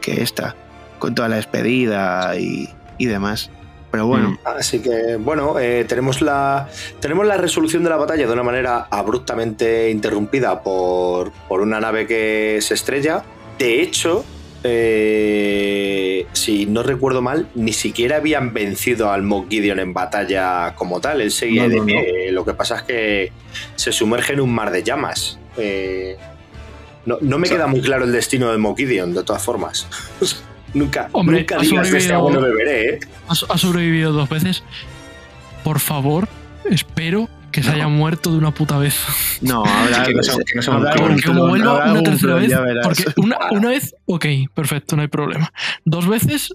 que esta, con toda la despedida y, y demás. Pero bueno. Mm. Así que, bueno, eh, tenemos, la, tenemos la resolución de la batalla de una manera abruptamente interrumpida por, por una nave que se estrella. De hecho, eh, si no recuerdo mal, ni siquiera habían vencido al Mock Gideon en batalla como tal. Él seguía de pie. Lo que pasa es que se sumerge en un mar de llamas. Eh, no, me queda muy claro el destino de Mock Gideon, de todas formas. Nunca, Hombre, nunca digas de este agua no beberé, ¿eh? Ha, sobrevivido dos veces. Por favor, espero que se haya muerto de una puta vez. No, ahora que no, Porque como vuelva una tercera vez. Porque una, una, vez, ok, perfecto, no hay problema. Dos veces,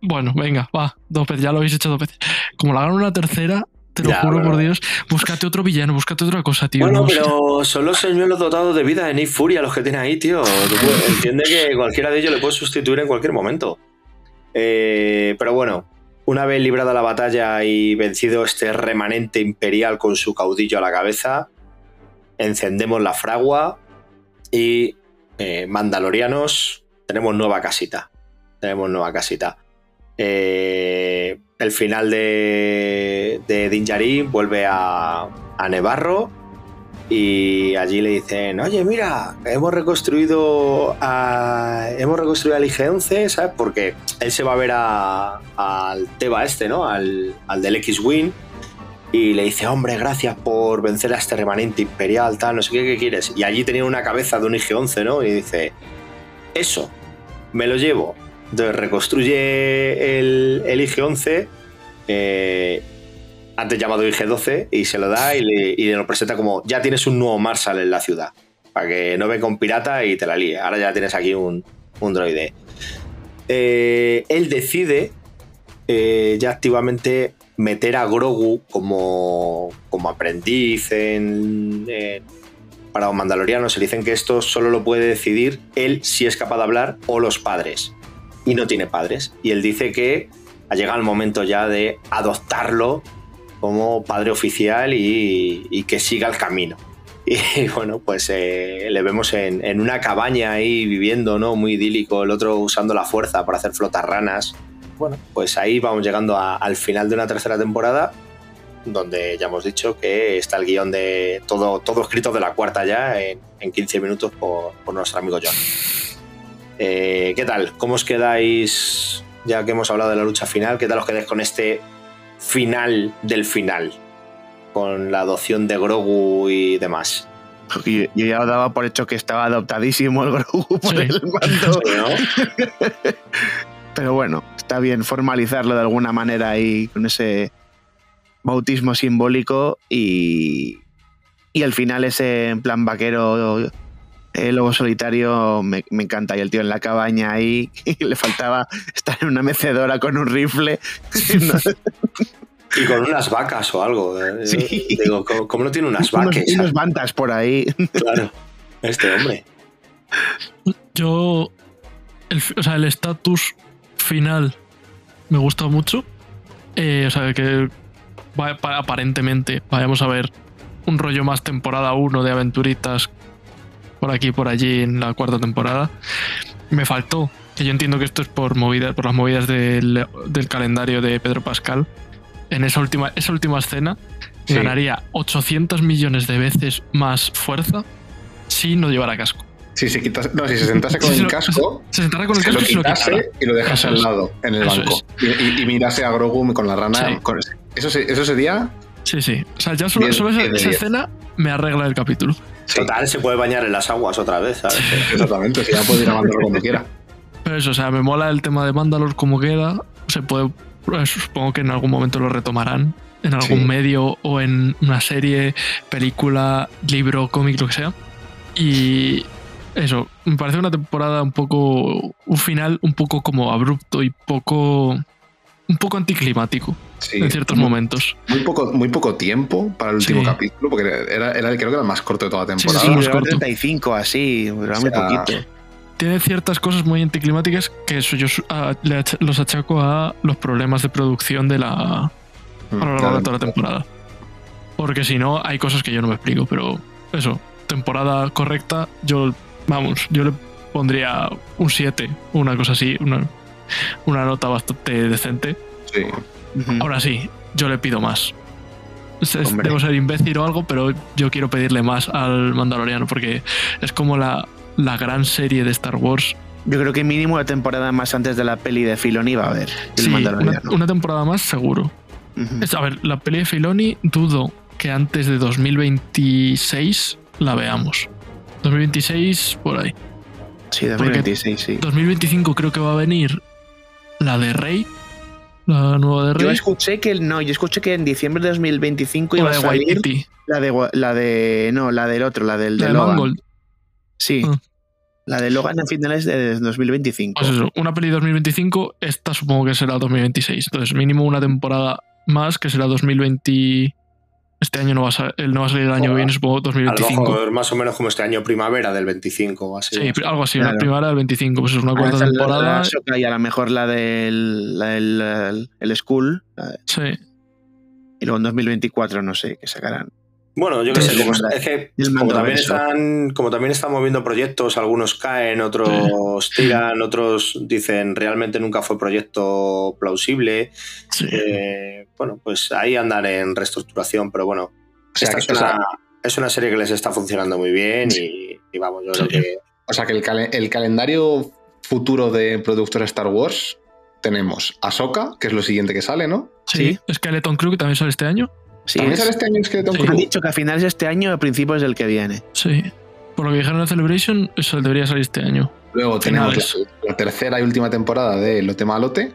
bueno, venga, va, dos veces, ya lo habéis hecho dos veces. Como la hagan una tercera, te lo juro por Dios. Búscate otro villano, búscate otra cosa, tío. Bueno, pero son los señuelos dotados de vida de Nick Furia los que tiene ahí, tío. Entiende que cualquiera de ellos le puede sustituir en cualquier momento. Eh, pero bueno, una vez librada la batalla y vencido este remanente imperial con su caudillo a la cabeza, encendemos la fragua y eh, Mandalorianos, tenemos nueva casita. Tenemos nueva casita. Eh, el final de, Dinjarin vuelve a, a Nevarro y allí le dicen, oye, mira, hemos reconstruido a, hemos reconstruido al IG-11, ¿sabes? Porque él se va a ver al Teba este, ¿no? Al, al del X-Wing. Y le dice, hombre, gracias por vencer a este remanente imperial, tal, no sé qué, qué quieres. Y allí tenía una cabeza de un IG-11, ¿no? Y dice, eso, me lo llevo. Entonces reconstruye el, el IG-11, eh, antes llamado IG-12, y se lo da y le, lo presenta como, ya tienes un nuevo Marshall en la ciudad, para que no venga un pirata y te la líe. Ahora ya tienes aquí un, un droide. Eh, él decide eh, ya activamente meter a Grogu como, como aprendiz en, para los mandalorianos. Se dicen que esto solo lo puede decidir él si es capaz de hablar o los padres y no tiene padres. Y él dice que ha llegado el momento ya de adoptarlo como padre oficial y, que siga el camino. Y bueno, pues eh, le vemos en, una cabaña ahí viviendo, ¿no? Muy idílico, el otro usando la fuerza para hacer flotar ranas. Bueno, pues ahí vamos llegando al final de una tercera temporada, donde ya hemos dicho que está el guion de todo, todo escrito de la cuarta ya en, 15 minutos por, por nuestro amigo John. Eh, ¿Qué tal? ¿Cómo os quedáis, ya que hemos hablado de la lucha final, qué tal os quedáis con este final del final? Con la adopción de Grogu y demás. Yo, ya daba por hecho que estaba adoptadísimo el Grogu por el mando. Pero bueno, está bien formalizarlo de alguna manera ahí con ese bautismo simbólico y, y al final ese en plan vaquero El lobo solitario me, me encanta. Y el tío en la cabaña ahí, y le faltaba estar en una mecedora con un rifle. Y con unas vacas o algo. eh. Sí. Digo, ¿cómo, cómo no tiene unas vacas? unos bantas por ahí. Claro, este hombre. Yo. El, o sea, el estatus final me gusta mucho. Eh, o sea, que va- aparentemente vayamos a ver un rollo más temporada 1 de aventuritas por aquí y por allí en la cuarta temporada. Me faltó, que yo entiendo que esto es por, movida, por las movidas del, del calendario de Pedro Pascal. En esa última, esa última escena Sí. ganaría 800 millones de veces más fuerza si no llevara casco. Si se no, si se sentase con Si el lo- casco, Se sentará con el casco y se lo quitase y lo dejase Eso al es. lado, en el Eso banco. Y, y- y mirase a Grogu con la rana. Sí. con- eso, eso sería. Sí, sí. O sea, ya solo, Diez- solo esa, de esa diez. escena me arregla el capítulo. Total, se puede bañar en las aguas otra vez, ¿sabes? Exactamente, si ya puede ir a Mandalore cuando quiera. Pero eso, o sea, me mola el tema de Mandalore como queda. Se puede. pues, Supongo que en algún momento lo retomarán. En algún Sí. medio o en una serie, película, libro, cómic, lo que sea. Y eso, me parece una temporada un poco. Un final un poco como abrupto y poco. Un poco anticlimático Sí. en ciertos Muy- momentos. Muy poco, muy poco tiempo para el último Sí. capítulo, porque era, era el creo que era el más corto de toda la temporada. sí, Sí, más duraba corto. 35 así, O muy poquito. tiene ciertas cosas muy anticlimáticas que eso yo a- le los achaco a los problemas de producción de la Mm, a lo largo claro. de toda la temporada. Porque si no, hay cosas que yo no me explico, pero eso, temporada correcta, yo, vamos, yo le pondría un 7, una cosa así, una, una nota bastante decente. Sí. Ahora sí, yo le pido más. Hombre. Debo ser imbécil o algo, pero yo quiero pedirle más al Mandaloriano porque es como la, la gran serie de Star Wars Yo creo que mínimo la temporada más antes de la peli de Filoni va a haber. El Sí, una, Mandaloriano. una temporada más seguro. Es- a ver, la peli de Filoni dudo que antes de 2026 la veamos. 2026 por ahí. Sí, 2026, sí. 2025 creo que va a venir la de Rey, la nueva de Yo Rey. escuché que no, yo escuché que en diciembre de 2025 o iba la a salir Waititi, la de la de no, la del otro, la del la de de Logan. Mangold. Sí. Ah. La de Logan a finales de 2025. Pues eso, una peli 2025, esta supongo que será 2026. Entonces, mínimo una temporada más que será 2020. Este año no va a, sa- el no va a salir el año que viene, supongo A lo 2025. mejor más o menos como este año primavera del 25 o así. Sí, algo así, una primavera del 25, pues es una Ahora cuarta temporada. la y a lo mejor la del, la del el, el School. la- Sí. Y luego en 2024 no sé qué sacarán. Bueno, yo qué sé, como, es que como también, están, como también están moviendo proyectos, algunos caen, otros tiran, otros dicen realmente nunca fue proyecto plausible. Sí. Eh, bueno, pues ahí andan en reestructuración, pero bueno, O sea, esta que- es, sea- una, es una serie que les está funcionando muy bien y, y vamos, yo creo que O sea que el, calen- el calendario futuro de productora Star Wars tenemos Ahsoka, que es lo siguiente que sale, ¿no? Sí, Skeleton Crew que también sale este año. Sí, ¿También es- sale este año Skeleton Sí. han dicho que a finales de este año, a principios del que viene. Sí. Por lo que dijeron en la Celebration, eso debería salir este año. Luego tenemos la, la tercera y última temporada de Lote Malote.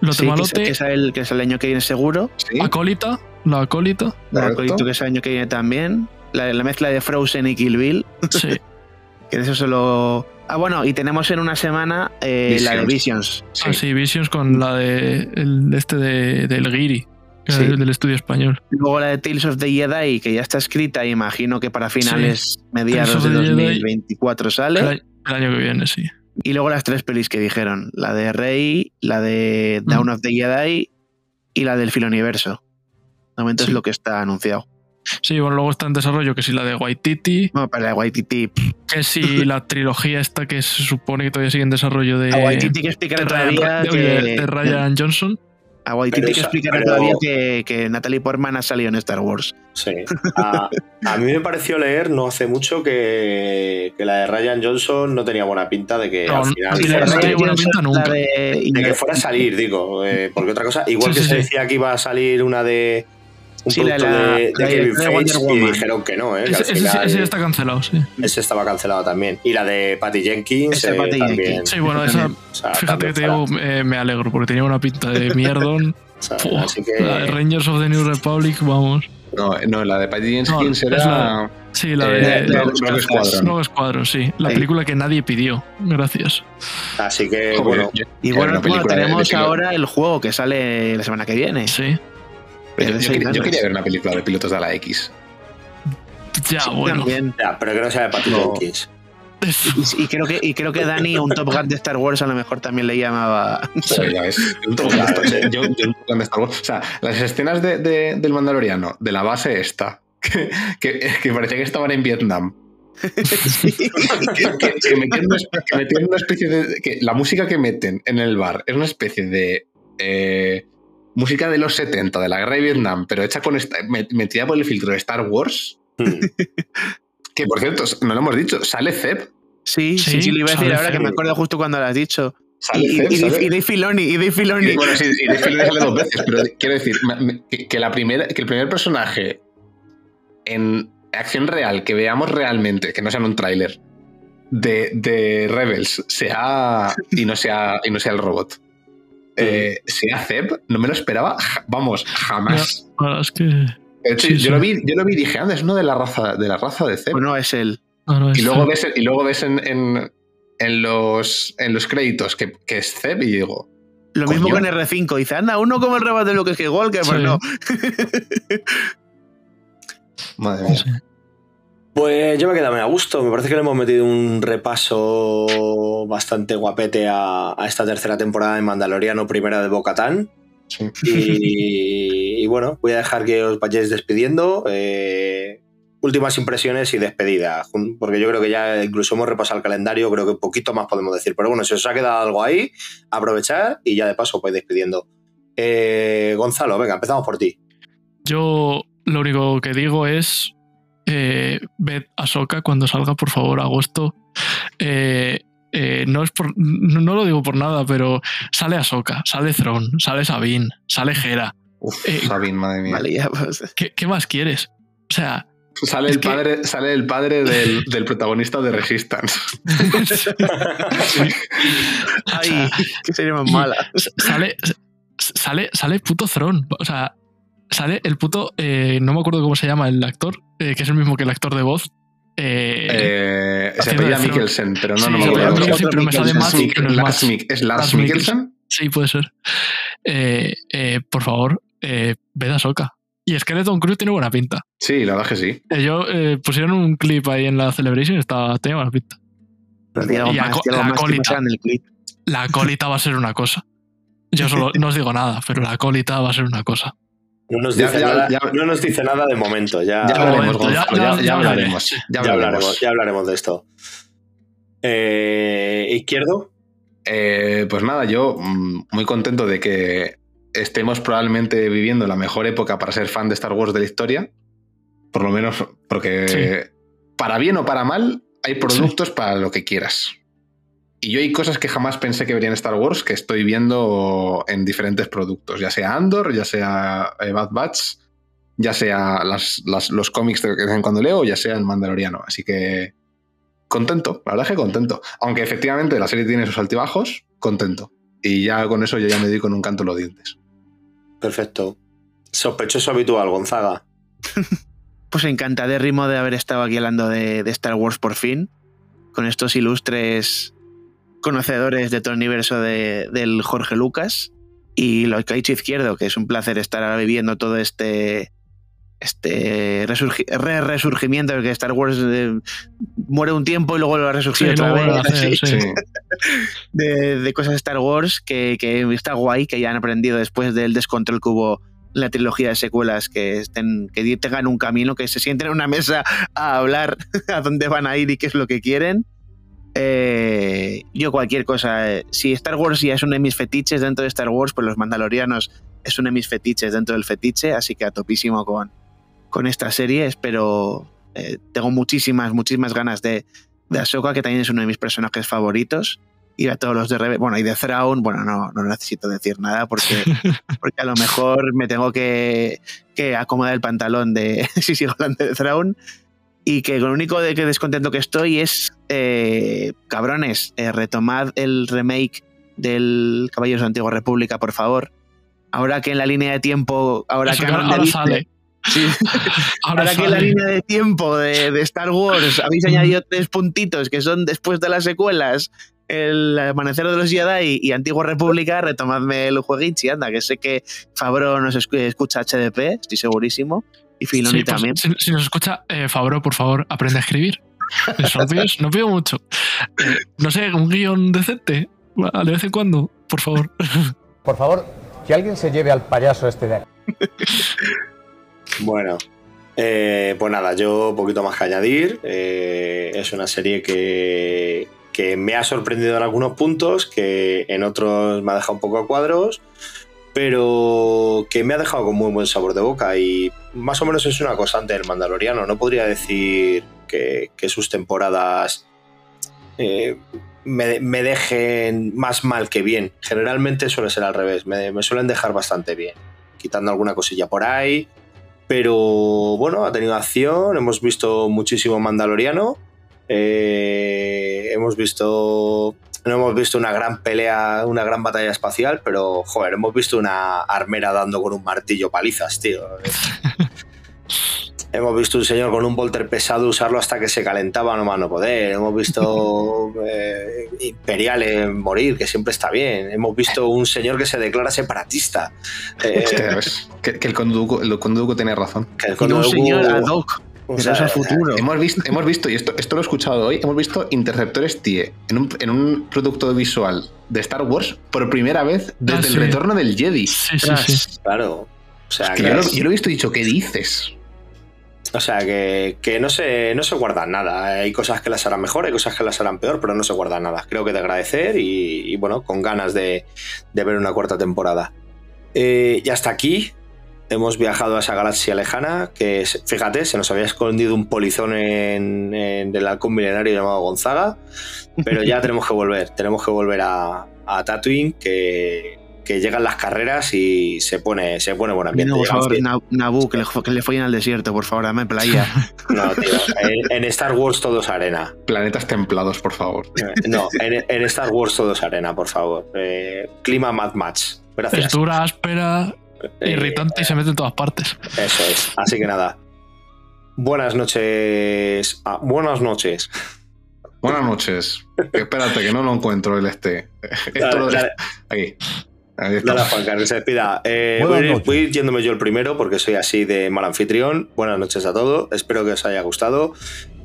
Lote Sí, que, es, Malote, que es el, que es el año que viene seguro. Sí. Acólita, la Acólita. La. Colito, que es el año que viene también. La, la mezcla de Frozen y Kill Bill. Sí. Que de eso solo. Ah, bueno, y tenemos en una semana eh, la de Visions. Ah, sí, Visions con la de el, este de, del Giri, Sí. del estudio español. Luego la de Tales of the Jedi, que ya está escrita, imagino que para finales mediados de the Jedi. 2024 sale. El, año- que viene, sí. Y luego las tres pelis que dijeron: la de Rey, la de Dawn Mm. of the Jedi y la del Filoniverso. De momento Sí. es lo que está anunciado. Sí, bueno, luego está en desarrollo que si la de Waititi, Bueno, para la de Waititi. que si la trilogía esta que se supone que todavía sigue en desarrollo de, a Waititi que Ryan, todavía de- que. de- de Ryan Johnson. A Waititi Pero que pero- todavía que, que Natalie Portman ha salido en Star Wars. Sí. A, a mí me pareció leer no hace mucho que, que la de Ryan Johnson no tenía buena pinta de que No, al final fuera salir. buena pinta nunca. De- que fuera a salir, digo. eh, porque otra cosa, igual Sí, que sí, se sí. decía que iba a salir una de. Un Sí, la- producto la- de, de la Kevin de Feige y dijeron que no, ¿eh? que al Ese, final está cancelado, sí. ese estaba cancelado también. Y la de Patty Jenkins eh, Patty también. Jenkins. Sí, bueno, esa, También. O sea, fíjate que te digo, eh, me alegro, porque tenía una pinta de mierdón. Así que. la de Rangers of the New Republic, vamos. No, no, la de Patty Jenkins No, era. es la- Sí, la de, Eh, de-. Rogue Squadron, sí. La película que nadie pidió. Gracias. Así que, Joder, bueno. yo- Y bueno, de- de tenemos ahora el juego que sale la semana que viene. Sí. Yo, yo Sí, quería, yo ganas. quería ver una película de pilotos de la X. Ya, bueno. También. Ya, pero que no sea de No. Jenkins. Y, y creo que, y creo que Dani, un Top Gun de Star Wars, a lo mejor también le llamaba. Pero ya ves, un Top Gun de Star- yo- yo un Top Gun de Star Wars. O sea, las escenas de, de- del Mandaloriano, de la base esta, que, que, que parecía que estaban en Vietnam. que, que- que una, metían una especie de. que la música que meten en el bar es una especie de. eh, música de los 70, de la guerra de Vietnam, pero hecha con esta, metida por el filtro de Star Wars. Hmm. Que por cierto, no lo hemos dicho, sale Zeb. Sí, sí, Sí, sí, lo iba a decir ahora que me acuerdo justo cuando lo has dicho. Sale Y, Zeb, y, sale- y Dave Filoni, y Dave Filoni. Y, bueno, sí, y Dave Filoni sale dos veces, pero quiero decir que la primera, que el primer personaje en acción real que veamos realmente, que no sea en un tráiler, de, de Rebels sea y no sea y no sea el robot. Eh, sea Zeb, no me lo esperaba, vamos, jamás. Ahora es que. De hecho, Sí, yo sí. lo vi, yo lo vi y dije, anda, es uno de la raza, de la raza de Zeb. Pues no es él. y es- luego ves, y luego ves en, en, en los, en los créditos que, que es Zeb y digo, Lo mismo Coño. con R5. Dice, anda, uno como el robot de Luke Skywalker, Sí. pues no. madre mía. Pues yo me he quedado muy a gusto. Me parece que le hemos metido un repaso bastante guapete a, a esta tercera temporada de Mandaloriano, primera de Bocatán. Sí. Y, y bueno, voy a dejar que os vayáis despidiendo. Eh, últimas impresiones y despedida. Porque yo creo que ya incluso hemos repasado el calendario, creo que poquito más podemos decir. Pero bueno, si os ha quedado algo ahí, aprovechar y ya de paso os vais despidiendo. Eh, Gonzalo, venga, empezamos por ti. Yo lo único que digo es. Eh, ved a Soca cuando salga, por favor, agosto. Eh, eh, no, es por, no, no lo digo por nada, pero sale Ahsoka, sale Thrawn, sale Sabine, sale Hera. Uf, Eh, Sabine, madre mía. Pues. ¿Qué, qué más quieres? O sea, Sale el que- padre, sale el padre del, del protagonista de Resistance. Ay, que sería más mala. sale, sale, sale puto Thrawn. O sea, sale el puto. eh, no me acuerdo cómo se llama el actor, eh, que es el mismo que el actor de voz. Eh, Eh, se apellida. Mikkelsen, pero no, Sí, no me acuerdo. Mikkelsen, pero me sale más. Es Lars más. Mik- ¿Es Lars Lars Mikkelsen? Sí, puede ser. Eh, eh, por favor, eh, ved a Soca. Y Skeleton Crew tiene buena pinta. Sí, la verdad que sí. Ellos eh, pusieron un clip ahí en la Celebration y está, tenía buena pinta. Pero Y más, la más que colita. pasara en el clip. La acólita va a ser una cosa. Yo solo no os digo nada, pero la acólita va a ser una cosa. No nos Ya- dice, ya- nada, ya- no nos dice nada de momento. Ya, Ya hablaremos, momento, ya- Gonzalo, ya, ya- ya ya hablaremos. hablaré. Ya ya hablaremos. hablaremos, ya hablaremos de esto. Eh, izquierdo. Eh, pues nada, yo mm, muy contento de que estemos probablemente viviendo la mejor época para ser fan de Star Wars de la historia. Por lo menos porque para bien o para mal hay productos para lo que quieras. Y yo hay cosas que jamás pensé que vería en Star Wars que estoy viendo en diferentes productos, ya sea Andor, ya sea eh, Bad Batch, ya sea las- las- los cómics que de vez en cuando leo, ya sea el Mandaloriano. Así que contento, la verdad es que contento. Aunque efectivamente la serie tiene sus altibajos, contento. Y ya con eso yo ya me di con un canto en los dientes. Perfecto. Sospechoso habitual, Gonzaga. Pues encantadérrimo de haber estado aquí hablando de, de Star Wars por fin, con estos ilustres conocedores de todo el universo de- del Jorge Lucas y lo que ha dicho Izquierdo, que es un placer estar ahora viviendo todo este este resurgi- re- resurgimiento que Star Wars eh, muere un tiempo y luego lo va a resurgir Sí, otra vez hacer, sí. de, de cosas de Star Wars que, que está guay que ya han aprendido después del descontrol que hubo en la trilogía de secuelas que estén que tengan un camino que se sienten en una mesa a hablar a dónde van a ir y qué es lo que quieren Eh, yo cualquier cosa eh, si Star Wars ya es uno de mis fetiches dentro de Star Wars pues los Mandalorianos es uno de mis fetiches dentro del fetiche así que a topísimo con, con esta serie espero eh, tengo muchísimas muchísimas ganas de de Ahsoka que también es uno de mis personajes favoritos y a todos los de Rebe bueno y de Thrawn bueno no, no necesito decir nada porque porque a lo mejor me tengo que, que acomodar el pantalón de si sigo hablando de Thrawn y que lo único de que descontento que estoy es eh, cabrones eh, retomad el remake del Caballeros de Antigua República por favor. Ahora que en la línea de tiempo ahora Eso que ahora, ahora sale. Ahora, que la línea de tiempo de, Star Wars habéis añadido tres puntitos que son después de las secuelas, el Amanecer de los Jedi y Antigua República, retomadme el jueguichi, anda, que sé que Fabro nos escucha HDP, estoy segurísimo. Y Filoni pues, también. Si, nos escucha, eh, Fabro, por favor, aprende a escribir. no pido mucho. Eh, no sé, un guion decente, de vez en cuando, por favor. Por favor, que alguien se lleve al payaso este de aquí. Bueno, eh, pues nada, yo un poquito más que añadir. Eh, es una serie que, que, me ha sorprendido en algunos puntos, que en otros me ha dejado un poco a cuadros, pero que me ha dejado con muy buen sabor de boca y más o menos es una constante del Mandaloriano. No podría decir que, sus temporadas eh, me, dejen más mal que bien. Generalmente suele ser al revés, me, suelen dejar bastante bien, quitando alguna cosilla por ahí. Pero bueno, ha tenido acción, hemos visto muchísimo Mandaloriano, eh, hemos visto no hemos visto una gran pelea, una gran batalla espacial, pero joder, hemos visto una armera dando con un martillo palizas, tío. Hemos visto un señor con un volter pesado usarlo hasta que se calentaba no mano poder. Hemos visto eh, imperiales morir, que siempre está bien. Hemos visto un señor que se declara separatista. Eh, que, el conduco, el conduco tiene razón. Que el conduco, un señor ad hoc. El futuro. Hemos visto, hemos visto, y esto, esto lo he escuchado hoy, hemos visto interceptores TIE en un, en un producto visual de Star Wars por primera vez desde ah, el retorno del Jedi. Sí, sí, sí. Claro. O sea, yo, lo, yo, lo, he visto y dicho, ¿qué dices? O sea, que, no, se, no se guardan nada. Hay cosas que las harán mejor, hay cosas que las harán peor, pero no se guardan nada. Creo que de agradecer y, bueno, con ganas de, ver una cuarta temporada. Eh, y hasta aquí hemos viajado a esa galaxia lejana que, fíjate, se nos había escondido un polizón en, en el halcón milenario llamado Gonzaga, pero ya tenemos que volver, tenemos que volver a, a Tatooine, que, que llegan las carreras y se pone, se pone buen ambiente. No, por favor, Nabu, que le, que le follen al desierto, por favor, dame playa. no, tío, en, Star Wars todo es arena. Planetas templados, por favor. Eh, no, en, Star Wars todo es arena, por favor. Eh, clima Mad Match. Gracias. Es dura, áspera, irritante y se mete en todas partes. Eso es. Así que nada. Buenas noches. Ah, buenas noches. Buenas noches. Espérate, que no lo encuentro el este. Esto lo Aquí. Nada, Juan Carlos, se despida. Eh, voy, yéndome yo el primero porque soy así de mal anfitrión. Buenas noches a todos. Espero que os haya gustado.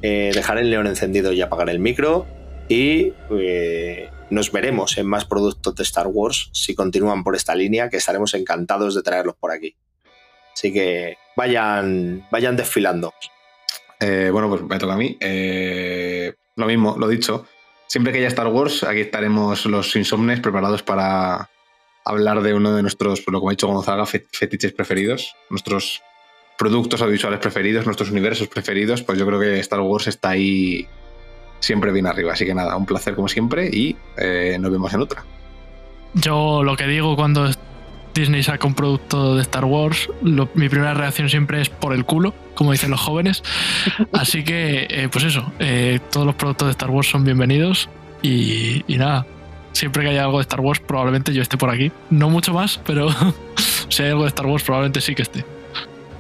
Eh, dejaré el león encendido y apagar el micro. Y eh, nos veremos en más productos de Star Wars si continúan por esta línea, que estaremos encantados de traerlos por aquí. Así que vayan, vayan desfilando. bueno, pues me toca a mí. lo mismo, lo dicho. Siempre que haya Star Wars, aquí estaremos los insomnes preparados para, hablar de uno de nuestros, por lo que ha dicho Gonzaga, fetiches preferidos, nuestros productos audiovisuales preferidos, nuestros universos preferidos, pues yo creo que Star Wars está ahí siempre bien arriba. Así que nada, un placer como siempre y eh, nos vemos en otra. Yo lo que digo cuando Disney saca un producto de Star Wars, mi primera reacción siempre es por el culo, como dicen los jóvenes. Así que, eh, pues eso, eh, todos los productos de Star Wars son bienvenidos y nada, siempre que haya algo de Star Wars, probablemente yo esté por aquí. No mucho más, pero si hay algo de Star Wars, probablemente sí que esté.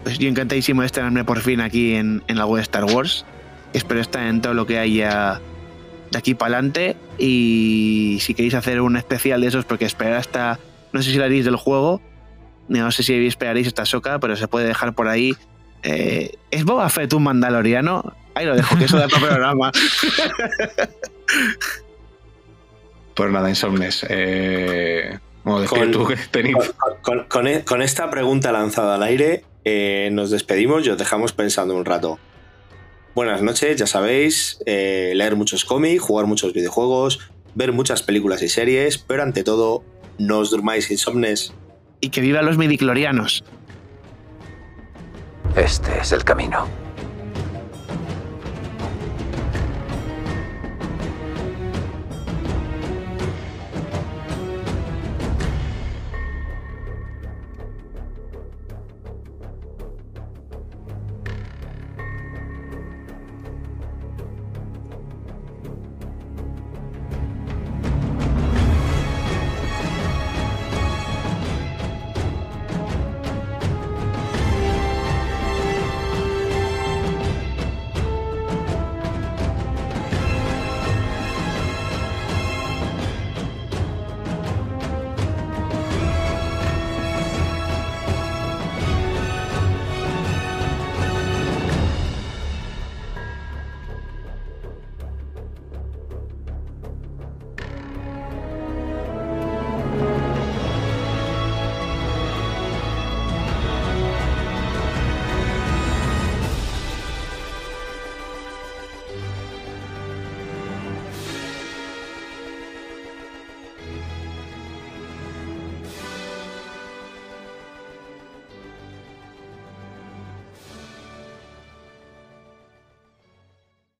Pues yo encantadísimo de estarme por fin aquí en, en la web de Star Wars. Espero estar en todo lo que haya de aquí para adelante. Y si queréis hacer un especial de esos, porque esperar hasta. No sé si lo haréis del juego. No sé si esperaréis esta soca, pero se puede dejar por ahí. Eh, ¿Es Boba Fett un mandaloriano? Ahí lo dejo, que eso da para programa. Pues nada, Insomnes. Eh, con, esta pregunta lanzada al aire, eh, nos despedimos y os dejamos pensando un rato. Buenas noches, ya sabéis, eh, leer muchos cómics, jugar muchos videojuegos, ver muchas películas y series, pero ante todo, no os durmáis insomnes. Y que vivan los midiclorianos. Este es el camino.